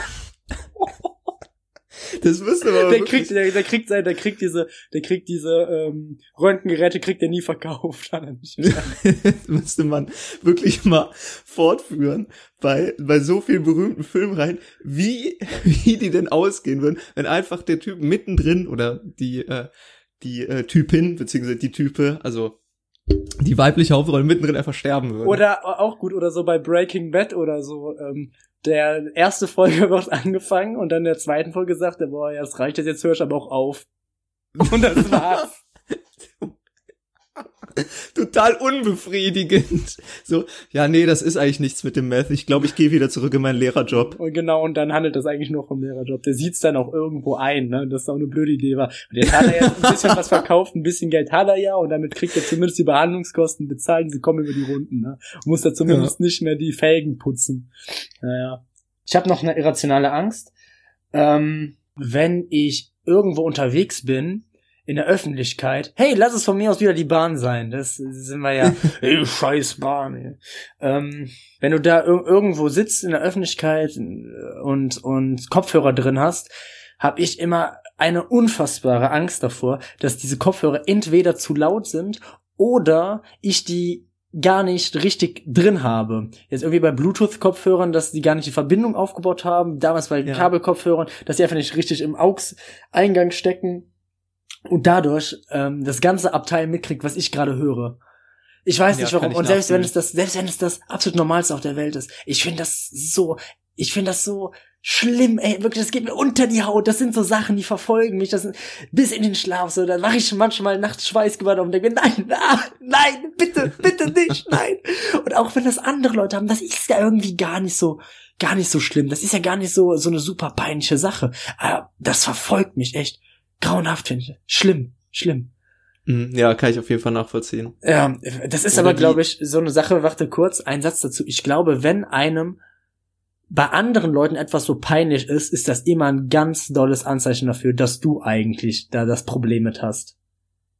Speaker 1: Das müsste man
Speaker 2: Der
Speaker 1: wirklich-
Speaker 2: kriegt, der, der kriegt sein, der kriegt diese, der kriegt diese ähm, Röntgengeräte, kriegt er nie verkauft. Hat er nicht
Speaker 1: das müsste man wirklich mal fortführen bei, bei so vielen berühmten Filmreihen, wie, wie die denn ausgehen würden, wenn einfach der Typ mittendrin oder die, äh, die äh, Typin, beziehungsweise die Type, also die weibliche Hauptrolle mittendrin einfach sterben würde.
Speaker 2: Oder auch gut, oder so bei Breaking Bad oder so. Ähm, der erste Folge wird angefangen und dann der zweiten Folge sagt er, boah, ja, es reicht jetzt, jetzt ich aber auch auf. Und das war's.
Speaker 1: total unbefriedigend. So, ja, nee, das ist eigentlich nichts mit dem Meth. Ich glaube, ich gehe wieder zurück in meinen Lehrerjob.
Speaker 2: Und genau, und dann handelt das eigentlich nur vom Lehrerjob. Der sieht's dann auch irgendwo ein, ne? Das ist auch eine blöde Idee war. Und jetzt hat er jetzt ein bisschen was verkauft, ein bisschen Geld hat er ja, und damit kriegt er zumindest die Behandlungskosten bezahlt, sie kommen über die Runden, ne? Und muss da zumindest ja. nicht mehr die Felgen putzen. Naja. Ich habe noch eine irrationale Angst. Ähm, wenn ich irgendwo unterwegs bin, in der Öffentlichkeit, hey, lass es von mir aus wieder die Bahn sein. Das sind wir ja, ey, scheiß Bahn. Ey. Ähm, wenn du da ir irgendwo sitzt in der Öffentlichkeit und, und Kopfhörer drin hast, habe ich immer eine unfassbare Angst davor, dass diese Kopfhörer entweder zu laut sind oder ich die gar nicht richtig drin habe. Jetzt irgendwie bei Bluetooth-Kopfhörern, dass die gar nicht die Verbindung aufgebaut haben. Damals bei ja. Kabelkopfhörern, dass die einfach nicht richtig im AUX-Eingang stecken und dadurch ähm, das ganze Abteil mitkriegt, was ich gerade höre. Ich weiß ja, nicht warum. Und selbst wenn es das, selbst wenn es das absolut Normalste auf der Welt ist, ich finde das so, ich finde das so schlimm, ey, wirklich, das geht mir unter die Haut. Das sind so Sachen, die verfolgen mich, das sind bis in den Schlaf so. Dann mache ich manchmal nachts Schweißgebadet und denke, nein, ah, nein, bitte, bitte nicht, nein. Und auch wenn das andere Leute haben, das ist ja irgendwie gar nicht so, gar nicht so schlimm. Das ist ja gar nicht so so eine super peinliche Sache. Aber das verfolgt mich echt grauenhaft finde ich. Schlimm, schlimm.
Speaker 1: Mhm, ja, kann ich auf jeden Fall nachvollziehen.
Speaker 2: Ja, das ist Oder aber, glaube ich, so eine Sache, warte kurz, ein Satz dazu. Ich glaube, wenn einem bei anderen Leuten etwas so peinlich ist, ist das immer ein ganz dolles Anzeichen dafür, dass du eigentlich da das Problem mit hast.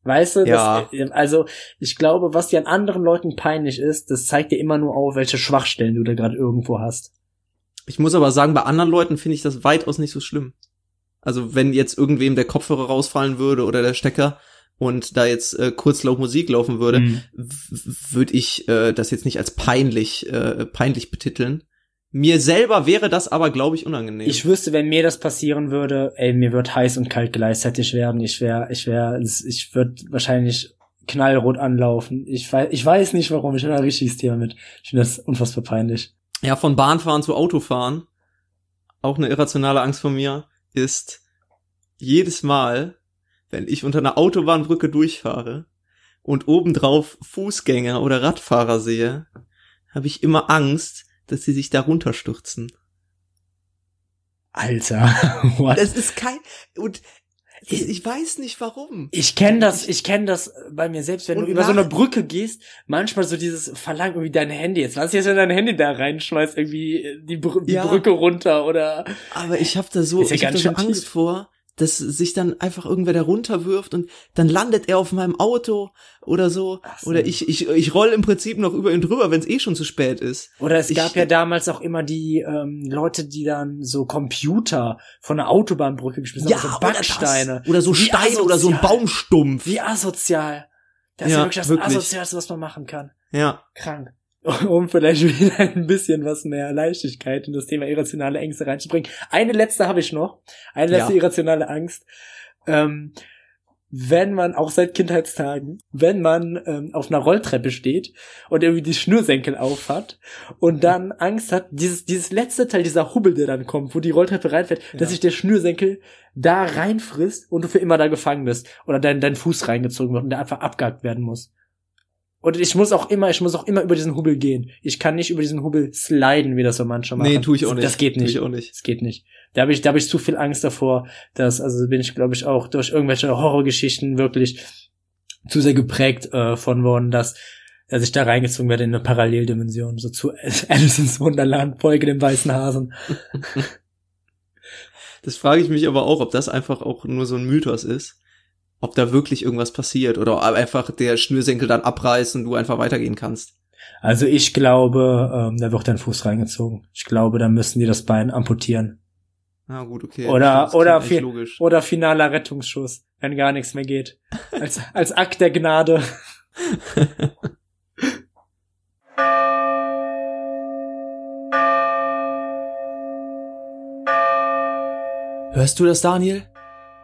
Speaker 2: Weißt du? Ja. Das, also, ich glaube, was dir an anderen Leuten peinlich ist, das zeigt dir immer nur auf, welche Schwachstellen du da gerade irgendwo hast.
Speaker 1: Ich muss aber sagen, bei anderen Leuten finde ich das weitaus nicht so schlimm. Also, wenn jetzt irgendwem der Kopfhörer rausfallen würde oder der Stecker, und da jetzt äh, kurz laut Musik laufen würde, mhm. würde ich äh, das jetzt nicht als peinlich äh, peinlich betiteln. Mir selber wäre das aber, glaube ich, unangenehm.
Speaker 2: Ich wüsste, wenn mir das passieren würde, ey, mir wird heiß und kalt gleichzeitig werden. Ich wäre, ich wäre, ich würde wahrscheinlich knallrot anlaufen. Ich weiß, ich weiß nicht warum. Ich habe ein richtiges Thema mit. Ich finde das unfassbar peinlich.
Speaker 1: Ja, von Bahnfahren zu Autofahren. Auch eine irrationale Angst von mir ist jedes Mal, wenn ich unter einer Autobahnbrücke durchfahre und obendrauf Fußgänger oder Radfahrer sehe, habe ich immer Angst, dass sie sich da runterstürzen.
Speaker 2: Alter,
Speaker 1: what? Das ist kein und ich, ich weiß nicht warum.
Speaker 2: Ich kenne das, ich kenne das bei mir selbst, wenn und du über so eine Brücke gehst, manchmal so dieses Verlangen irgendwie dein Handy jetzt. Was jetzt, wenn dein Handy da reinschmeißt, irgendwie die, Br die ja, Brücke runter oder.
Speaker 1: Aber ich habe da so, ja ich hab da so Angst vor, dass sich dann einfach irgendwer da runterwirft und dann landet er auf meinem Auto oder so. so. Oder ich, ich, ich roll im Prinzip noch über ihn drüber, wenn es eh schon zu spät ist.
Speaker 2: Oder es ich, gab ja damals auch immer die ähm, Leute, die dann so Computer von der Autobahnbrücke geschmissen
Speaker 1: ja, haben, so Backsteine. Oder, oder so Steine asozial. oder so ein Baumstumpf.
Speaker 2: Wie asozial. Das ja, ist ja wirklich das wirklich. Asozialste, was man machen kann.
Speaker 1: Ja.
Speaker 2: Krank. um vielleicht wieder ein bisschen was mehr Leichtigkeit in das Thema irrationale Ängste reinzubringen. Eine letzte habe ich noch. Eine letzte ja. irrationale Angst. Ähm, wenn man auch seit Kindheitstagen, wenn man ähm, auf einer Rolltreppe steht und irgendwie die Schnürsenkel auf hat und dann Angst hat, dieses, dieses letzte Teil, dieser Hubbel, der dann kommt, wo die Rolltreppe reinfährt, ja. dass sich der Schnürsenkel da reinfrisst und du für immer da gefangen bist oder dein, dein Fuß reingezogen wird und der einfach abgehakt werden muss. Und ich muss auch immer, ich muss auch immer über diesen Hubbel gehen. Ich kann nicht über diesen Hubbel sliden, wie das so manche machen.
Speaker 1: Nee, tu ich auch nicht.
Speaker 2: Das geht nicht.
Speaker 1: Tu ich auch nicht.
Speaker 2: Das geht nicht. Da habe ich, da habe ich zu viel Angst davor, dass, also bin ich, glaube ich, auch durch irgendwelche Horrorgeschichten wirklich zu sehr geprägt äh, von worden, dass, dass ich da reingezogen werde in eine Paralleldimension, so zu Alice Wunderland, Folge dem weißen Hasen.
Speaker 1: das frage ich mich aber auch, ob das einfach auch nur so ein Mythos ist ob da wirklich irgendwas passiert oder einfach der Schnürsenkel dann abreißt und du einfach weitergehen kannst.
Speaker 2: Also ich glaube, ähm, da wird dein Fuß reingezogen. Ich glaube, da müssen die das Bein amputieren.
Speaker 1: Ah, gut, okay.
Speaker 2: Oder, stimmt, oder, fi logisch. oder finaler Rettungsschuss, wenn gar nichts mehr geht. Als, als Akt der Gnade.
Speaker 1: Hörst du das, Daniel?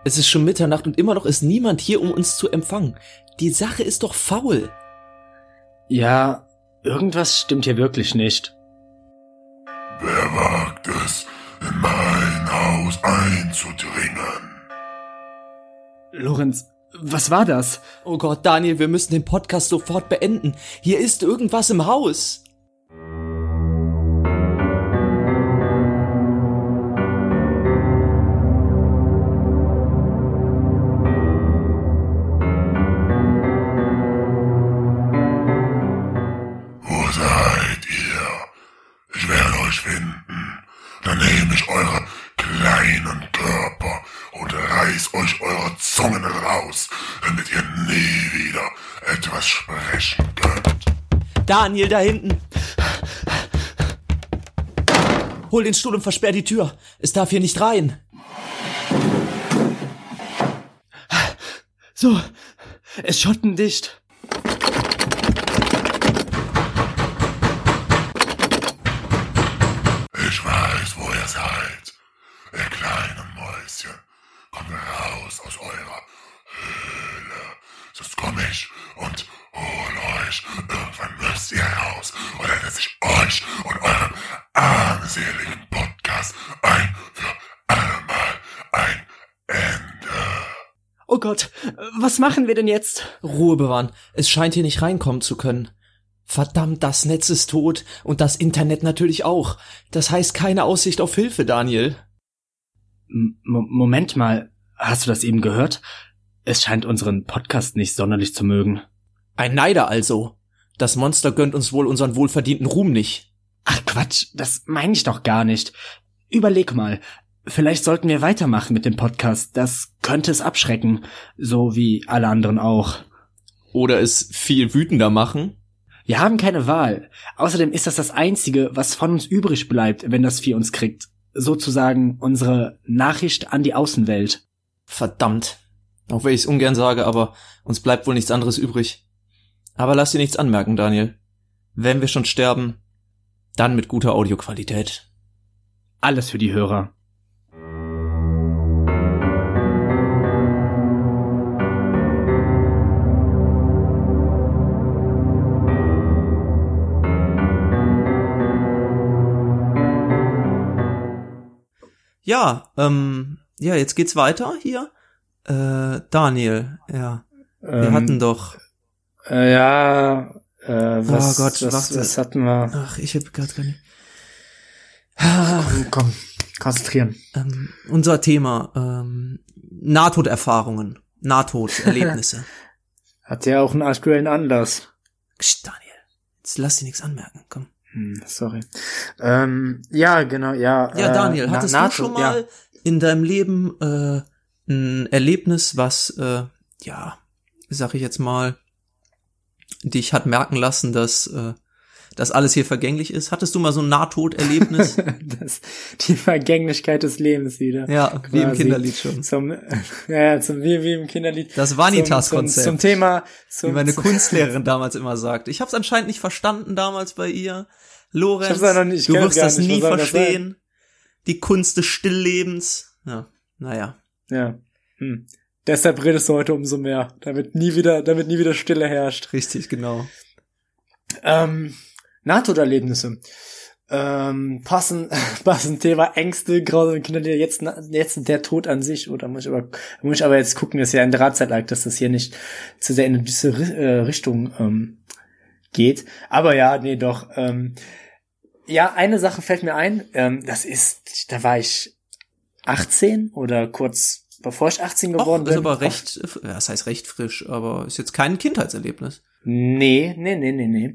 Speaker 1: Es ist schon Mitternacht und immer noch ist niemand hier, um uns zu empfangen. Die Sache ist doch faul.
Speaker 2: Ja, irgendwas stimmt hier wirklich nicht.
Speaker 4: Wer wagt es, in mein Haus einzudringen?
Speaker 2: Lorenz,
Speaker 5: Was war das?
Speaker 1: Oh Gott, Daniel, wir müssen den Podcast sofort beenden. Hier ist irgendwas im Haus.
Speaker 4: Zungen raus, damit ihr nie wieder etwas sprechen könnt.
Speaker 1: Daniel, da hinten. Hol den Stuhl und versperr die Tür. Es darf hier nicht rein.
Speaker 5: So, es schottendicht.
Speaker 4: Ich weiß, wo ihr seid. Ihr kleinen Mäuschen. Kommt raus aus eurer Höhle. Sonst komm ich und hol euch. Irgendwann müsst ihr raus. Oder setze ich euch und euren armseligen Podcast ein für allemal ein Ende.
Speaker 5: Oh Gott, was machen wir denn jetzt?
Speaker 1: Ruhe bewahren. Es scheint hier nicht reinkommen zu können. Verdammt, das Netz ist tot und das Internet natürlich auch. Das heißt keine Aussicht auf Hilfe, Daniel.
Speaker 5: M Moment mal, hast du das eben gehört? Es scheint unseren Podcast nicht sonderlich zu mögen.
Speaker 1: Ein Neider also. Das Monster gönnt uns wohl unseren wohlverdienten Ruhm nicht.
Speaker 5: Ach Quatsch, das meine ich doch gar nicht. Überleg mal, vielleicht sollten wir weitermachen mit dem Podcast. Das könnte es abschrecken, so wie alle anderen auch.
Speaker 1: Oder es viel wütender machen.
Speaker 5: Wir haben keine Wahl. Außerdem ist das das Einzige, was von uns übrig bleibt, wenn das Vieh uns kriegt. Sozusagen unsere Nachricht an die Außenwelt.
Speaker 1: Verdammt. Auch wenn ich es ungern sage, aber uns bleibt wohl nichts anderes übrig. Aber lass dir nichts anmerken, Daniel. Wenn wir schon sterben, dann mit guter Audioqualität.
Speaker 5: Alles für die Hörer.
Speaker 1: Ja, ähm, ja, jetzt geht's weiter hier. Äh, Daniel, ja. Wir
Speaker 2: Ähm,
Speaker 1: hatten doch.
Speaker 2: Äh, ja, äh, was,
Speaker 1: Oh Gott,
Speaker 2: was,
Speaker 1: warte.
Speaker 2: was hatten wir?
Speaker 1: Ach, ich hab gerade gar nicht.
Speaker 2: Komm, komm, konzentrieren.
Speaker 1: Ähm, unser Thema, ähm, Nahtoderfahrungen, Nahtoderlebnisse.
Speaker 2: Hat ja auch einen aktuellen Anlass.
Speaker 1: Psst, Daniel, jetzt lass dir nichts anmerken, komm.
Speaker 2: Hm, sorry. Ähm, ja, genau, ja.
Speaker 1: Ja,
Speaker 2: äh,
Speaker 1: Daniel,
Speaker 2: Na-
Speaker 1: hattest
Speaker 2: NATO,
Speaker 1: du schon mal
Speaker 2: Ja.
Speaker 1: in deinem Leben äh, ein Erlebnis, was, äh, ja, sag ich jetzt mal, dich hat merken lassen, dass äh, dass alles hier vergänglich ist? Hattest du mal so ein Nahtoderlebnis?
Speaker 2: das, die Vergänglichkeit des Lebens wieder.
Speaker 1: ja, wie im
Speaker 2: Quasi.
Speaker 1: Kinderlied schon.
Speaker 2: Zum, ja, zum, wie, wie im Kinderlied.
Speaker 1: Das Vanitas-Konzept.
Speaker 2: zum, zum Thema,
Speaker 1: Wie
Speaker 2: zum,
Speaker 1: meine
Speaker 2: zum,
Speaker 1: Kunstlehrerin damals immer sagt. Ich habe es anscheinend nicht verstanden damals bei ihr. Lorenz,
Speaker 2: nicht- ich
Speaker 1: du wirst das
Speaker 2: nicht.
Speaker 1: nie
Speaker 2: das
Speaker 1: verstehen. Die Kunst des Stilllebens. Ja, naja.
Speaker 2: Ja. Hm. Deshalb redest du heute umso mehr, damit nie wieder, damit nie wieder Stille herrscht.
Speaker 1: Richtig, genau.
Speaker 2: Ähm, Nahtoderlebnisse. Ähm, passen, passen Thema Ängste, grausame Kinderlieder, jetzt, jetzt der Tod an sich, oder muss ich aber, muss ich aber jetzt gucken, dass ja ein Drahtzeit lag, dass das hier nicht zu sehr in diese äh, Richtung ähm, geht. Aber ja, nee, doch. Ähm, ja, eine Sache fällt mir ein, ähm, das ist, da war ich 18 oder kurz bevor ich 18
Speaker 1: Och,
Speaker 2: geworden
Speaker 1: ist
Speaker 2: bin.
Speaker 1: aber recht, das heißt recht frisch, aber ist jetzt kein Kindheitserlebnis.
Speaker 2: Nee, nee, nee, nee, nee.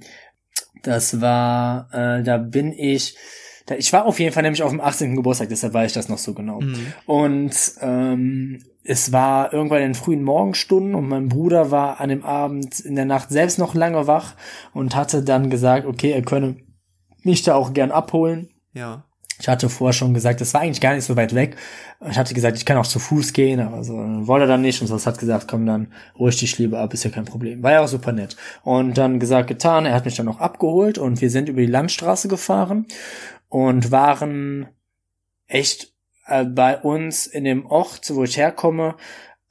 Speaker 2: Das war, äh, da bin ich, da, ich war auf jeden Fall nämlich auf dem 18. Geburtstag, deshalb weiß ich das noch so genau.
Speaker 1: Mhm.
Speaker 2: Und ähm, es war irgendwann in den frühen Morgenstunden und mein Bruder war an dem Abend in der Nacht selbst noch lange wach und hatte dann gesagt, okay, er könne mich da auch gern abholen.
Speaker 1: Ja.
Speaker 2: Ich hatte vorher schon gesagt, das war eigentlich gar nicht so weit weg. Ich hatte gesagt, ich kann auch zu Fuß gehen, aber so wollte er dann nicht und sonst hat gesagt, komm dann ruhig dich lieber ab, ist ja kein Problem. War ja auch super nett. Und dann gesagt, getan, er hat mich dann auch abgeholt und wir sind über die Landstraße gefahren und waren echt äh, bei uns in dem Ort, wo ich herkomme,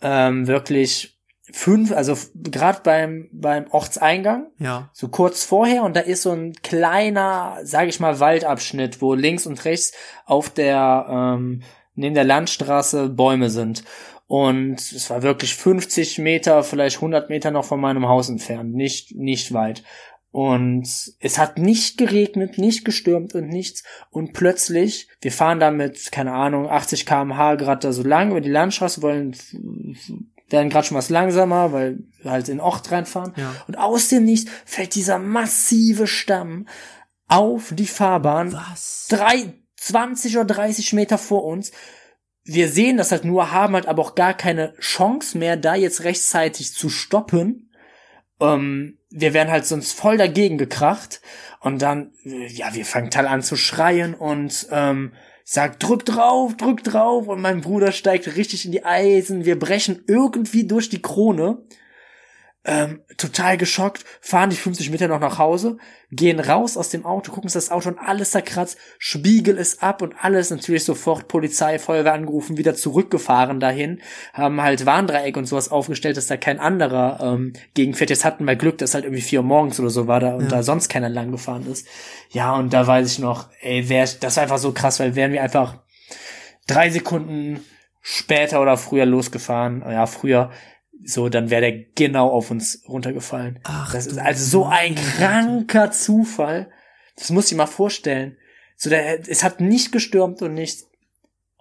Speaker 2: ähm, wirklich fünf, also gerade beim beim Ortseingang
Speaker 1: Ja.
Speaker 2: so kurz vorher und da ist so ein kleiner, sage ich mal, Waldabschnitt, wo links und rechts auf der ähm, neben der Landstraße Bäume sind. Und es war wirklich 50 Meter, vielleicht 100 Meter noch von meinem Haus entfernt, nicht, nicht weit. Und es hat nicht geregnet, nicht gestürmt und nichts. Und plötzlich, wir fahren da mit, keine Ahnung, 80 kmh gerade da so lang über die Landstraße, wollen, werden gerade schon was langsamer, weil wir halt in Ort reinfahren.
Speaker 1: Ja.
Speaker 2: Und aus dem Nichts fällt dieser massive Stamm auf die Fahrbahn.
Speaker 1: Was?
Speaker 2: Drei, 20 oder 30 Meter vor uns. Wir sehen das halt nur, haben halt aber auch gar keine Chance mehr, da jetzt rechtzeitig zu stoppen ähm, wir werden halt sonst voll dagegen gekracht und dann, äh, ja, wir fangen total an zu schreien und ähm, sag, drück drauf, drück drauf. Und mein Bruder steigt richtig in die Eisen, wir brechen irgendwie durch die Krone ähm, total geschockt, fahren die 50 Meter noch nach Hause, gehen raus aus dem Auto, gucken uns das Auto und alles zerkratzt, Spiegel ist ab und alles natürlich sofort Polizei, Feuerwehr angerufen, wieder zurückgefahren dahin, haben halt Warndreieck und sowas aufgestellt, dass da kein anderer ähm, gegenfährt. Jetzt hatten wir Glück, dass halt irgendwie vier Uhr morgens oder so war da und
Speaker 1: Ja.
Speaker 2: da sonst keiner lang gefahren ist. Ja, und da weiß ich noch, ey, wär, das war einfach so krass, weil wären wir einfach drei Sekunden später oder früher losgefahren, ja, früher, so, dann wäre der genau auf uns runtergefallen.
Speaker 1: Ach,
Speaker 2: das ist also so ein kranker Zufall. Das muss ich mal vorstellen. So, der, es hat nicht gestürmt und nichts.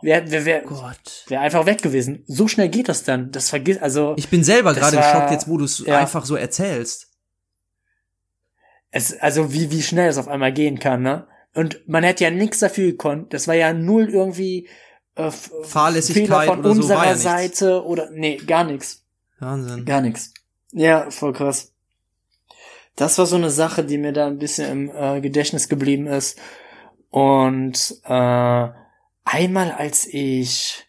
Speaker 2: Wer, wer, wer,
Speaker 1: Gott.
Speaker 2: wäre einfach weg gewesen. So schnell geht das dann. Das vergisst, also,
Speaker 1: Ich bin selber gerade im Schock jetzt, wo du es
Speaker 2: ja.
Speaker 1: einfach so erzählst.
Speaker 2: es, also wie, wie schnell es auf einmal gehen kann, ne? Und man hätte ja nichts dafür gekonnt. Das war ja null irgendwie äh,
Speaker 1: Fahrlässigkeit
Speaker 2: Fehler von
Speaker 1: oder so
Speaker 2: unserer
Speaker 1: war ja.
Speaker 2: Seite oder nee, gar nichts.
Speaker 1: Wahnsinn.
Speaker 2: Gar nichts. Ja, voll krass. Das war so eine Sache, die mir da ein bisschen im äh, Gedächtnis geblieben ist. Und äh, einmal, als ich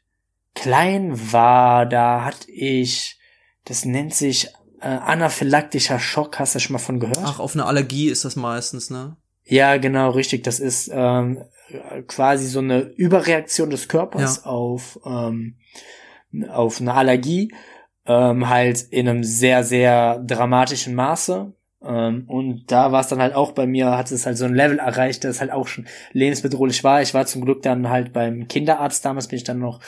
Speaker 2: klein war, da hatte ich, das nennt sich äh, anaphylaktischer Schock. Hast du schon mal von gehört?
Speaker 1: Ach, auf eine Allergie ist das meistens, ne?
Speaker 2: Ja, genau, richtig. Das ist ähm, quasi so eine Überreaktion des Körpers
Speaker 1: Ja.
Speaker 2: auf, ähm, auf eine Allergie, ähm, halt in einem sehr, sehr dramatischen Maße. Ähm, und da war es dann halt auch bei mir, hat es halt so ein Level erreicht, das halt auch schon lebensbedrohlich war. Ich war zum Glück dann halt beim Kinderarzt, damals bin ich dann noch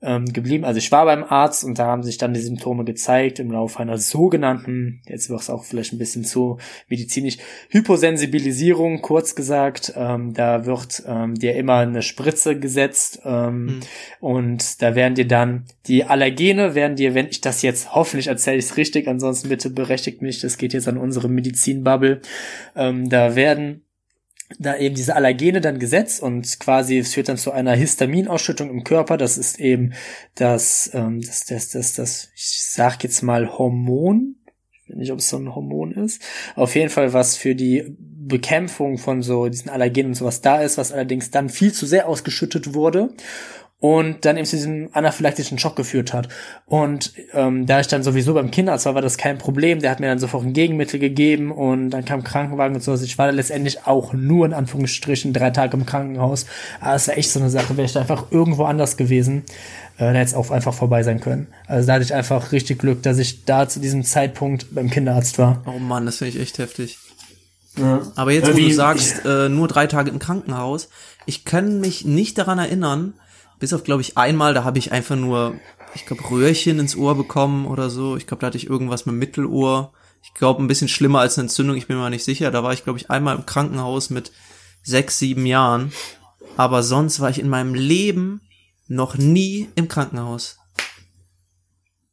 Speaker 2: ähm, geblieben. Also ich war beim Arzt und da haben sich dann die Symptome gezeigt im Laufe einer sogenannten, jetzt wird es auch vielleicht ein bisschen zu medizinisch, Hyposensibilisierung, kurz gesagt. Ähm, da wird ähm, dir immer eine Spritze gesetzt ähm,
Speaker 1: Hm.
Speaker 2: und da werden dir dann die Allergene, werden dir, wenn ich das jetzt, hoffentlich erzähle ich es richtig, ansonsten bitte berechtigt mich, das geht jetzt an unsere Medizinbubble, ähm, da werden da eben diese Allergene dann gesetzt und quasi es führt dann zu einer Histaminausschüttung im Körper. Das ist eben das, ähm, das, das, das, das, ich sag jetzt mal Hormon. Ich weiß nicht, ob es so ein Hormon ist. Auf jeden Fall, was für die Bekämpfung von so diesen Allergenen und sowas da ist, was allerdings dann viel zu sehr ausgeschüttet wurde und dann eben zu diesem anaphylaktischen Schock geführt hat. Und ähm, da ich dann sowieso beim Kinderarzt war, war das kein Problem. Der hat mir dann sofort ein Gegenmittel gegeben und dann kam Krankenwagen und so. Also ich war dann letztendlich auch nur in Anführungsstrichen drei Tage im Krankenhaus. Aber es war echt so eine Sache, wäre ich da einfach irgendwo anders gewesen, äh, da hätte es auch einfach vorbei sein können. Also da hatte ich einfach richtig Glück, dass ich da zu diesem Zeitpunkt beim Kinderarzt war.
Speaker 1: Oh Mann, das finde ich echt heftig. Aber jetzt, wo
Speaker 2: Irgendwie-
Speaker 1: du sagst, äh, nur drei Tage im Krankenhaus, ich kann mich nicht daran erinnern, bis auf, glaube ich, einmal, da habe ich einfach nur, ich glaube, Röhrchen ins Ohr bekommen oder so. Ich glaube, da hatte ich irgendwas mit Mittelohr. Ich glaube, ein bisschen schlimmer als eine Entzündung, ich bin mir nicht sicher. Da war ich, glaube ich, einmal im Krankenhaus mit sechs, sieben Jahren. Aber sonst war ich in meinem Leben noch nie im Krankenhaus.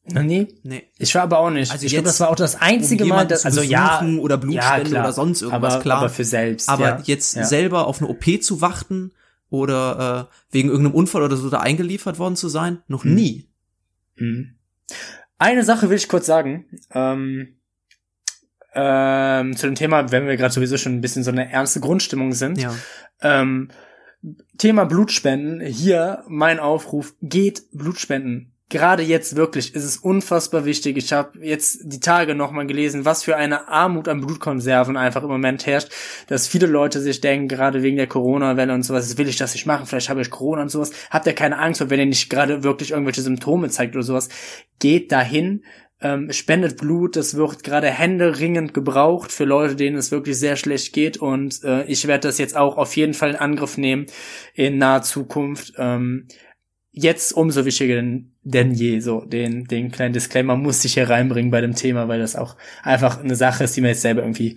Speaker 2: Nee,
Speaker 1: Nee.
Speaker 2: ich war aber auch nicht.
Speaker 1: Also
Speaker 2: ich glaube, das war auch das einzige
Speaker 1: um
Speaker 2: Mal, dass, also ja,
Speaker 1: oder Blutspende
Speaker 2: klar.
Speaker 1: oder sonst irgendwas,
Speaker 2: aber,
Speaker 1: klar.
Speaker 2: Aber für selbst.
Speaker 1: Aber
Speaker 2: ja.
Speaker 1: jetzt
Speaker 2: ja.
Speaker 1: selber auf eine OP zu warten oder äh, wegen irgendeinem Unfall oder so da eingeliefert worden zu sein, noch
Speaker 2: Hm.
Speaker 1: nie.
Speaker 2: Mhm. Eine Sache will ich kurz sagen. Ähm, ähm, zu dem Thema, wenn wir gerade sowieso schon ein bisschen so eine ernste Grundstimmung sind.
Speaker 1: Ja.
Speaker 2: Ähm, Thema Blutspenden. Hier mein Aufruf: Geht Blutspenden. Gerade jetzt wirklich ist es unfassbar wichtig. Ich habe jetzt die Tage nochmal gelesen, was für eine Armut an Blutkonserven einfach im Moment herrscht, dass viele Leute sich denken, gerade wegen der Corona-Welle und sowas, will ich das nicht machen, vielleicht habe ich Corona und sowas. Habt ihr keine Angst, wenn ihr nicht gerade wirklich irgendwelche Symptome zeigt oder sowas. Geht dahin, ähm, spendet Blut, das wird gerade händeringend gebraucht für Leute, denen es wirklich sehr schlecht geht und äh, ich werde das jetzt auch auf jeden Fall in Angriff nehmen in naher Zukunft. Ähm, jetzt umso wichtiger denn, denn je. So, den, den kleinen Disclaimer muss ich hier reinbringen bei dem Thema, weil das auch einfach eine Sache ist, die mir jetzt selber irgendwie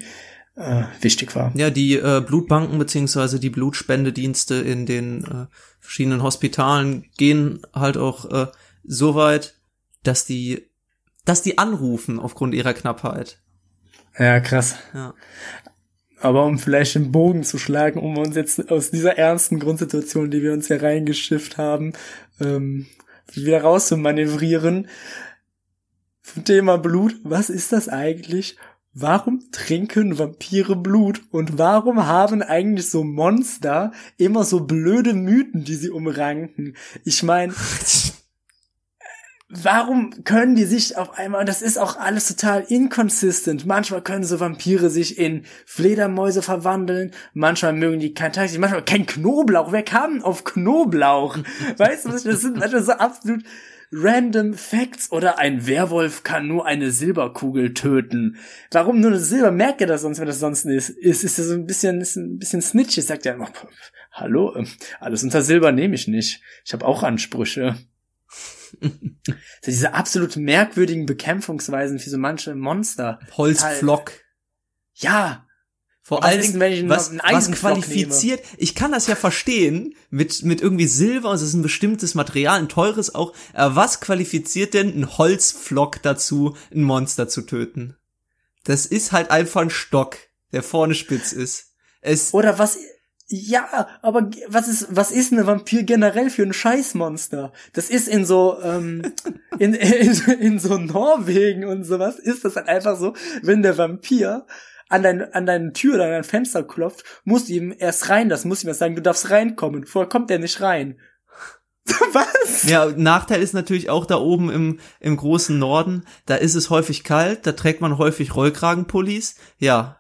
Speaker 2: äh, wichtig war.
Speaker 1: Ja, die äh, Blutbanken beziehungsweise die Blutspendedienste in den äh, verschiedenen Hospitalen gehen halt auch äh, so weit, dass die, dass die anrufen aufgrund ihrer Knappheit.
Speaker 2: Ja, krass.
Speaker 1: Ja.
Speaker 2: Aber um vielleicht den Bogen zu schlagen, um uns jetzt aus dieser ernsten Grundsituation, die wir uns hier reingeschifft haben, ähm, wieder rauszumanövrieren. Zum Thema Blut, was ist das eigentlich? Warum trinken Vampire Blut? Und warum haben eigentlich so Monster immer so blöde Mythen, die sie umranken? Ich meine, warum können die sich auf einmal, und das ist auch alles total inconsistent, manchmal können so Vampire sich in Fledermäuse verwandeln, manchmal mögen die kein Taxi, manchmal kein Knoblauch, wer kam auf Knoblauch? Weißt du, das sind manchmal so absolut random Facts oder ein Werwolf kann nur eine Silberkugel töten. Warum nur eine Silber? Merkt ihr das sonst, wenn das sonst ist? Ist, ist ja so ein bisschen, ist ein bisschen snitchy, sagt er immer, hallo, ähm, alles unter Silber nehme ich nicht. Ich habe auch Ansprüche. so diese absolut merkwürdigen Bekämpfungsweisen für so manche Monster.
Speaker 1: Holzpflock.
Speaker 2: Ja.
Speaker 1: Vor
Speaker 2: einen-
Speaker 1: was, was qualifiziert, ich kann das ja verstehen, mit, mit irgendwie Silber, es ist ein bestimmtes Material, ein teures auch, aber was qualifiziert denn ein Holzpflock dazu, ein Monster zu töten? Das ist halt einfach ein Stock, der vorne spitz ist. Es,
Speaker 2: Oder was, ja, aber was ist, was ist ein Vampir generell für ein Scheißmonster? Das ist in so, ähm, in, in, in so Norwegen und sowas, ist das halt einfach so, wenn der Vampir an dein, an deine Tür oder an dein Fenster klopft, musst du ihm erst rein, das muss ihm erst sagen, du darfst reinkommen. Vorher kommt er nicht rein. Was?
Speaker 1: Ja, Nachteil ist natürlich auch da oben im, im großen Norden, da ist es häufig kalt, da trägt man häufig Rollkragenpullis. Ja,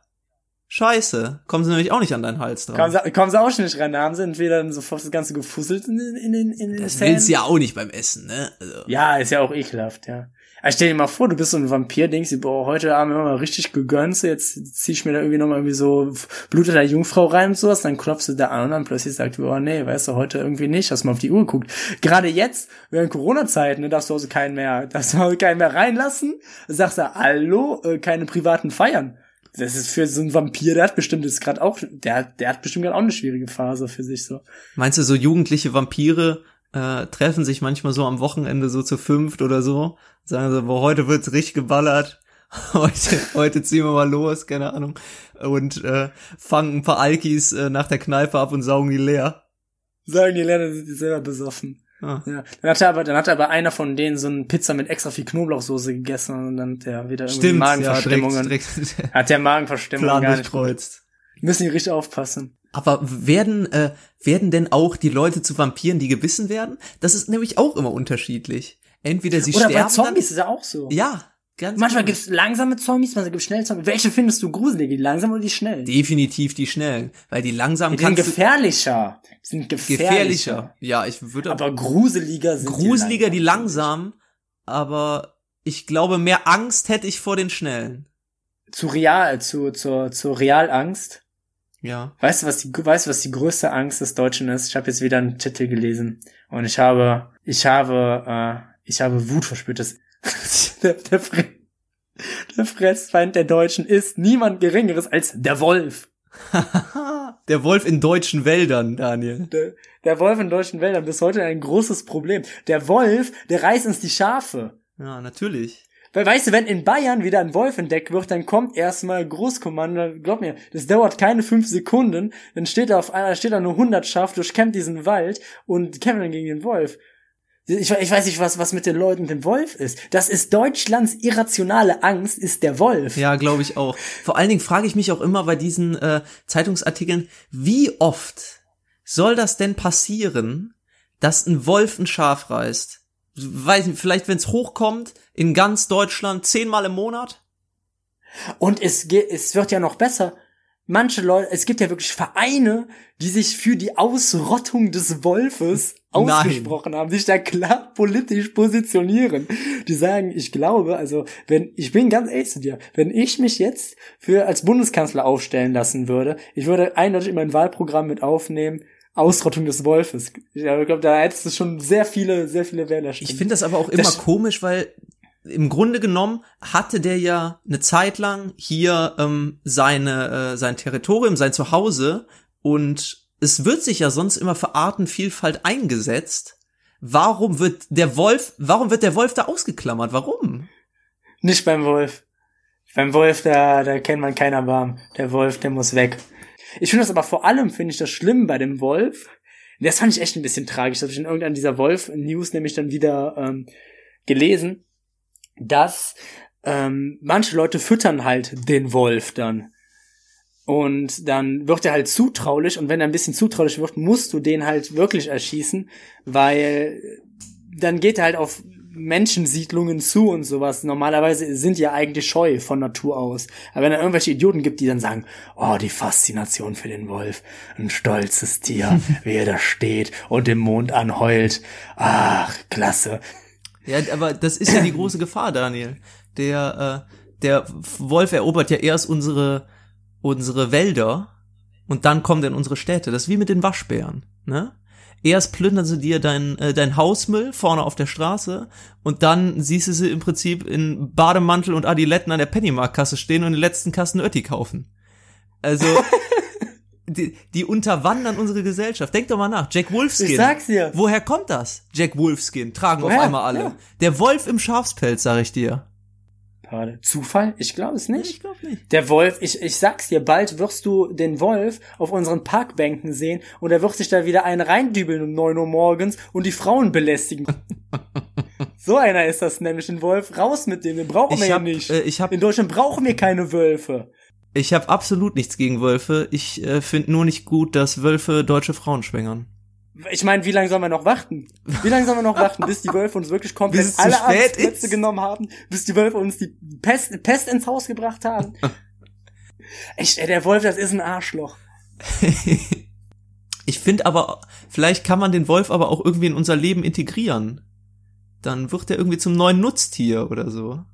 Speaker 1: scheiße, kommen sie nämlich auch nicht an deinen Hals
Speaker 2: Kommen
Speaker 1: dran.
Speaker 2: sie, kommen sie auch schon nicht rein, da haben sie entweder dann sofort das Ganze gefusselt in, den- in den, in den
Speaker 1: Das
Speaker 2: Zähnen.
Speaker 1: willst du ja auch nicht beim Essen, ne? Also.
Speaker 2: Ja, ist ja auch ekelhaft, ja. Aber stell dir mal vor, du bist so ein Vampir, denkst dir, boah, heute Abend haben wir mal richtig gegönnt, jetzt zieh ich mir da irgendwie nochmal irgendwie so Blut der Jungfrau rein und sowas, dann klopfst du da an und dann plötzlich sagt du, oh nee, weißt du, heute irgendwie nicht, hast mal auf die Uhr geguckt. Gerade jetzt, während Corona-Zeiten, ne, darfst du also keinen mehr, darfst du also keinen mehr reinlassen, sagst du, hallo, äh, keine privaten Feiern. Das ist für so einen Vampir, der hat bestimmt jetzt gerade auch, der, hat- der hat bestimmt gerade auch eine schwierige Phase für sich so.
Speaker 1: Meinst du, so jugendliche Vampire äh, treffen sich manchmal so am Wochenende so zu fünft oder so? Sagen so, boah, heute wird's richtig geballert. Heute, heute ziehen wir mal los, keine Ahnung. Und äh, fangen ein paar Alkis äh, nach der Kneipe ab und saugen die leer.
Speaker 2: Sagen die Lerner, sind die selber besoffen.
Speaker 1: Ah.
Speaker 2: Ja, dann hatte aber, dann hatte aber einer von denen so eine Pizza mit extra viel Knoblauchsoße gegessen und dann hat der wieder irgendwie
Speaker 1: Stimmt, ja,
Speaker 2: Magenverstimmungen.
Speaker 1: direkt, direkt
Speaker 2: hat der Magenverstimmung
Speaker 1: Plan
Speaker 2: gar nicht.
Speaker 1: durchkreuzt.
Speaker 2: Müssen die richtig aufpassen.
Speaker 1: Aber werden, äh, werden denn auch die Leute zu Vampiren, die gebissen werden? Das ist nämlich auch immer unterschiedlich. Entweder sie
Speaker 2: Oder bei
Speaker 1: sterben
Speaker 2: Zombies ist ja auch so.
Speaker 1: dann, Ja, ganz
Speaker 2: Manchmal
Speaker 1: genau.
Speaker 2: gibt's langsame Zombies, manchmal gibt's schnelle Zombies. Welche findest du gruselig? Die langsamen oder die schnellen? Die,
Speaker 1: definitiv die schnellen, weil die langsam
Speaker 2: sind
Speaker 1: kannst du
Speaker 2: gefährlicher. Die sind gefährlicher.
Speaker 1: gefährlicher. Ja, ich würde
Speaker 2: Aber gruseliger sind
Speaker 1: gruseliger die
Speaker 2: langsam.
Speaker 1: langsam, aber ich glaube, mehr Angst hätte ich vor den schnellen.
Speaker 2: Zu real, zu, zu, zu Realangst.
Speaker 1: Ja.
Speaker 2: Weißt du, was die, weißt du, was die größte Angst des Deutschen ist? Ich habe jetzt wieder einen Titel gelesen und ich habe, ich habe, äh, ich habe Wut verspürt. Das, der, der, Fre der Fressfeind der Deutschen ist niemand Geringeres als der Wolf.
Speaker 1: Der Wolf in deutschen Wäldern, Daniel.
Speaker 2: Der, der Wolf in deutschen Wäldern bis heute ein großes Problem. Der Wolf, der reißt uns die Schafe.
Speaker 1: Ja, natürlich.
Speaker 2: Weil weißt du, wenn in Bayern wieder ein Wolf entdeckt wird, dann kommt erstmal Großkommando, glaub mir, das dauert keine fünf Sekunden, dann steht da auf einer, steht da nur 100 Schaf, durchkämmt diesen Wald und kämpft dann gegen den Wolf. Ich, ich weiß nicht, was, was mit den Leuten mit dem Wolf ist. Das ist Deutschlands irrationale Angst, ist der Wolf.
Speaker 1: Ja, glaube ich auch. Vor allen Dingen frage ich mich auch immer bei diesen äh, Zeitungsartikeln, wie oft soll das denn passieren, dass ein Wolf ein Schaf reißt? Weiß nicht, vielleicht wenn es hochkommt, in ganz Deutschland zehnmal im Monat?
Speaker 2: Und es, es wird ja noch besser. Manche Leute, es gibt ja wirklich Vereine, die sich für die Ausrottung des Wolfes
Speaker 1: Nein.
Speaker 2: ausgesprochen haben, sich da klar politisch positionieren. Die sagen, ich glaube, also, wenn, ich bin ganz ehrlich zu dir, wenn ich mich jetzt für, als Bundeskanzler aufstellen lassen würde, ich würde eindeutig in mein Wahlprogramm mit aufnehmen, Ausrottung des Wolfes. Ich glaube, da hättest du schon sehr viele, sehr viele Wählerstimmen.
Speaker 1: Ich finde das aber auch immer
Speaker 2: Das-
Speaker 1: komisch, weil im Grunde genommen hatte der ja eine Zeit lang hier ähm, seine äh, sein Territorium, sein Zuhause und es wird sich ja sonst immer für Artenvielfalt eingesetzt. Warum wird der Wolf, warum wird der Wolf da ausgeklammert? Warum?
Speaker 2: Nicht beim Wolf. Beim Wolf, da, da kennt man keiner warm. Der Wolf, der muss weg. Ich finde das aber vor allem, finde ich das schlimm bei dem Wolf. Das fand ich echt ein bisschen tragisch. Das habe ich in irgendeiner dieser Wolf-News nämlich dann wieder ähm, gelesen, dass ähm, manche Leute füttern halt den Wolf dann. Und dann wird er halt zutraulich und wenn er ein bisschen zutraulich wird, musst du den halt wirklich erschießen, weil dann geht er halt auf Menschensiedlungen zu und sowas. Normalerweise sind die ja eigentlich scheu von Natur aus. Aber wenn es irgendwelche Idioten gibt, die dann sagen, oh, die Faszination für den Wolf, ein stolzes Tier, wie er da steht und dem Mond anheult. Ach, klasse.
Speaker 1: Ja, aber das ist ja die große Gefahr, Daniel. Der äh, der Wolf erobert ja erst unsere unsere Wälder und dann kommt er in unsere Städte. Das ist wie mit den Waschbären, ne? Erst plündern sie dir dein, äh, dein Hausmüll vorne auf der Straße und dann siehst du sie im Prinzip in Bademantel und Adiletten an der Pennymark-Kasse stehen und den letzten Kasten Ötti kaufen. Also, die, die unterwandern unsere Gesellschaft. Denk doch mal nach. Jack Wolfskin.
Speaker 2: Ich sag's dir.
Speaker 1: Woher kommt das? Jack Wolfskin. Tragen auf
Speaker 2: Woher?
Speaker 1: einmal alle.
Speaker 2: Ja.
Speaker 1: Der Wolf im Schafspelz, sag ich dir.
Speaker 2: Gerade. Zufall? Ich glaube es nicht.
Speaker 1: glaube nicht.
Speaker 2: Der Wolf, ich, ich sag's dir, bald wirst du den Wolf auf unseren Parkbänken sehen und er wird sich da wieder einen reindübeln um neun Uhr morgens und die Frauen belästigen. so einer ist das nämlich, den Wolf. Raus mit dem, den brauchen wir
Speaker 1: Ich
Speaker 2: ja nicht.
Speaker 1: äh, ich hab,
Speaker 2: In Deutschland brauchen wir keine Wölfe.
Speaker 1: ich hab absolut nichts gegen Wölfe. Ich äh, finde nur nicht gut, dass Wölfe deutsche Frauen schwängern.
Speaker 2: Ich meine, wie lange sollen wir noch warten? Wie lange sollen wir noch warten, bis die Wölfe uns wirklich komplett
Speaker 1: Bis
Speaker 2: alle Arbeitsplätze genommen haben, bis die Wölfe uns die Pest, Pest ins Haus gebracht haben? Echt, ey, der Wolf, das ist ein Arschloch.
Speaker 1: ich finde aber, vielleicht kann man den Wolf aber auch irgendwie in unser Leben integrieren. Dann wird er irgendwie zum neuen Nutztier oder so.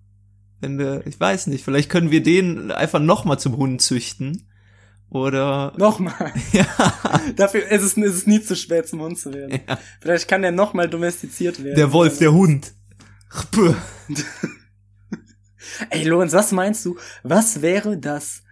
Speaker 1: Wenn wir, ich weiß nicht, vielleicht können wir den einfach nochmal zum Hund züchten. Oder,
Speaker 2: Nochmal.
Speaker 1: ja,
Speaker 2: Dafür ist es, ist es nie zu schwer, zum Hund zu werden.
Speaker 1: ja.
Speaker 2: Vielleicht kann der nochmal domestiziert werden.
Speaker 1: der Wolf, der Hund.
Speaker 2: Ey, Lorenz, was meinst du? Was wäre das,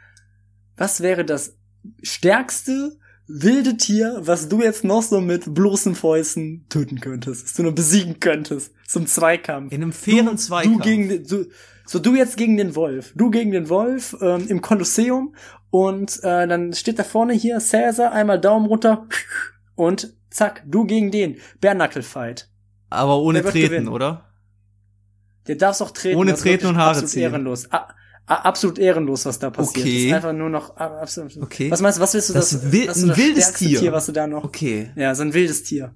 Speaker 2: was wäre das stärkste wilde Tier, was du jetzt noch so mit bloßen Fäusten töten könntest, was du nur besiegen könntest, zum Zweikampf?
Speaker 1: In einem fairen
Speaker 2: Du
Speaker 1: Zweikampf.
Speaker 2: gegen den, du, so du jetzt gegen den Wolf, du gegen den Wolf ähm, im Kolosseum und äh, dann steht da vorne hier Caesar, einmal Daumen runter und zack, du gegen den Bärnackelfight.
Speaker 1: aber ohne Treten,
Speaker 2: gewinnen.
Speaker 1: oder?
Speaker 2: Der darfst auch treten.
Speaker 1: Ohne Treten und Haare
Speaker 2: absolut
Speaker 1: ziehen.
Speaker 2: ehrenlos. A absolut ehrenlos, was da passiert.
Speaker 1: Okay.
Speaker 2: Das ist einfach nur noch absolut.
Speaker 1: Okay.
Speaker 2: Was meinst du, was willst du
Speaker 1: Das
Speaker 2: das?
Speaker 1: ist ein wildes Tier.
Speaker 2: Tier, was du da noch?
Speaker 1: Okay.
Speaker 2: Ja, so ein wildes Tier.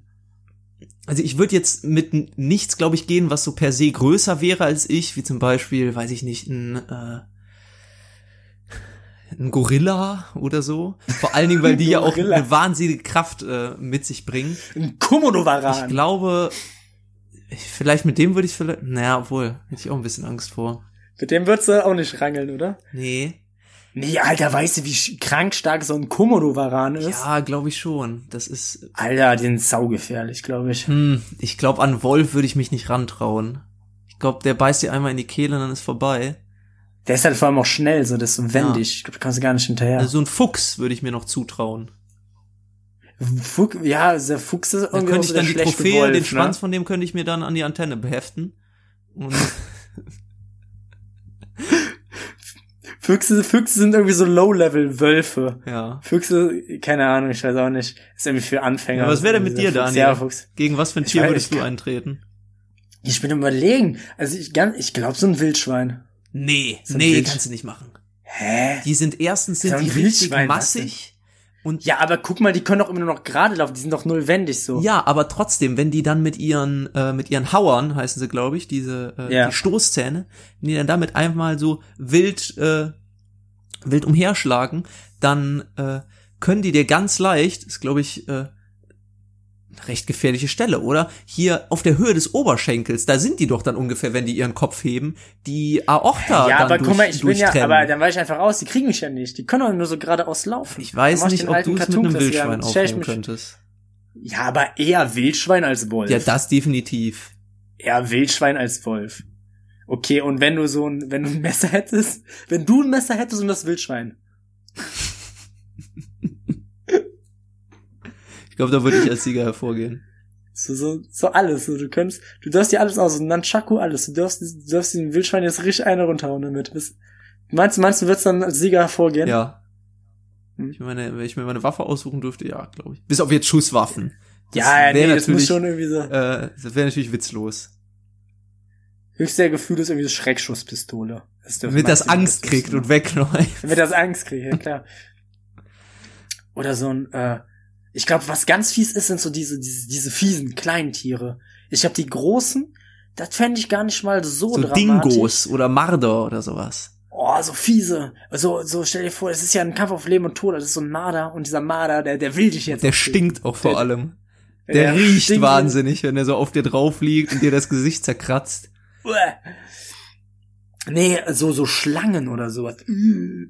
Speaker 1: Also ich würde jetzt mit nichts, glaube ich, gehen, was so per se größer wäre als ich, wie zum Beispiel, weiß ich nicht, ein, äh, ein Gorilla oder so. Vor allen Dingen, weil die ja auch eine wahnsinnige Kraft äh, mit sich bringen.
Speaker 2: Ein
Speaker 1: Ich
Speaker 2: Komodowaran.
Speaker 1: glaube, ich, vielleicht mit dem würde ich vielleicht, naja, obwohl, hätte ich auch ein bisschen Angst vor.
Speaker 2: Mit dem würdest du auch nicht rangeln, oder?
Speaker 1: Nee,
Speaker 2: Nee, Alter, weißt du, wie krank stark so ein Komodowaran ist?
Speaker 1: ja, glaube ich schon. Das ist,
Speaker 2: Alter, die sind saugefährlich, glaube ich.
Speaker 1: hm, ich glaube, an Wolf würde ich mich nicht rantrauen. Ich glaube, der beißt dir einmal in die Kehle und dann ist vorbei.
Speaker 2: Der ist halt vor allem auch schnell, so das ist so wendig. Ich glaube, da kannst du gar nicht hinterher.
Speaker 1: Also so ein Fuchs würde ich mir noch zutrauen.
Speaker 2: Fuch, ja, der Fuchs ist
Speaker 1: Dann
Speaker 2: irgendwie
Speaker 1: könnte
Speaker 2: auch
Speaker 1: ich dann die Trophäe,
Speaker 2: Wolf,
Speaker 1: den
Speaker 2: ne?
Speaker 1: Schwanz von dem könnte ich mir dann an die Antenne beheften. Und
Speaker 2: Füchse, Füchse sind irgendwie so Low-Level-Wölfe.
Speaker 1: ja.
Speaker 2: Füchse, keine Ahnung, ich weiß auch nicht. Ist irgendwie für Anfänger.
Speaker 1: ja was wäre denn mit dir,
Speaker 2: Dieser Fuchs.
Speaker 1: Daniel?
Speaker 2: Ja, Fuchs.
Speaker 1: Gegen was für ein Tier
Speaker 2: weiß-
Speaker 1: würdest du eintreten?
Speaker 2: Ich bin überlegen. Also ich, ich glaube so ein Wildschwein.
Speaker 1: Nee,
Speaker 2: So ein
Speaker 1: nee,
Speaker 2: Wild-
Speaker 1: kannst du nicht machen.
Speaker 2: Hä?
Speaker 1: Die sind erstens sind die richtig massig und
Speaker 2: Ja, aber guck mal, die können doch immer nur noch gerade laufen. Die sind doch null wendig so.
Speaker 1: ja, aber trotzdem, wenn die dann mit ihren äh, mit ihren Hauern heißen sie, glaube ich, diese äh,
Speaker 2: Ja.
Speaker 1: die Stoßzähne, wenn die dann damit einmal so wild äh, wild umherschlagen, dann äh, können die dir ganz leicht, ist glaube ich äh, recht gefährliche Stelle, oder? Hier auf der Höhe des Oberschenkels, da sind die doch dann ungefähr, wenn die ihren Kopf heben, die Aorta
Speaker 2: Ja,
Speaker 1: dann
Speaker 2: aber
Speaker 1: durch,
Speaker 2: guck mal, ich bin ja, aber dann weiche ich einfach aus, die kriegen mich ja nicht. Die können doch nur so geradeaus laufen.
Speaker 1: Ich weiß nicht, ob du es mit einem Wildschwein aufnehmen könntest.
Speaker 2: Ja, aber eher Wildschwein als Wolf.
Speaker 1: Ja, das definitiv.
Speaker 2: Eher Wildschwein als Wolf. Okay, und wenn du so ein, wenn du ein Messer hättest, wenn du ein Messer hättest und das Wildschwein.
Speaker 1: Ich glaube, da würde ich als Sieger hervorgehen.
Speaker 2: So, so, so alles. So, du kannst, du darfst dir alles aus. Dann Chaco alles. Du darfst, du darfst den Wildschwein jetzt richtig eine runterhauen damit. Bist, meinst du, meinst du, würdest dann als Sieger hervorgehen?
Speaker 1: Ja.
Speaker 2: Hm.
Speaker 1: Ich meine, wenn ich mir meine Waffe aussuchen dürfte, ja, glaube ich. Bis auf jetzt Schusswaffen. Das
Speaker 2: ja, ja, nee, das muss schon irgendwie so.
Speaker 1: Äh, das wäre natürlich witzlos.
Speaker 2: Höchster Gefühl ist irgendwie so Schreckschusspistole. Das
Speaker 1: Damit das Angst kriegt und wegläuft.
Speaker 2: Damit das Angst kriegt, ja klar. Oder so ein, äh, ich glaube, was ganz fies ist, sind so diese, diese, diese fiesen kleinen Tiere. Ich glaube, die großen, das fände ich gar nicht mal so,
Speaker 1: So
Speaker 2: dramatisch.
Speaker 1: Dingos oder Marder oder sowas.
Speaker 2: Oh, so fiese. So, so stell dir vor, es ist ja ein Kampf auf Leben und Tod. Das ist so ein Marder und dieser Marder, der, der will dich jetzt.
Speaker 1: Der stinkt auch vor
Speaker 2: Der-
Speaker 1: allem. Der,
Speaker 2: der
Speaker 1: riecht wahnsinnig, wenn er so auf dir drauf liegt und dir das Gesicht zerkratzt.
Speaker 2: Nee, so, so Schlangen oder sowas. Mm.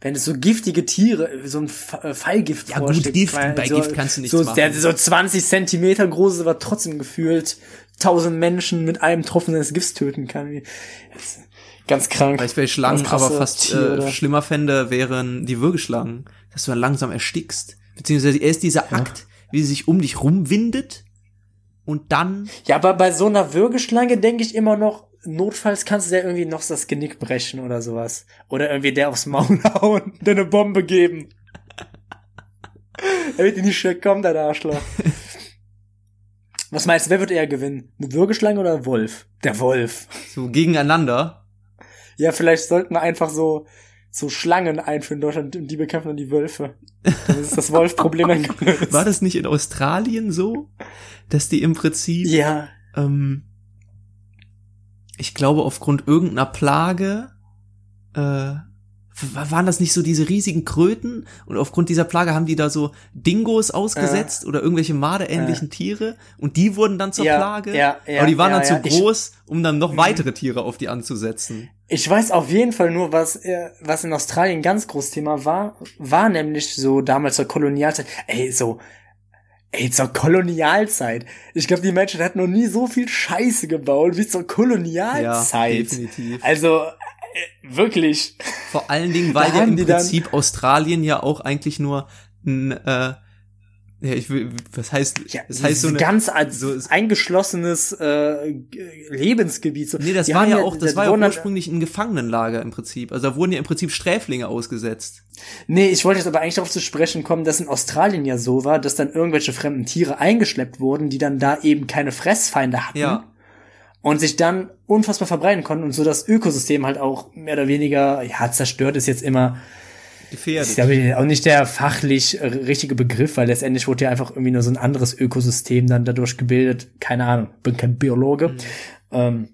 Speaker 2: Wenn es so giftige Tiere, so ein äh, Fallgift
Speaker 1: Ja, gut,
Speaker 2: vorsteckt,
Speaker 1: Gift-
Speaker 2: weil
Speaker 1: bei
Speaker 2: so,
Speaker 1: Gift kannst du nichts
Speaker 2: so,
Speaker 1: machen.
Speaker 2: Der so 20 Zentimeter groß ist, aber trotzdem gefühlt tausend Menschen mit einem Tropfen seines Gifts töten kann. Ganz krank.
Speaker 1: Weil ich bei Schlangen aber fast
Speaker 2: Tier,
Speaker 1: äh, schlimmer fände, wären die Würgeschlangen. Dass du dann langsam erstickst. Beziehungsweise erst dieser Akt, wie sie sich um dich rumwindet und dann
Speaker 2: Ja, aber bei so einer Würgeschlange denke ich immer noch, notfalls kannst du der irgendwie noch das Genick brechen oder sowas. Oder irgendwie der aufs Maul hauen, der eine Bombe geben. er wird in die Schreck kommen, der Arschloch. Was meinst du, wer wird eher gewinnen? Eine Würgeschlange oder ein Wolf? Der Wolf.
Speaker 1: so gegeneinander.
Speaker 2: Ja, vielleicht sollten wir einfach so, so Schlangen einführen in Deutschland und die bekämpfen dann die Wölfe. Dann ist das Wolfproblem dann gelöst.
Speaker 1: War das nicht in Australien so, dass die im Prinzip
Speaker 2: Ja.
Speaker 1: ähm, ich glaube, aufgrund irgendeiner Plage, äh, waren das nicht so diese riesigen Kröten? Und aufgrund dieser Plage haben die da so Dingos ausgesetzt oder irgendwelche marderähnlichen Tiere und die wurden dann zur
Speaker 2: Ja,
Speaker 1: Plage.
Speaker 2: ja, ja,
Speaker 1: aber die waren
Speaker 2: ja,
Speaker 1: dann zu
Speaker 2: Ich- Mhm.
Speaker 1: groß, um dann noch weitere Tiere auf die anzusetzen.
Speaker 2: Ich weiß auf jeden Fall nur, was, äh, was in Australien ganz groß Thema war, war nämlich so damals zur Kolonialzeit, ey, so, ey, zur Kolonialzeit. Ich glaube, die Menschen hatten noch nie so viel Scheiße gebaut wie zur
Speaker 1: Ja,
Speaker 2: Kolonialzeit.
Speaker 1: definitiv.
Speaker 2: also, äh, wirklich.
Speaker 1: Vor allen Dingen, weil ja im Prinzip Australien ja auch eigentlich nur ein, äh, ja, ich will, was heißt,
Speaker 2: Ja,
Speaker 1: das heißt so
Speaker 2: ein ganz als
Speaker 1: so-
Speaker 2: eingeschlossenes äh, Lebensgebiet. So,
Speaker 1: Nee, das war ja auch, das
Speaker 2: da
Speaker 1: war ja ursprünglich ein Gefangenenlager im Prinzip. Also da wurden ja im Prinzip Sträflinge ausgesetzt.
Speaker 2: Nee, ich wollte jetzt aber eigentlich darauf zu sprechen kommen, dass in Australien ja so war, dass dann irgendwelche fremden Tiere eingeschleppt wurden, die dann da eben keine Fressfeinde hatten.
Speaker 1: Ja.
Speaker 2: Und sich dann unfassbar verbreiten konnten und so das Ökosystem halt auch mehr oder weniger, ja, zerstört ist jetzt immer, ist
Speaker 1: Gefährdet.
Speaker 2: glaube ich auch nicht der fachlich richtige Begriff, weil letztendlich wurde ja einfach irgendwie nur so ein anderes Ökosystem dann dadurch gebildet. Keine Ahnung, bin kein Biologe. Ähm,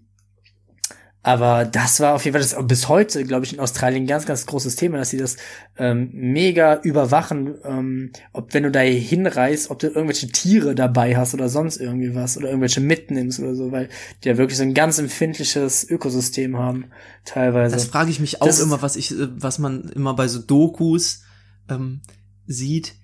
Speaker 2: aber das war auf jeden Fall das bis heute, glaube ich, in Australien ein ganz, ganz großes Thema, dass sie das ähm, mega überwachen, ähm, ob wenn du da hinreist, ob du irgendwelche Tiere dabei hast oder sonst irgendwie was oder irgendwelche mitnimmst oder so, weil die ja wirklich so ein ganz empfindliches Ökosystem haben, teilweise.
Speaker 1: Das frage ich mich auch
Speaker 2: Das
Speaker 1: immer, was ich, äh, was man immer bei so Dokus ähm, sieht.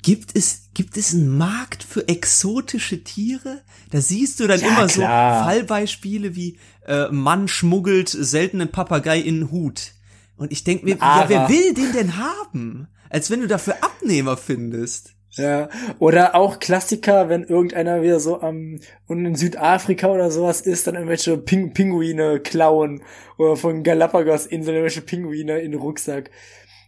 Speaker 1: Gibt es, gibt es einen Markt für exotische Tiere? Da siehst du dann
Speaker 2: Ja,
Speaker 1: immer
Speaker 2: klar.
Speaker 1: so Fallbeispiele wie äh, Mann schmuggelt seltenen Papagei in den Hut. Und ich denke mir, ja, wer will den denn haben? Als wenn du dafür Abnehmer findest.
Speaker 2: Ja, oder auch Klassiker, wenn irgendeiner wieder so am und in Südafrika oder sowas ist, dann irgendwelche Ping Pinguine klauen oder von Galapagos-Inseln irgendwelche Pinguine in den Rucksack.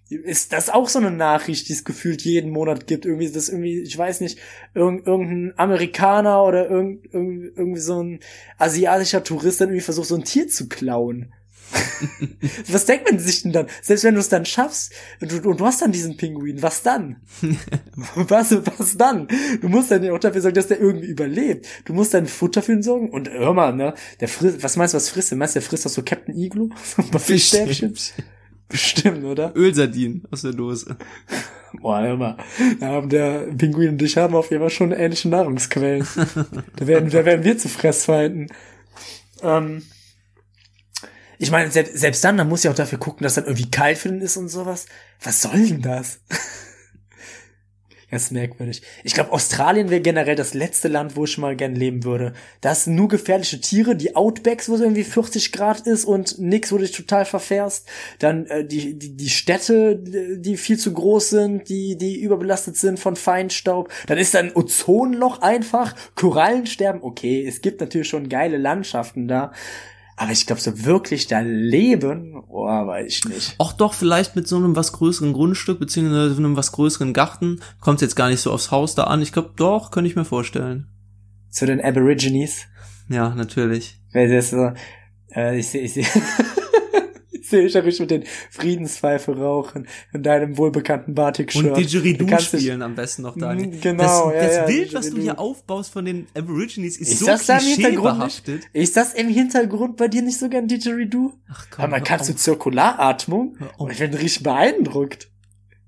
Speaker 2: Ist das auch so eine Nachricht, die es gefühlt jeden Monat gibt? Irgendwie das irgendwie, ich weiß nicht, irgend, irgendein Amerikaner oder irgend, irgendwie, irgendwie so ein asiatischer Tourist dann irgendwie versucht, so ein Tier zu klauen. was denkt man sich denn dann? Selbst wenn du es dann schaffst und du, und du hast dann diesen Pinguin, was dann? was, was dann? Du musst dann auch dafür sorgen, dass der irgendwie überlebt. Du musst dann Futter für ihn sorgen. Und hör mal, ne, der frisst, was meinst du, was frisst der? Meinst du, der frisst doch so Captain Igloo? Fischstäbchen? Bestimmt, oder?
Speaker 1: Ölsardinen aus der Dose.
Speaker 2: Boah, hör mal. Da haben der Pinguin und ich haben auf jeden Fall schon ähnliche Nahrungsquellen. da werden, da werden wir zu Fressfeinden. Ähm, ich meine, selbst, selbst dann, dann muss ich auch dafür gucken, dass dann irgendwie kalt für den ist und sowas. Was soll denn das? Ganz merkwürdig. Ich glaube, Australien wäre generell das letzte Land, wo ich mal gern leben würde. Da sind nur gefährliche Tiere, die Outbacks, wo es irgendwie 40 Grad ist und nix, wo du dich total verfährst. Dann äh, die, die, die Städte, die viel zu groß sind, die, die überbelastet sind von Feinstaub. Dann ist da ein Ozonloch einfach, Korallen sterben. Okay, es gibt natürlich schon geile Landschaften da. Aber ich glaube, so wirklich da leben, oh, weiß ich nicht.
Speaker 1: Auch doch vielleicht mit so einem was größeren Grundstück, beziehungsweise einem was größeren Garten. Kommt jetzt gar nicht so aufs Haus da an. Ich glaube, doch, könnte ich mir vorstellen.
Speaker 2: Zu den Aborigines.
Speaker 1: Ja, natürlich.
Speaker 2: Weil das so, äh, ich sehe, ich sehe, ich sehe ich mich mit den Friedenspfeife rauchen in deinem wohlbekannten Batik-Shirt.
Speaker 1: Und Didgeridoo spielen am besten noch, Daniel.
Speaker 2: Mm, genau,
Speaker 1: das,
Speaker 2: ja,
Speaker 1: das
Speaker 2: ja,
Speaker 1: Bild, was du hier aufbaust von den Aborigines, ist,
Speaker 2: Ist
Speaker 1: so
Speaker 2: das da im Hintergrund nicht?
Speaker 1: klischeebehaftet.
Speaker 2: Ist das im Hintergrund bei dir nicht sogar ein Didgeridoo?
Speaker 1: Ach
Speaker 2: Aber man kannst du. Zirkularatmung? Und ich bin richtig beeindruckt.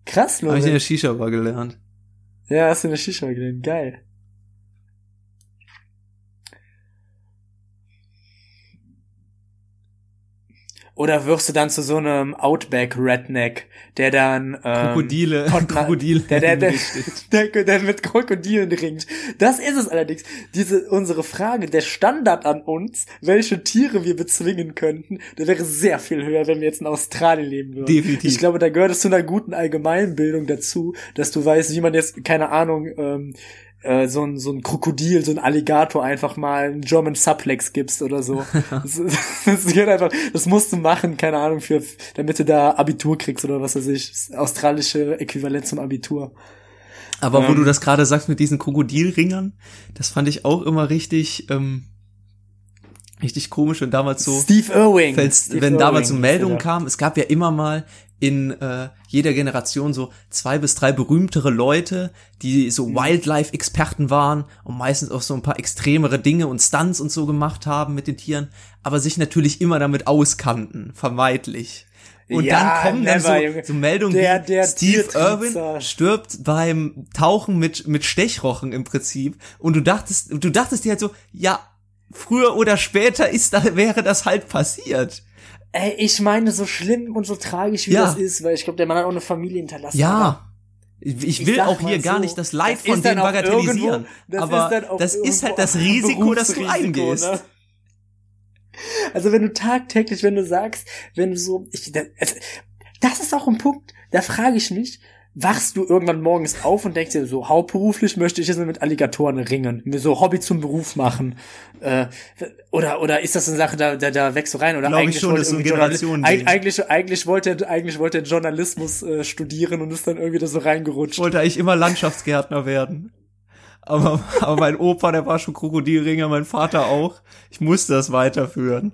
Speaker 2: Krass,
Speaker 1: Hab ich in der
Speaker 2: Leute.
Speaker 1: Shisha-Bar gelernt.
Speaker 2: Ja, hast du eine Shisha gelernt. Geil. Oder wirst du dann zu so einem Outback-Redneck, der dann ähm,
Speaker 1: Krokodile,
Speaker 2: Kon-
Speaker 1: Krokodile.
Speaker 2: der, der, der, der, der mit Krokodilen ringt. Das ist es allerdings. Diese, unsere Frage, der Standard an uns, welche Tiere wir bezwingen könnten, der wäre sehr viel höher, wenn wir jetzt in Australien leben würden.
Speaker 1: Definitiv.
Speaker 2: Ich glaube, da gehört es zu einer guten Allgemeinbildung dazu, dass du weißt, wie man jetzt, keine Ahnung, ähm, äh, so ein, so ein Krokodil, so ein Alligator einfach mal einen German Suplex gibst oder so. das, das, gehört einfach, das musst du machen, keine Ahnung, für, damit du da Abitur kriegst oder was weiß ich. Das australische Äquivalent zum Abitur.
Speaker 1: Aber wo
Speaker 2: Ähm.
Speaker 1: du das gerade sagst mit diesen Krokodilringern, das fand ich auch immer richtig, ähm, richtig komisch und damals so,
Speaker 2: Steve Irwing. Steve
Speaker 1: wenn damals so
Speaker 2: Irwing
Speaker 1: Meldungen kamen, es gab ja immer mal in äh, jeder Generation so zwei bis drei berühmtere Leute, die
Speaker 2: Mhm.
Speaker 1: so Wildlife-Experten waren und meistens auch so ein paar extremere Dinge und Stunts und so gemacht haben mit den Tieren, aber sich natürlich immer damit auskannten, vermeidlich. Und
Speaker 2: Ja,
Speaker 1: dann kommen dann
Speaker 2: never, Junge.
Speaker 1: so, so Meldungen
Speaker 2: Der-
Speaker 1: wie
Speaker 2: der
Speaker 1: Steve
Speaker 2: Tiertrinzer.
Speaker 1: Irwin stirbt beim Tauchen mit, mit Stechrochen im Prinzip. Und du dachtest, du dachtest dir halt so, ja, früher oder später ist da, wäre das halt passiert.
Speaker 2: Ey, ich meine, so schlimm und so tragisch wie
Speaker 1: Ja.
Speaker 2: das ist, weil ich glaube, der Mann hat auch eine Familie hinterlassen.
Speaker 1: Ja. Ich, ich
Speaker 2: Ich
Speaker 1: will
Speaker 2: sag
Speaker 1: auch hier gar
Speaker 2: so,
Speaker 1: nicht das Leid
Speaker 2: das
Speaker 1: von denen bagatellisieren.
Speaker 2: irgendwo- das
Speaker 1: aber
Speaker 2: ist
Speaker 1: das ist halt das Risiko, das du eingehst.
Speaker 2: ne? Also wenn du tagtäglich, wenn du sagst, wenn du so, ich, das, das ist auch ein Punkt, da frage ich mich, wachst du irgendwann morgens auf und denkst dir so, hauptberuflich möchte ich jetzt mit Alligatoren ringen, mir so Hobby zum Beruf machen, äh, oder oder ist das eine Sache, da da, da wächst du rein oder
Speaker 1: Glaub ich
Speaker 2: eigentlich
Speaker 1: schon,
Speaker 2: wollte
Speaker 1: Generationending.
Speaker 2: eig- eigentlich eigentlich wollte er eigentlich wollte er Journalismus äh, studieren und ist dann irgendwie da so
Speaker 1: Ich
Speaker 2: reingerutscht.
Speaker 1: wollte eigentlich immer Landschaftsgärtner werden. Aber, aber mein Opa, der war schon Krokodilringer, mein Vater auch. Ich musste das weiterführen.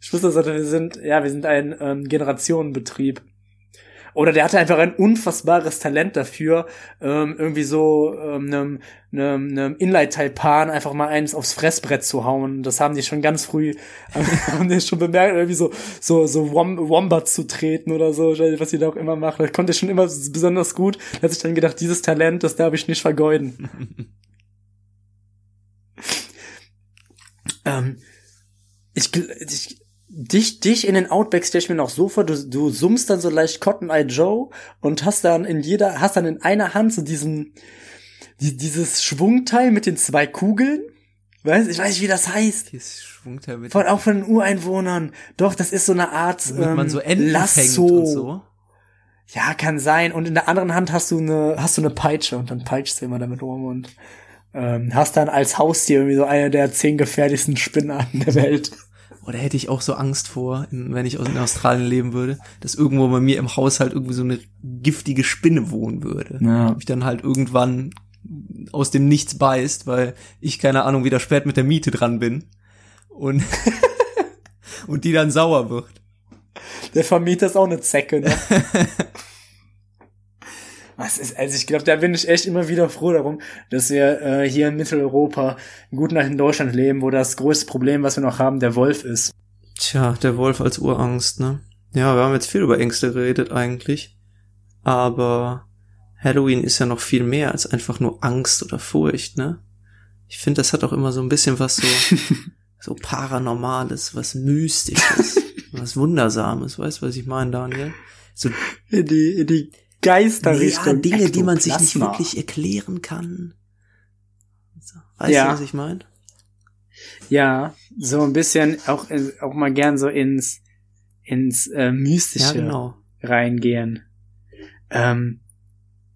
Speaker 2: Ich wusste, wir sind, ja, wir sind ein ähm, Generationenbetrieb. Oder der hatte einfach ein unfassbares Talent dafür, ähm, irgendwie so ähm, einem, einem, einem Inlay-Taipan einfach mal eins aufs Fressbrett zu hauen. Das haben die schon ganz früh, haben die schon bemerkt, irgendwie so so so Wom Wombat zu treten oder so, was die da auch immer machen. Das konnte ich schon immer besonders gut. Da hat sich dann gedacht, dieses Talent, das darf ich nicht vergeuden. ähm, ich, ich dich, dich in den Outbacks stell ich mir noch so vor, du, du summst dann so leicht Cotton Eye Joe und hast dann in jeder, hast dann in einer Hand so diesen, die, dieses Schwungteil mit den zwei Kugeln. Weiß, ich weiß nicht, wie das heißt.
Speaker 1: Dieses Schwungteil mit,
Speaker 2: Von, auch von den Ureinwohnern. Doch, das ist so eine Art
Speaker 1: womit
Speaker 2: ähm,
Speaker 1: man so
Speaker 2: Lasso.
Speaker 1: und so.
Speaker 2: Ja, kann sein. Und in der anderen Hand hast du eine, hast du eine Peitsche und dann peitschst du immer damit rum und ähm, hast dann als Haustier irgendwie so eine der zehn gefährlichsten Spinnarten der Welt.
Speaker 1: Oder hätte ich auch so Angst vor, wenn ich in Australien leben würde, dass irgendwo bei mir im Haushalt irgendwie so eine giftige Spinne wohnen würde.
Speaker 2: Ja.
Speaker 1: Und mich dann halt irgendwann aus dem Nichts beißt, weil ich keine Ahnung wieder spät mit der Miete dran bin. Und, und die dann sauer wird.
Speaker 2: Der Vermieter ist auch eine Zecke, ne? Ist, also ich glaube, da bin ich echt immer wieder froh darum, dass wir äh, hier in Mitteleuropa gut nach in Deutschland leben, wo das größte Problem, was wir noch haben, der Wolf ist.
Speaker 1: Tja, der Wolf als Urangst, ne? Ja, wir haben jetzt viel über Ängste geredet eigentlich. Aber Halloween ist ja noch viel mehr als einfach nur Angst oder Furcht, ne? Ich finde, das hat auch immer so ein bisschen was so, so Paranormales, was Mystisches, was Wundersames, weißt du, was ich meine, Daniel? So,
Speaker 2: die, die Geisterrichtung.
Speaker 1: Ja, Dinge, die man sich nicht wirklich erklären kann. So, Weißt
Speaker 2: Ja.
Speaker 1: du, was ich meine?
Speaker 2: Ja, so ein bisschen auch, äh, auch mal gern so ins, ins äh,
Speaker 1: Ja,
Speaker 2: Mystische
Speaker 1: genau.
Speaker 2: reingehen. Ähm,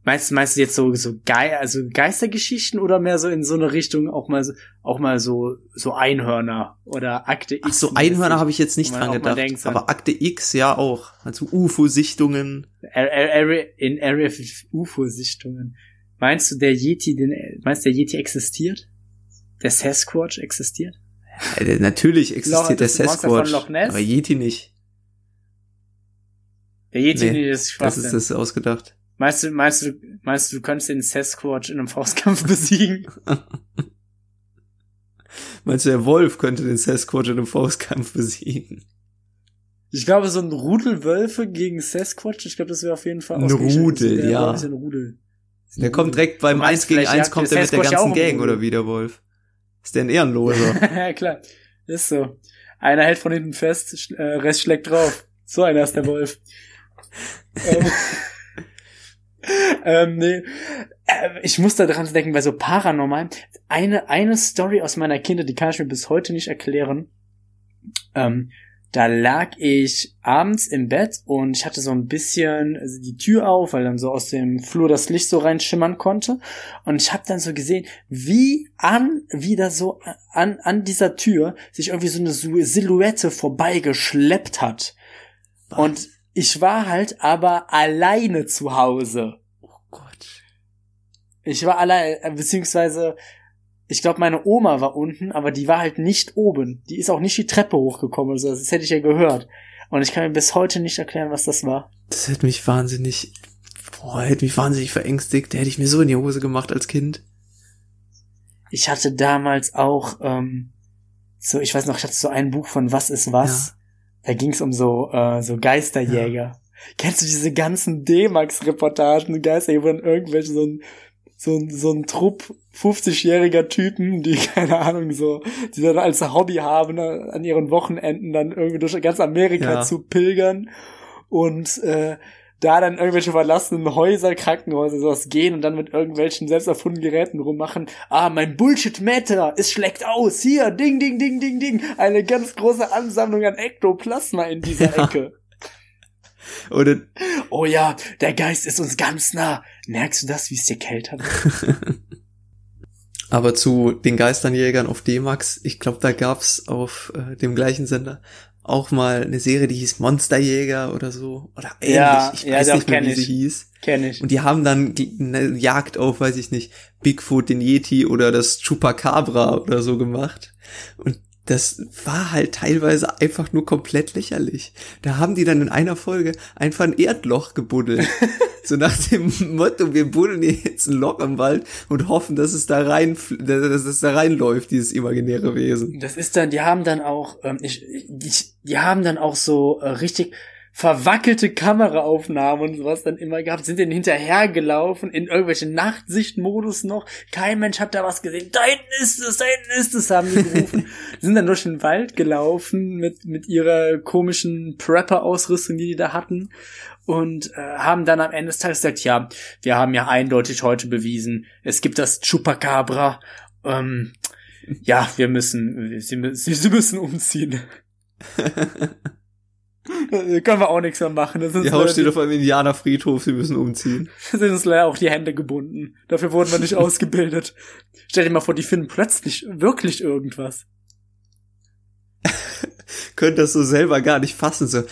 Speaker 2: meinst, meinst du jetzt so, so Ge also Geistergeschichten oder mehr so in so eine Richtung auch mal, so- auch mal so, so Einhörner oder Akte X?
Speaker 1: Ach so, Einhörner habe ich jetzt nicht dran gedacht.
Speaker 2: denkt,
Speaker 1: aber Akte X ja auch. Also UFO-Sichtungen.
Speaker 2: In Area UFO-Sichtungen. Meinst du, der Yeti, den, meinst du, der Yeti existiert? Der Sasquatch existiert?
Speaker 1: Äh, natürlich existiert der
Speaker 2: das
Speaker 1: Sasquatch.
Speaker 2: Loch Ness?
Speaker 1: Aber Yeti nicht.
Speaker 2: Der Yeti,
Speaker 1: Nee,
Speaker 2: das ist
Speaker 1: Das
Speaker 2: Schwachsinn.
Speaker 1: ist das ausgedacht.
Speaker 2: Meinst du, meinst du, meinst du, du könntest den Sasquatch in einem Faustkampf besiegen?
Speaker 1: Meinst du, der Wolf könnte den Sasquatch in einem Faustkampf besiegen?
Speaker 2: Ich glaube, so ein Rudel Wölfe gegen Sasquatch, ich glaube, das wäre auf jeden Fall
Speaker 1: Ein. Rudel,
Speaker 2: Der
Speaker 1: ja.
Speaker 2: Wolf ist ein Rudel. Ein
Speaker 1: Der kommt direkt beim 1 gegen
Speaker 2: vielleicht
Speaker 1: 1
Speaker 2: jagt
Speaker 1: kommt
Speaker 2: der
Speaker 1: er mit der ganzen Gang, oder wie der Wolf? Ist der ein Ehrenloser?
Speaker 2: ja, klar. Ist so. Einer hält von hinten fest, äh, Rest schlägt drauf. So einer ist der Wolf. ähm, ähm, nee. Äh, ich muss da dran denken, bei so paranormal. Eine, eine Story aus meiner Kindheit, die kann ich mir bis heute nicht erklären. Ähm, da lag ich abends im Bett und ich hatte so ein bisschen also die Tür auf, weil dann so aus dem Flur das Licht so reinschimmern konnte. Und ich habe dann so gesehen, wie an, wie da so an, an dieser Tür sich irgendwie so eine Silhouette vorbeigeschleppt hat. Und ich war halt aber alleine zu Hause.
Speaker 1: Oh Gott.
Speaker 2: Ich war allein, äh, beziehungsweise, ich glaube, meine Oma war unten, aber die war halt nicht oben. Die ist auch nicht die Treppe hochgekommen oder so. Das hätte ich ja gehört. Und ich kann mir bis heute nicht erklären, was das war.
Speaker 1: Das hätte mich wahnsinnig, boah, hätte mich wahnsinnig verängstigt. Da hätte ich mir so in die Hose gemacht als Kind.
Speaker 2: Ich hatte damals auch, ähm, so, ich weiß noch, ich hatte so ein Buch von Was ist was. Da ging es um so, äh, so Geisterjäger. Kennst du diese ganzen D-Max-Reportagen, Geisterjäger, wo dann irgendwelche so ein, so ein, so ein Trupp 50-jähriger Typen, die, keine Ahnung, so, die dann als Hobby haben, äh, an ihren Wochenenden dann irgendwie durch ganz Amerika
Speaker 1: Ja.
Speaker 2: zu pilgern und äh, da dann irgendwelche verlassenen Häuser, Krankenhäuser, sowas gehen und dann mit irgendwelchen selbst erfundenen Geräten rummachen. Ah, mein Bullshit-Meter, es schlägt aus. Hier, ding, ding, ding, ding, ding. Eine ganz große Ansammlung an Ektoplasma in dieser
Speaker 1: Ja.
Speaker 2: Ecke.
Speaker 1: Oder,
Speaker 2: Oh ja, der Geist ist uns ganz nah. Merkst du das, wie es dir kälter wird?
Speaker 1: aber zu den Geisternjägern auf D-Max, ich glaube, da gab's auf äh, dem gleichen Sender auch mal eine Serie, die hieß Monsterjäger oder so. Oder ähnlich.
Speaker 2: Ja,
Speaker 1: ich
Speaker 2: ja,
Speaker 1: weiß
Speaker 2: doch,
Speaker 1: nicht mehr, wie sie
Speaker 2: ich.
Speaker 1: hieß.
Speaker 2: Kenn ich.
Speaker 1: Und die haben dann eine Jagd auf, weiß ich nicht, Bigfoot, den Yeti oder das Chupacabra oder so gemacht. Und das war halt teilweise einfach nur komplett lächerlich. Da haben die dann in einer Folge einfach ein Erdloch gebuddelt. so nach dem Motto, wir buddeln jetzt ein Loch im Wald und hoffen, dass es da rein, dass es da reinläuft, dieses imaginäre Wesen.
Speaker 2: Das ist dann, die haben dann auch, ähm, ich, ich, die haben dann auch so äh, richtig verwackelte Kameraaufnahmen und sowas dann immer gehabt, sind denen hinterhergelaufen in irgendwelche Nachtsichtmodus noch. Kein Mensch hat da was gesehen. Da hinten ist es, da hinten ist es, haben die gerufen. sind dann durch den Wald gelaufen mit, mit ihrer komischen Prepper-Ausrüstung, die die da hatten. Und äh, haben dann am Ende des Tages gesagt, ja, wir haben ja eindeutig heute bewiesen, es gibt das Chupacabra. Ähm, ja, wir müssen, sie, mü- sie, sie müssen umziehen. Da können wir auch nichts mehr machen. Das
Speaker 1: Die Haus steht auf einem Indianerfriedhof, sie müssen umziehen.
Speaker 2: sind uns leider auch die Hände gebunden. Dafür wurden wir nicht ausgebildet. Stell dir mal vor, die finden plötzlich wirklich irgendwas.
Speaker 1: Können das so selber gar nicht fassen, so,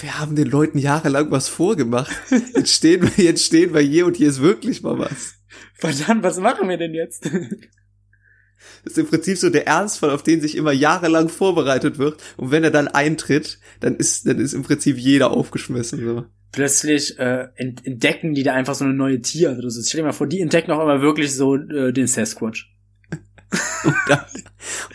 Speaker 1: wir haben den Leuten jahrelang was vorgemacht. Jetzt stehen wir, jetzt stehen wir hier und hier ist wirklich mal was.
Speaker 2: Verdammt, was machen wir denn jetzt?
Speaker 1: Das ist im Prinzip so der Ernstfall, auf den sich immer jahrelang vorbereitet wird. Und wenn er dann eintritt, dann ist, dann ist im Prinzip jeder aufgeschmissen, so.
Speaker 2: Plötzlich äh, ent entdecken die da einfach so eine neue Tierart oder so. Stell dir mal vor, die entdecken auch immer wirklich so äh, den Sasquatch.
Speaker 1: Und dann,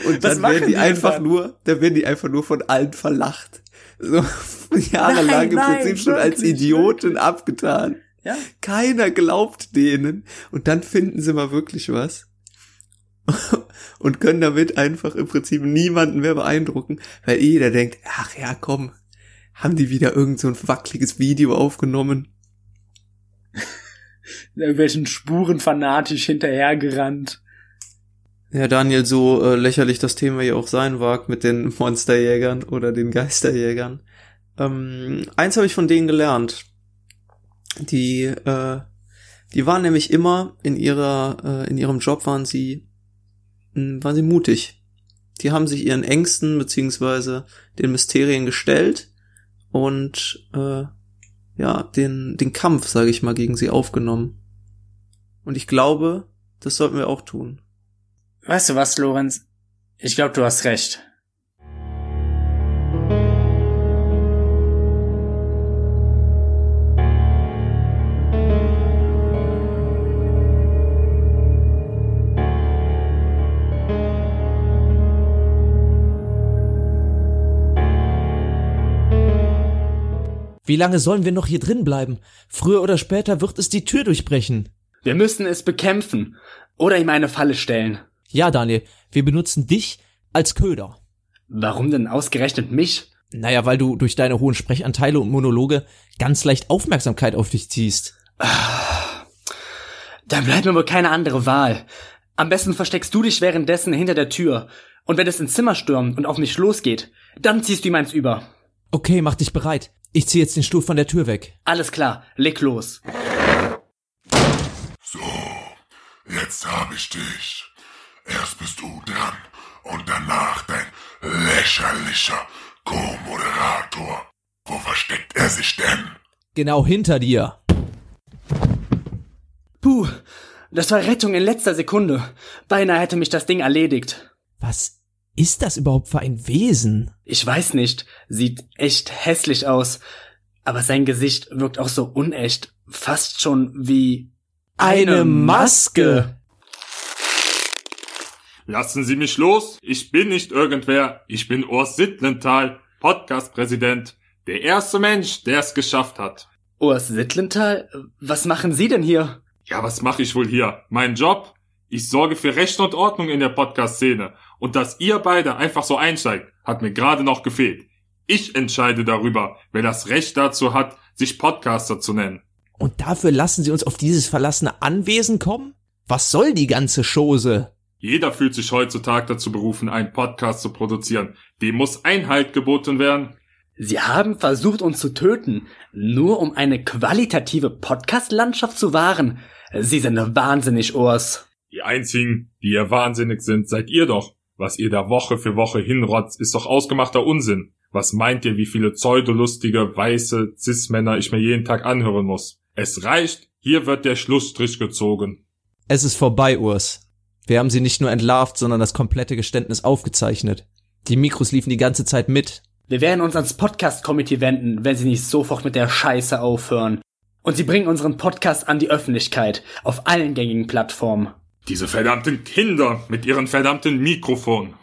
Speaker 1: und dann werden
Speaker 2: die
Speaker 1: die einfach
Speaker 2: dann?
Speaker 1: nur, dann werden die einfach nur von allen verlacht. So jahrelang
Speaker 2: Nein,
Speaker 1: im
Speaker 2: nein,
Speaker 1: Prinzip schon als
Speaker 2: wirklich,
Speaker 1: Idioten abgetan.
Speaker 2: Ja?
Speaker 1: Keiner glaubt denen. Und dann finden sie mal wirklich was. Und können damit einfach im Prinzip niemanden mehr beeindrucken, weil jeder denkt, ach ja, komm, haben die wieder irgend so ein wackeliges Video aufgenommen.
Speaker 2: Irgendwelchen Spuren fanatisch hinterhergerannt.
Speaker 1: Ja, Daniel, so äh, lächerlich das Thema hier auch sein mag mit den Monsterjägern oder den Geisterjägern. Ähm, eins habe ich von denen gelernt. Die, äh, die waren nämlich immer in ihrer, äh, in ihrem Job waren sie, waren sie mutig. Die haben sich ihren Ängsten beziehungsweise den Mysterien gestellt und äh, ja den den Kampf, sage ich mal, gegen sie aufgenommen. Und ich glaube, das sollten wir auch tun.
Speaker 2: Weißt du was, Lorenz? Ich glaube, du hast recht.
Speaker 5: Wie lange sollen wir noch hier drin bleiben? Früher oder später wird es die Tür durchbrechen.
Speaker 2: Wir müssen es bekämpfen oder ihm eine Falle stellen.
Speaker 5: Ja, Daniel, wir benutzen dich als Köder.
Speaker 2: Warum denn ausgerechnet mich?
Speaker 5: Naja, weil du durch deine hohen Sprechanteile und Monologe ganz leicht Aufmerksamkeit auf dich ziehst.
Speaker 2: Dann bleibt mir wohl keine andere Wahl. Am besten versteckst du dich währenddessen hinter der Tür. Und wenn es ins Zimmer stürmt und auf mich losgeht, dann ziehst du ihm eins über.
Speaker 5: Okay, mach dich bereit. Ich zieh jetzt den Stuhl von der Tür weg.
Speaker 2: Alles klar, leg los.
Speaker 4: So, jetzt hab ich dich. Erst bist du dran und danach dein lächerlicher Co-Moderator. Wo versteckt er sich denn?
Speaker 5: Genau hinter dir.
Speaker 2: Puh, das war Rettung in letzter Sekunde. Beinahe hätte mich das Ding erledigt.
Speaker 5: Was ist das überhaupt für ein Wesen?
Speaker 2: Ich weiß nicht, sieht echt hässlich aus, aber sein Gesicht wirkt auch so unecht, fast schon wie
Speaker 5: Eine Maske.
Speaker 6: Lassen Sie mich los. Ich bin nicht irgendwer. Ich bin Urs Sittlenthal, Podcast-Präsident. Der erste Mensch, der es geschafft hat.
Speaker 2: Urs Sittlenthal? Was machen Sie denn hier?
Speaker 6: Ja, was mache ich wohl hier? Mein Job? Ich sorge für Recht und Ordnung in der Podcast-Szene. Und dass ihr beide einfach so einsteigt, hat mir gerade noch gefehlt. Ich entscheide darüber, wer das Recht dazu hat, sich Podcaster zu nennen.
Speaker 5: Und dafür lassen Sie uns auf dieses verlassene Anwesen kommen? Was soll die ganze Chose?
Speaker 6: Jeder fühlt sich heutzutage dazu berufen, einen Podcast zu produzieren. Dem muss Einhalt geboten werden.
Speaker 2: Sie haben versucht, uns zu töten, nur um eine qualitative Podcast-Landschaft zu wahren. Sie sind wahnsinnig, Urs.
Speaker 6: Die einzigen, die ihr wahnsinnig sind, seid ihr doch. Was ihr da Woche für Woche hinrotzt, ist doch ausgemachter Unsinn. Was meint ihr, wie viele pseudolustige, weiße Cis-Männer ich mir jeden Tag anhören muss? Es reicht, hier wird der Schlussstrich gezogen.
Speaker 5: Es ist vorbei, Urs. Wir haben sie nicht nur entlarvt, sondern das komplette Geständnis aufgezeichnet. Die Mikros liefen die ganze Zeit mit.
Speaker 2: Wir werden uns ans Podcast-Committee wenden, wenn sie nicht sofort mit der Scheiße aufhören. Und sie bringen unseren Podcast an die Öffentlichkeit, auf allen gängigen Plattformen.
Speaker 6: Diese verdammten Kinder mit ihren verdammten Mikrofonen.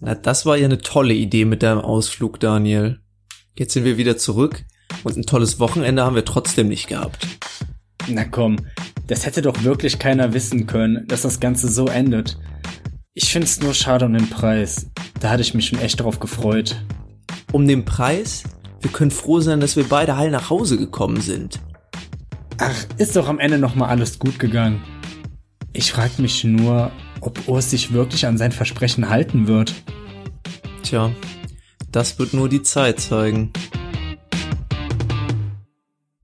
Speaker 1: Na, das war ja eine tolle Idee mit deinem Ausflug, Daniel. Jetzt sind wir wieder zurück und ein tolles Wochenende haben wir trotzdem nicht gehabt.
Speaker 2: Na komm, das hätte doch wirklich keiner wissen können, dass das Ganze so endet. Ich find's nur schade um den Preis. Da hatte ich mich schon echt drauf gefreut.
Speaker 1: Um den Preis? Wir können froh sein, dass wir beide heil nach Hause gekommen sind.
Speaker 2: Ach, ist doch am Ende nochmal alles gut gegangen. Ich frag mich nur, ob Urs sich wirklich an sein Versprechen halten wird.
Speaker 1: Tja, das wird nur die Zeit zeigen.